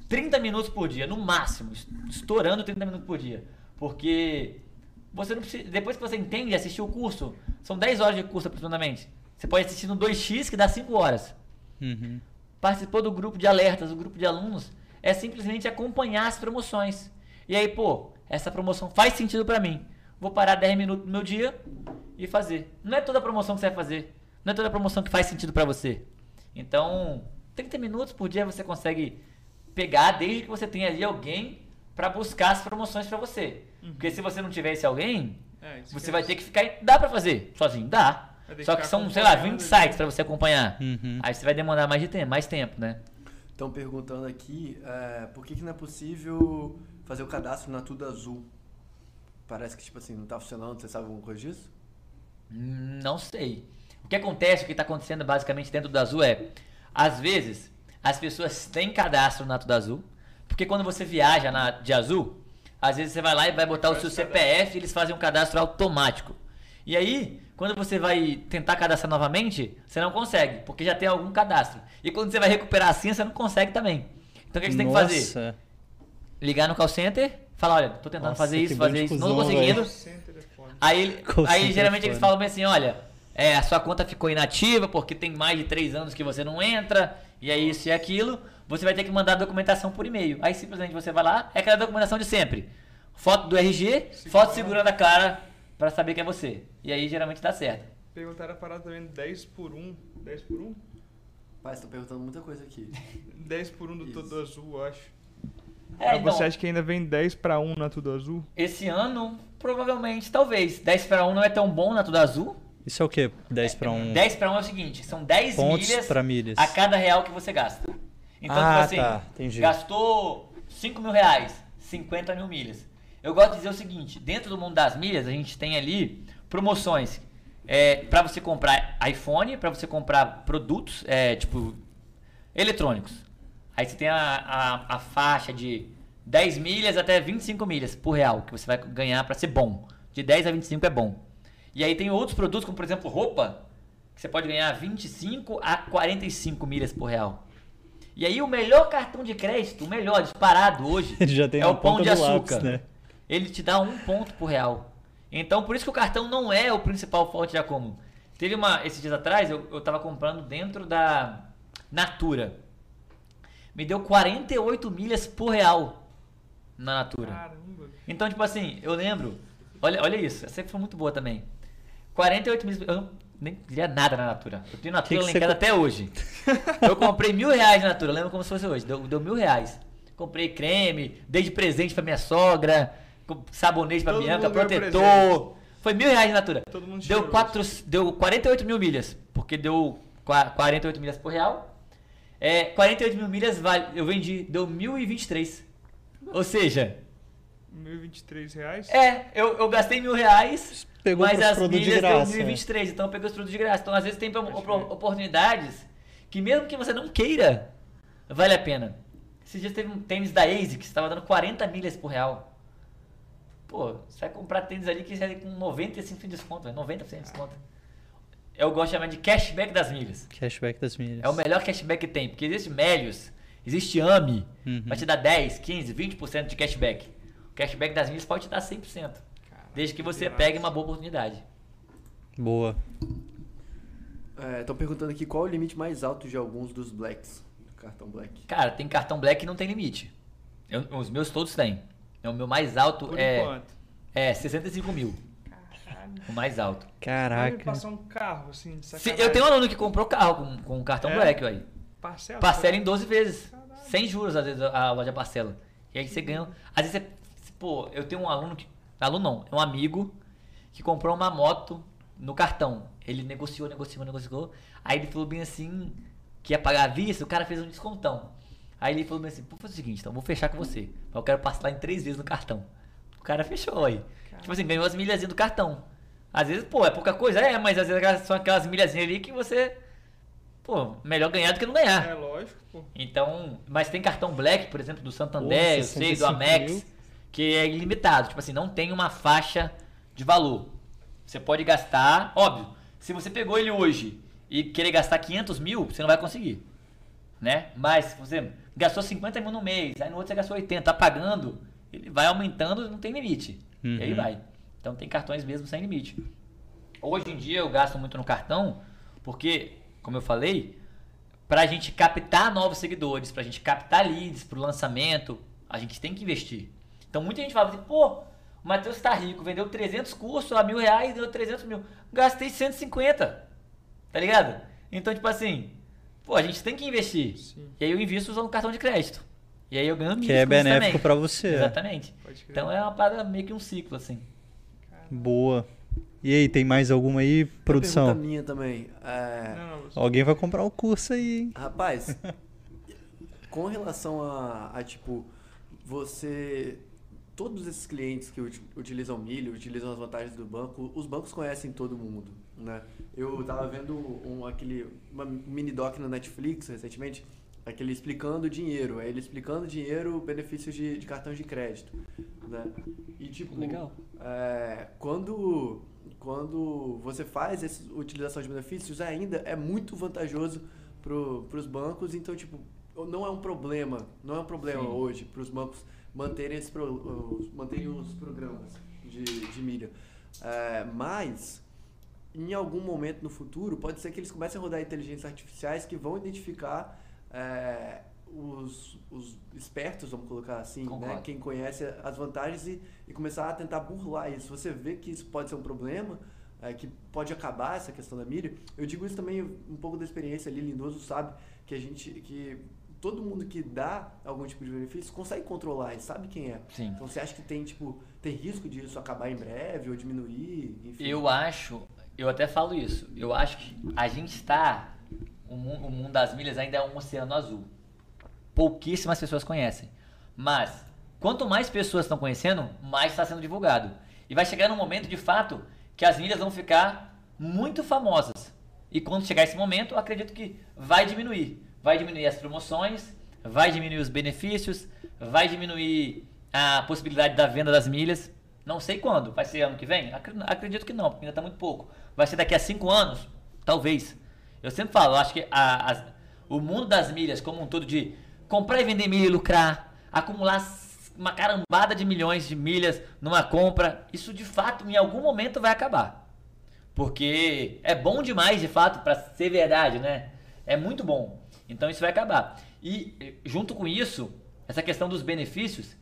30 minutos por dia, no máximo, es- estourando 30 minutos por dia. Porque você não precisa, depois que você entende, assistir o curso, são 10 horas de curso aproximadamente. Você pode assistir no 2x que dá 5 horas Uhum. participou do grupo de alertas, do grupo de alunos, é simplesmente acompanhar as promoções. E aí, pô, essa promoção faz sentido pra mim. Vou parar 10 minutos do meu dia e fazer. Não é toda promoção que você vai fazer. Não é toda promoção que faz sentido pra você. Então, 30 minutos por dia você consegue pegar desde que você tenha ali alguém pra buscar as promoções pra você. Porque se você não tiver esse alguém, É, você que vai é- ter que ficar. Dá pra fazer sozinho? Dá. Só que são, sei lá, acompanhando 20 ali. sites pra você acompanhar. Uhum. Aí você vai demorar mais de tempo, mais tempo, né? Estão perguntando aqui é, por que, que não é possível fazer o cadastro na Tudo Azul. Parece que, tipo assim, não tá funcionando. Você sabe alguma coisa disso? Não sei. O que acontece, o que está acontecendo basicamente dentro do Azul é, às vezes, as pessoas têm cadastro na Tudo Azul, porque quando você viaja na, de Azul, às vezes você vai lá e vai botar o seu CPF e eles fazem um cadastro automático. E aí, quando você vai tentar cadastrar novamente, você não consegue, porque já tem algum cadastro. E quando você vai recuperar a senha, você não consegue também. Então o que, que você tem que fazer? Nossa. Ligar no call center, falar, olha, tô tentando Nossa, fazer isso, fazer isso, não conseguindo. Aí, ele- aí geralmente eles falam assim, olha, é, a sua conta ficou inativa porque tem mais de três anos que você não entra, e aí isso e aquilo, você vai ter que mandar a documentação por e-mail. Aí simplesmente você vai lá, é aquela documentação de sempre. Foto do RG, foto segurando a cara pra saber que é você. E aí geralmente dá certo. Perguntaram a parada também 10 por 1. 10 por 1? Pai, você tá perguntando muita coisa aqui. 10 por 1 do Isso. Todo Azul, eu acho. É, Mas então, você acha que ainda vem 10 pra 1 na Tudo Azul? esse ano, provavelmente, talvez. 10 para 1 não é tão bom na Tudo Azul. Isso é o quê? 10 pra 1 10 para 1 é o seguinte, são 10 pontos milhas pra milhas. a cada real que você gasta. Então, Ah, tipo assim, tá, entendi. gastou 5 mil reais, 50 mil milhas. Eu gosto de dizer o seguinte, dentro do mundo das milhas, a gente tem ali promoções é, para você comprar iPhone, para você comprar produtos, é, tipo, eletrônicos. Aí você tem a, a, a faixa de 10 milhas até 25 milhas por real, que você vai ganhar para ser bom. De 10 a 25 é bom. E aí tem outros produtos, como por exemplo roupa, que você pode ganhar 25 a 45 milhas por real. E aí o melhor cartão de crédito, o melhor disparado hoje, é o pão de açúcar. lápis, né? Ele te dá um ponto por real. Então por isso que o cartão não é o principal fonte de acúmulo. Teve uma, esses dias atrás, eu, eu tava comprando dentro da Natura. Me deu 48 milhas por real na Natura. Caramba. Então, tipo assim, eu lembro. Olha, olha isso, essa foi muito boa também. 48 mil. Eu não, nem queria nada na Natura. Eu tenho Natura Que você até hoje. Eu comprei mil reais na Natura, lembro como se fosse hoje. Deu, deu mil reais. Comprei creme, dei de presente pra minha sogra, sabonete pra Todo Bianca, protetor. Foi mil reais na Natura. Todo mundo Deu, quatro, deu 48 mil milhas, porque deu qua- 48 milhas por real. É, 48 mil milhas vale, eu vendi, deu 1.023. Ou seja, 1.023 reais? é, eu, eu gastei mil reais, Pegou mas as produtos de milhas graça, deu 1.023, então eu peguei os produtos de graça. Então às vezes tem oportunidades que mesmo que você não queira, vale a pena. Esses dias teve um tênis da ASICS, estava dando 40 milhas por real. Pô, você vai comprar tênis ali que sai com 95% de desconto, velho, 90% de desconto. Eu gosto de chamar de cashback das milhas. Cashback das milhas. É o melhor cashback que tem, porque existe Melios, existe AMI, Uhum. vai te dar 10, 15, 20% de cashback. O cashback das milhas pode te dar 100%, desde que você irado. pegue uma boa oportunidade. Boa. Estão perguntando aqui qual é o limite mais alto de alguns dos blacks, do cartão black. Cara, tem cartão black que não tem limite. Eu- os meus todos têm. É, O meu mais alto Por é, enquanto. é 65 mil. O mais alto. Caraca. passar um carro, assim, de Se- eu tenho um aluno que comprou carro com, com cartão É? black, aí. Parcela? Parcela em 12 vezes. Caralho. Sem juros, às vezes, a loja parcela. E aí você ganha. Às vezes você. Pô, eu tenho um aluno que. Aluno não, é um amigo que comprou uma moto no cartão. Ele negociou, negociou, negociou. Aí ele falou bem assim que ia pagar à vista, o cara fez um descontão. Aí ele falou bem assim, vou fazer o seguinte, então vou fechar com você. Mas eu quero parcelar em três vezes no cartão. O cara fechou aí. Tipo assim, ganhou as milhazinhas do cartão. Às vezes, pô, é pouca coisa, é, mas às vezes são aquelas milhazinhas ali que você. Pô, melhor ganhar do que não ganhar. É lógico, pô. Então, mas tem cartão Black, por exemplo, do Santander, eu sei, do 65 Amex, mil. que é ilimitado. Tipo assim, não tem uma faixa de valor. Você pode gastar, óbvio, se você pegou ele hoje e querer gastar 500 mil, você não vai conseguir. Né? Mas, se você gastou 50 mil no mês, aí no outro você gastou 80, tá pagando, ele vai aumentando, não tem limite. Uhum. E aí vai. Então tem cartões mesmo sem limite. Hoje em dia eu gasto muito no cartão, porque, como eu falei, pra gente captar novos seguidores, pra gente captar leads pro lançamento, a gente tem que investir. Então muita gente fala assim, pô, o Matheus tá rico, vendeu 300 cursos a mil reais, deu 300 mil. Gastei 150, tá ligado? Então, tipo assim, pô, a gente tem que investir. Sim. E aí eu invisto usando cartão de crédito. E aí eu ganho Que milhas é benéfico pra você. Exatamente. Então é uma parada meio que um ciclo, assim. Boa. E aí, tem mais alguma aí, Uma produção? pergunta minha também. É, Não, não, Alguém vai comprar o curso aí, hein? Rapaz, com relação a, a, tipo, você. Todos esses clientes que uti- utilizam milho, utilizam as vantagens do banco, os bancos conhecem todo mundo, né? Eu tava vendo um, aquele, uma mini doc no Netflix recentemente, aquele explicando dinheiro, é ele explicando dinheiro, benefícios de, de cartão de crédito, né? E tipo, Legal. é, quando, quando você faz essa utilização de benefícios, ainda é muito vantajoso para os bancos. Então, tipo, não é um problema, não é um problema Sim. hoje para os bancos manterem, esse pro, manterem os programas de, de milha. É, mas, em algum momento no futuro, pode ser que eles comecem a rodar inteligências artificiais que vão identificar é, os, os espertos, vamos colocar assim, né? Quem conhece as vantagens e, e começar a tentar burlar isso. Você vê que isso pode ser um problema, é, que pode acabar essa questão da milha. Eu digo isso também um pouco da experiência ali, Lindoso sabe que a gente, que todo mundo que dá algum tipo de benefício consegue controlar e sabe quem é. Sim. Então você acha que tem, tipo, tem risco disso acabar em breve ou diminuir? Enfim. Eu acho, eu até falo isso, eu acho que a gente está, o mundo, o mundo das milhas ainda é um oceano azul. Pouquíssimas pessoas conhecem. Mas, quanto mais pessoas estão conhecendo, mais está sendo divulgado. E vai chegar num momento, de fato, que as milhas vão ficar muito famosas. E quando chegar esse momento, acredito que vai diminuir. Vai diminuir as promoções, vai diminuir os benefícios, vai diminuir a possibilidade da venda das milhas. Não sei quando. Vai ser ano que vem? Acre- Acredito que não, porque ainda está muito pouco. Vai ser daqui a cinco anos? Talvez. Eu sempre falo, acho que a- as- o mundo das milhas como um todo de comprar e vender milha e lucrar, acumular uma carambada de milhões de milhas numa compra, isso de fato em algum momento vai acabar. Porque é bom demais, de fato, para ser verdade, né? É muito bom. Então isso vai acabar. E eh, junto com isso, essa questão dos benefícios,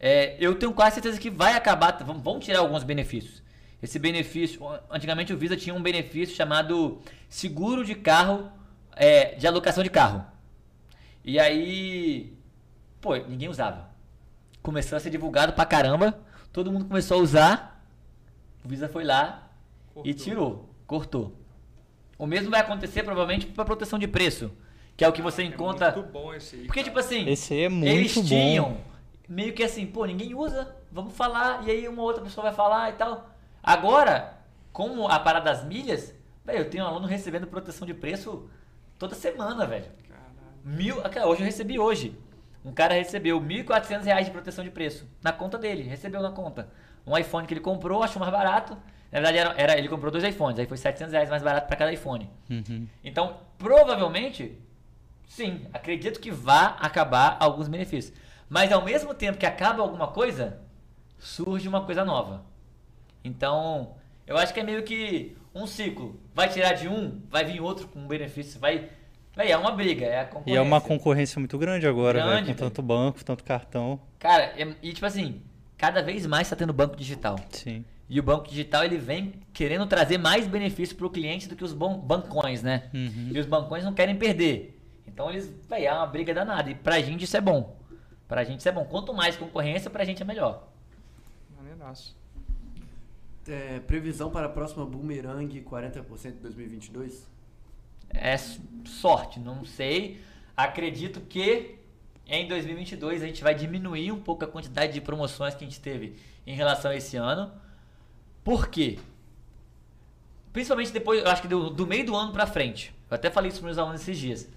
é, eu tenho quase certeza que vai acabar. Vão tirar alguns benefícios. Esse benefício, antigamente o Visa tinha um benefício chamado seguro de carro, é, de alocação de carro. E aí, pô, ninguém usava. Começou a ser divulgado pra caramba, todo mundo começou a usar. O Visa foi lá e Cortou. tirou, cortou. O mesmo vai acontecer provavelmente para proteção de preço, que é o que você É encontra. muito bom esse aí. Porque cara. tipo assim, Esse é muito eles bom. tinham meio que assim, pô, ninguém usa, vamos falar, e aí uma outra pessoa vai falar e tal. Agora, com a parada das milhas, velho, eu tenho um aluno recebendo proteção de preço toda semana, velho. Mil, hoje eu recebi hoje. Um cara recebeu 1.400 reais de proteção de preço na conta dele, recebeu na conta. Um iPhone que ele comprou, achou mais barato, Na verdade, era, era- ele comprou dois iPhones, aí foi 700 reais mais barato para cada iPhone. Uhum. Então, provavelmente, sim, acredito que vá acabar alguns benefícios. Mas ao mesmo tempo que acaba alguma coisa, surge uma coisa nova. Então, eu acho que é meio que um ciclo. Vai tirar de um, vai vir outro com benefício, vai. Vai, é uma briga, é a E concorrência. é uma concorrência muito grande agora, Grande, velho, com tanto banco, tanto cartão. Cara, é- e tipo assim, cada vez mais tá tendo banco digital. Sim. E o banco digital ele vem querendo trazer mais benefício para o cliente do que os ban- bancões, né? Uhum. E os bancões não querem perder. Então eles, véi, é uma briga danada. E pra gente isso é bom. Pra gente isso é bom. Quanto mais concorrência, pra gente é melhor. Maneiraço. É, previsão para a próxima Boomerang 40% de 2022? É sorte, não sei. Acredito que em 2022 a gente vai diminuir um pouco a quantidade de promoções que a gente teve em relação a esse ano. Por quê? Principalmente depois, eu acho que do, do meio do ano pra frente. Eu até falei isso para meus alunos esses dias.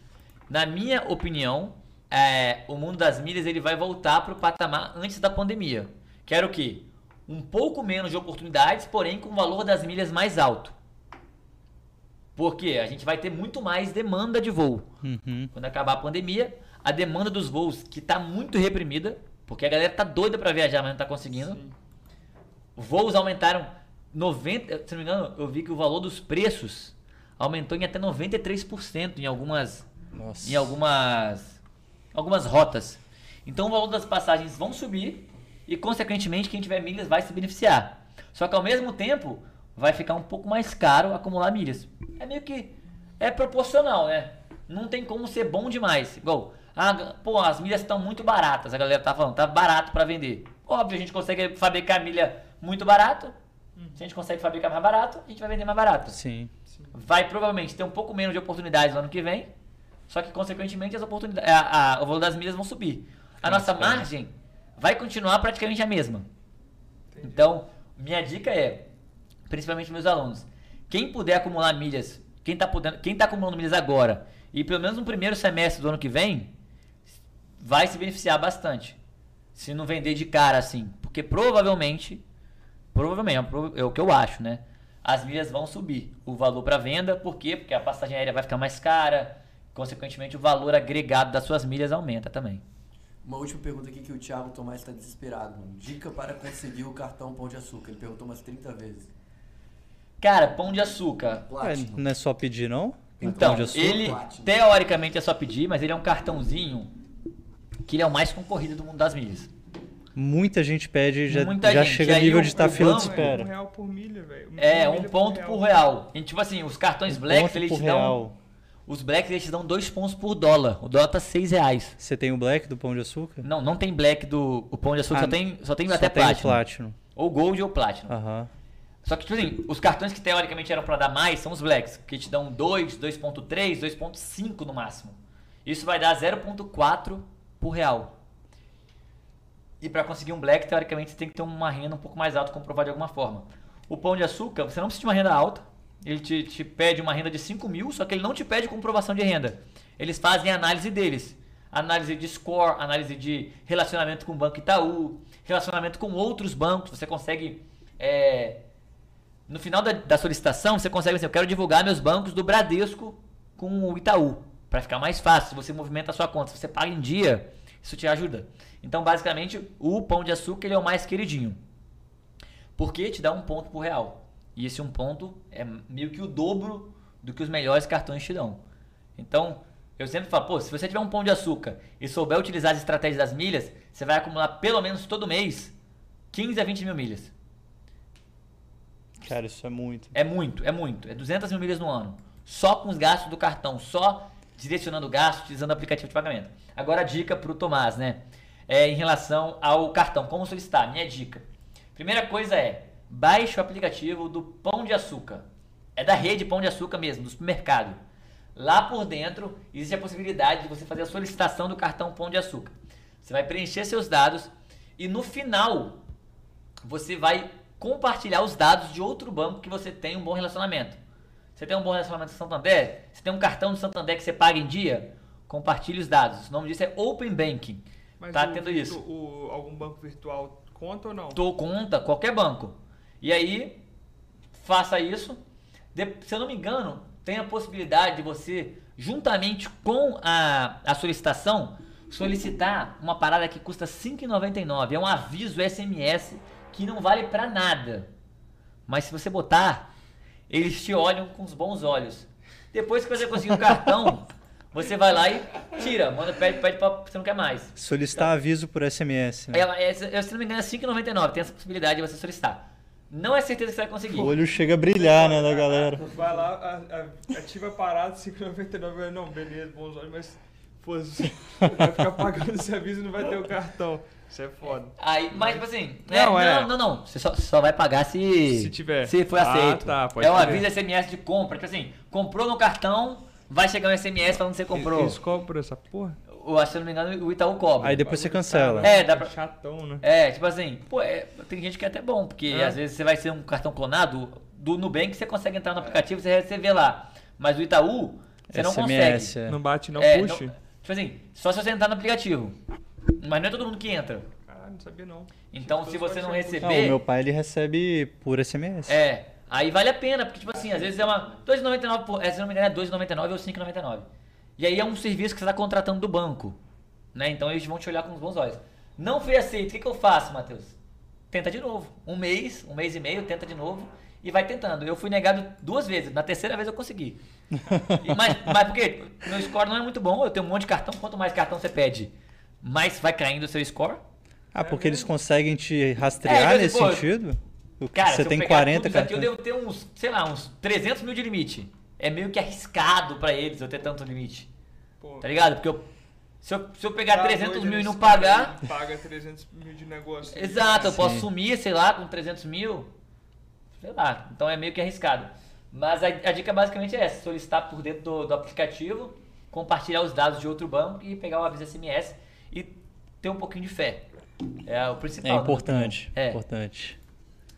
Na minha opinião, é, o mundo das milhas ele vai voltar pro patamar antes da pandemia. Que era o quê? Um pouco menos de oportunidades, porém com o valor das milhas mais alto. Porque a gente vai ter muito mais demanda de voo. Uhum. Quando acabar a pandemia, a demanda dos voos, que está muito reprimida, porque a galera tá doida para viajar, mas não tá conseguindo. Sim. Voos aumentaram 90, se não me engano, eu vi que o valor dos preços aumentou em até 93% em algumas Nossa. em algumas algumas rotas. Então o valor das passagens vão subir e consequentemente quem tiver milhas vai se beneficiar. Só que ao mesmo tempo vai ficar um pouco mais caro acumular milhas. É meio que é proporcional, né? Não tem como ser bom demais. Igual, ah, pô, as milhas estão muito baratas. A galera tá falando, tá barato para vender. Óbvio, a gente consegue fabricar milha muito barato. Se a gente consegue fabricar mais barato, a gente vai vender mais barato Sim. vai provavelmente ter um pouco menos de oportunidades no ano que vem, só que consequentemente as oportunidades, a- a- o valor das milhas vão subir. A nossa margem vai continuar praticamente a mesma. Entendi. Então, minha dica é, principalmente meus alunos, quem puder acumular milhas, quem está podendo, quem tá acumulando milhas agora e pelo menos no primeiro semestre do ano que vem, vai se beneficiar bastante. Se não vender de cara assim, porque provavelmente, provavelmente é é o que eu acho, né? As milhas vão subir o valor para venda, por quê? Porque a passagem aérea vai ficar mais cara, consequentemente o valor agregado das suas milhas aumenta também. Uma última pergunta aqui que o Thiago Tomás está desesperado, mano. Dica para conseguir o cartão Pão de Açúcar. Ele perguntou umas 30 vezes. Cara, pão de açúcar. É, Platinum. não é só pedir, não? Então, ele Platinum. teoricamente é só pedir, mas ele é um cartãozinho que ele é o mais concorrido do mundo das milhas. Muita gente pede e já, Muita já gente. chega E a aí nível de estar o fila de Um espera. real por milha, velho. É, um ponto por real. E, tipo assim, os cartões Um Black, ponto eles por te dão. Os Blacks eles te dão dois pontos por dólar. O dólar tá seis reais. Você tem o black do pão de açúcar? Não, não tem Black do. O pão de açúcar Ah, só tem, só tem Só até tem o Platinum. Platinum. Ou Gold ou Platinum. Aham. Só que, tipo assim, os cartões que teoricamente eram pra dar mais são os Blacks, que te dão 2, 2.3, 2.5 no máximo. Isso vai dar 0.4 por real. E pra conseguir um Black, teoricamente, você tem que ter uma renda um pouco mais alta, comprovada de alguma forma. O Pão de Açúcar, você não precisa de uma renda alta. Ele te, te pede uma renda de 5 mil, só que ele não te pede comprovação de renda. Eles fazem a análise deles. Análise de score, análise de relacionamento com o Banco Itaú, relacionamento com outros bancos. Você consegue é, no final da, da solicitação, você consegue assim, eu quero divulgar meus bancos do Bradesco com o Itaú, para ficar mais fácil, você movimenta a sua conta, se você paga em dia, isso te ajuda. Então, basicamente, o pão de açúcar ele é o mais queridinho. Porque te dá um ponto por real. E esse um ponto é meio que o dobro do que os melhores cartões te dão. Então, eu sempre falo, pô, se você tiver um pão de açúcar e souber utilizar as estratégias das milhas, você vai acumular pelo menos todo mês 15 a 20 mil milhas. Cara, isso é muito. É muito, é muito. É 200 mil milhas no ano. Só com os gastos do cartão, só direcionando o gasto, utilizando o aplicativo de pagamento. Agora a dica pro Tomás, né? É em relação ao cartão, como solicitar? Minha dica. Primeira coisa é, baixe o aplicativo do Pão de Açúcar. É da rede Pão de Açúcar mesmo, do supermercado. Lá por dentro existe a possibilidade de você fazer a solicitação do cartão Pão de Açúcar. Você vai preencher seus dados e no final você vai compartilhar os dados de outro banco que você tem um bom relacionamento. Você tem um bom relacionamento com Santander? Você tem um cartão do Santander que você paga em dia? Compartilhe os dados. O nome disso é Open Banking. Mas tá o tendo isso. o- algum banco virtual conta ou não? Tô conta, qualquer banco. E aí, faça isso. De- se eu não me engano, tem a possibilidade de você, juntamente com a, a solicitação, solicitar uma parada que custa R$ 5,99. É um aviso SMS que não vale pra nada. Mas se você botar, eles te olham com os bons olhos. Depois que você conseguir o cartão, você vai lá e tira. Manda, pede, pede pra você não quer mais. Solicitar aviso por SMS. Né? Ela, é, se eu- não me engano, é 5,99. Tem essa possibilidade de você solicitar. Não é certeza que você vai conseguir. O olho chega a brilhar, né, da galera. Vai lá, a- a- ativa a parada, 5,99. Não, beleza, bons olhos, mas foda-se. Vai ficar pagando esse aviso e não vai ter o cartão. Isso é foda. Aí, mas tipo assim, é, Não, não, é. não, não, Você só, só vai pagar se. Se tiver. Se foi Ah, aceito. tá, pode é um aviso SMS de compra. Tipo assim, comprou no cartão, vai chegar um SMS falando que você comprou. Eles cobram essa porra? Acho, se eu não me engano, o Itaú cobra. Aí depois você cancela. É, dá pra- Chatão, né? É, tipo assim, pô, é, tem gente que é até bom, porque É. às vezes você vai ser um cartão clonado do Nubank, você consegue entrar no aplicativo e você, vê lá. Mas o Itaú, você não SMS, consegue. é. Não bate, não É, puxa? não- tipo assim, só se você entrar no aplicativo. Mas não é todo mundo que entra. Caralho, não sabia não. Então, se você não receber. Não, o meu pai ele recebe por SMS. É, aí vale a pena, porque tipo assim, às vezes é uma 2,99 por, é, se não me engano é 2,99 ou 5,99. E aí é um serviço que você está contratando do banco, né? Então eles vão te olhar com os bons olhos. Não fui aceito, o que, que eu faço, Matheus? Tenta de novo. Um mês, um mês e meio, tenta de novo e vai tentando. Eu fui negado duas vezes, na terceira vez eu consegui. E- mas, mas por quê? Meu score não é muito bom, eu tenho um monte de cartão, quanto mais cartão você pede, mais vai caindo o seu score. Ah, porque eles conseguem te rastrear É, nesse pô, sentido? O que Cara, você se eu tem pegar 40 tudo isso aqui, eu cartões. devo ter uns, sei lá, uns 300 mil de limite. É meio que arriscado pra eles eu ter tanto limite. Pô, Tá ligado? Porque eu, se, eu, se eu pegar tá 300 doido, mil e não pagar... Paga 300 mil de negócio. Exato, eu Sim. posso sumir, sei lá, com 300 mil. Sei lá, então é meio que arriscado. Mas a, a dica basicamente é essa: solicitar por dentro do, do aplicativo, compartilhar os dados de outro banco e pegar o aviso SMS e ter um pouquinho de fé. É o É principal. né? importante, É. importante.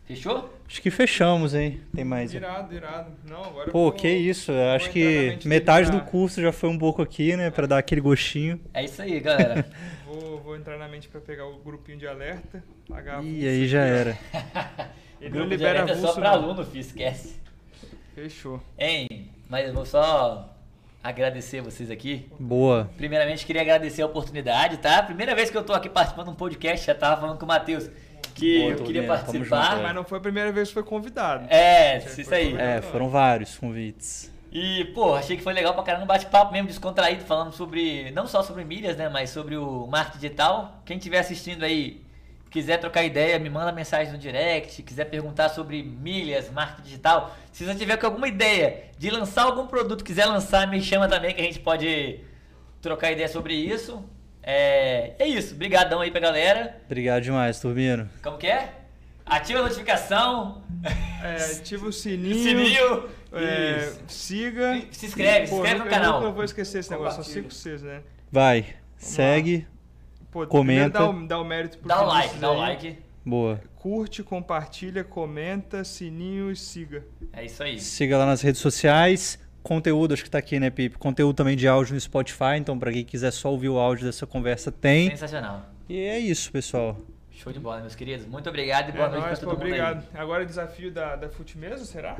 Fechou? Acho que fechamos, hein? Tem mais. Irado, irado. Não, agora eu Pô, vou- que isso. Eu acho que metade do curso já foi um pouco aqui, né? Pra dar aquele gostinho. É isso aí, galera. Vou, vou entrar na mente pra pegar o grupinho de alerta, pagar E aí já era. Ele Grupo não de libera alerta é só avulso, pra não. aluno, filho, esquece. Fechou. Hein, mas eu vou só agradecer vocês aqui. Boa. Primeiramente, queria agradecer a oportunidade, tá? Primeira vez que eu tô aqui participando de um podcast, já tava falando com o Matheus que Boa, eu queria participar. junto, Mas não foi a primeira vez que foi convidado. É, isso foi aí. convidado. É, foram vários convites. E, pô, achei que foi legal pra caramba, um bate-papo mesmo descontraído, falando sobre, não só sobre milhas, né, mas sobre o marketing digital. Quem estiver assistindo aí, quiser trocar ideia, me manda mensagem no direct, quiser perguntar sobre milhas, marketing digital. Se você tiver com alguma ideia de lançar algum produto, quiser lançar, me chama também que a gente pode trocar ideia sobre isso. É, é isso, brigadão aí pra galera. Obrigado demais, Turbino. Como que é? Ativa a notificação, É, ativa o sininho. sininho, é, siga. Se inscreve, se Pô, inscreve eu no nunca- canal. Eu nunca vou esquecer esse negócio, Compartilha. 5 Cs, né? Vai, segue. Pô, Comenta. Dá o, dá o mérito pro Dá o like, dá o like. Boa. Curte, compartilha, comenta, sininho e siga. É isso aí. Siga lá nas redes sociais. Conteúdo, acho que tá aqui, né, Pipe? Conteúdo também de áudio no Spotify. Então, pra quem quiser só ouvir o áudio dessa conversa, tem. Sensacional. E é isso, pessoal. Show de bola, meus queridos. Muito obrigado e boa é noite nóis, pra pô, todo mundo aí. obrigado. Agora desafio da, da Fute mesmo, será?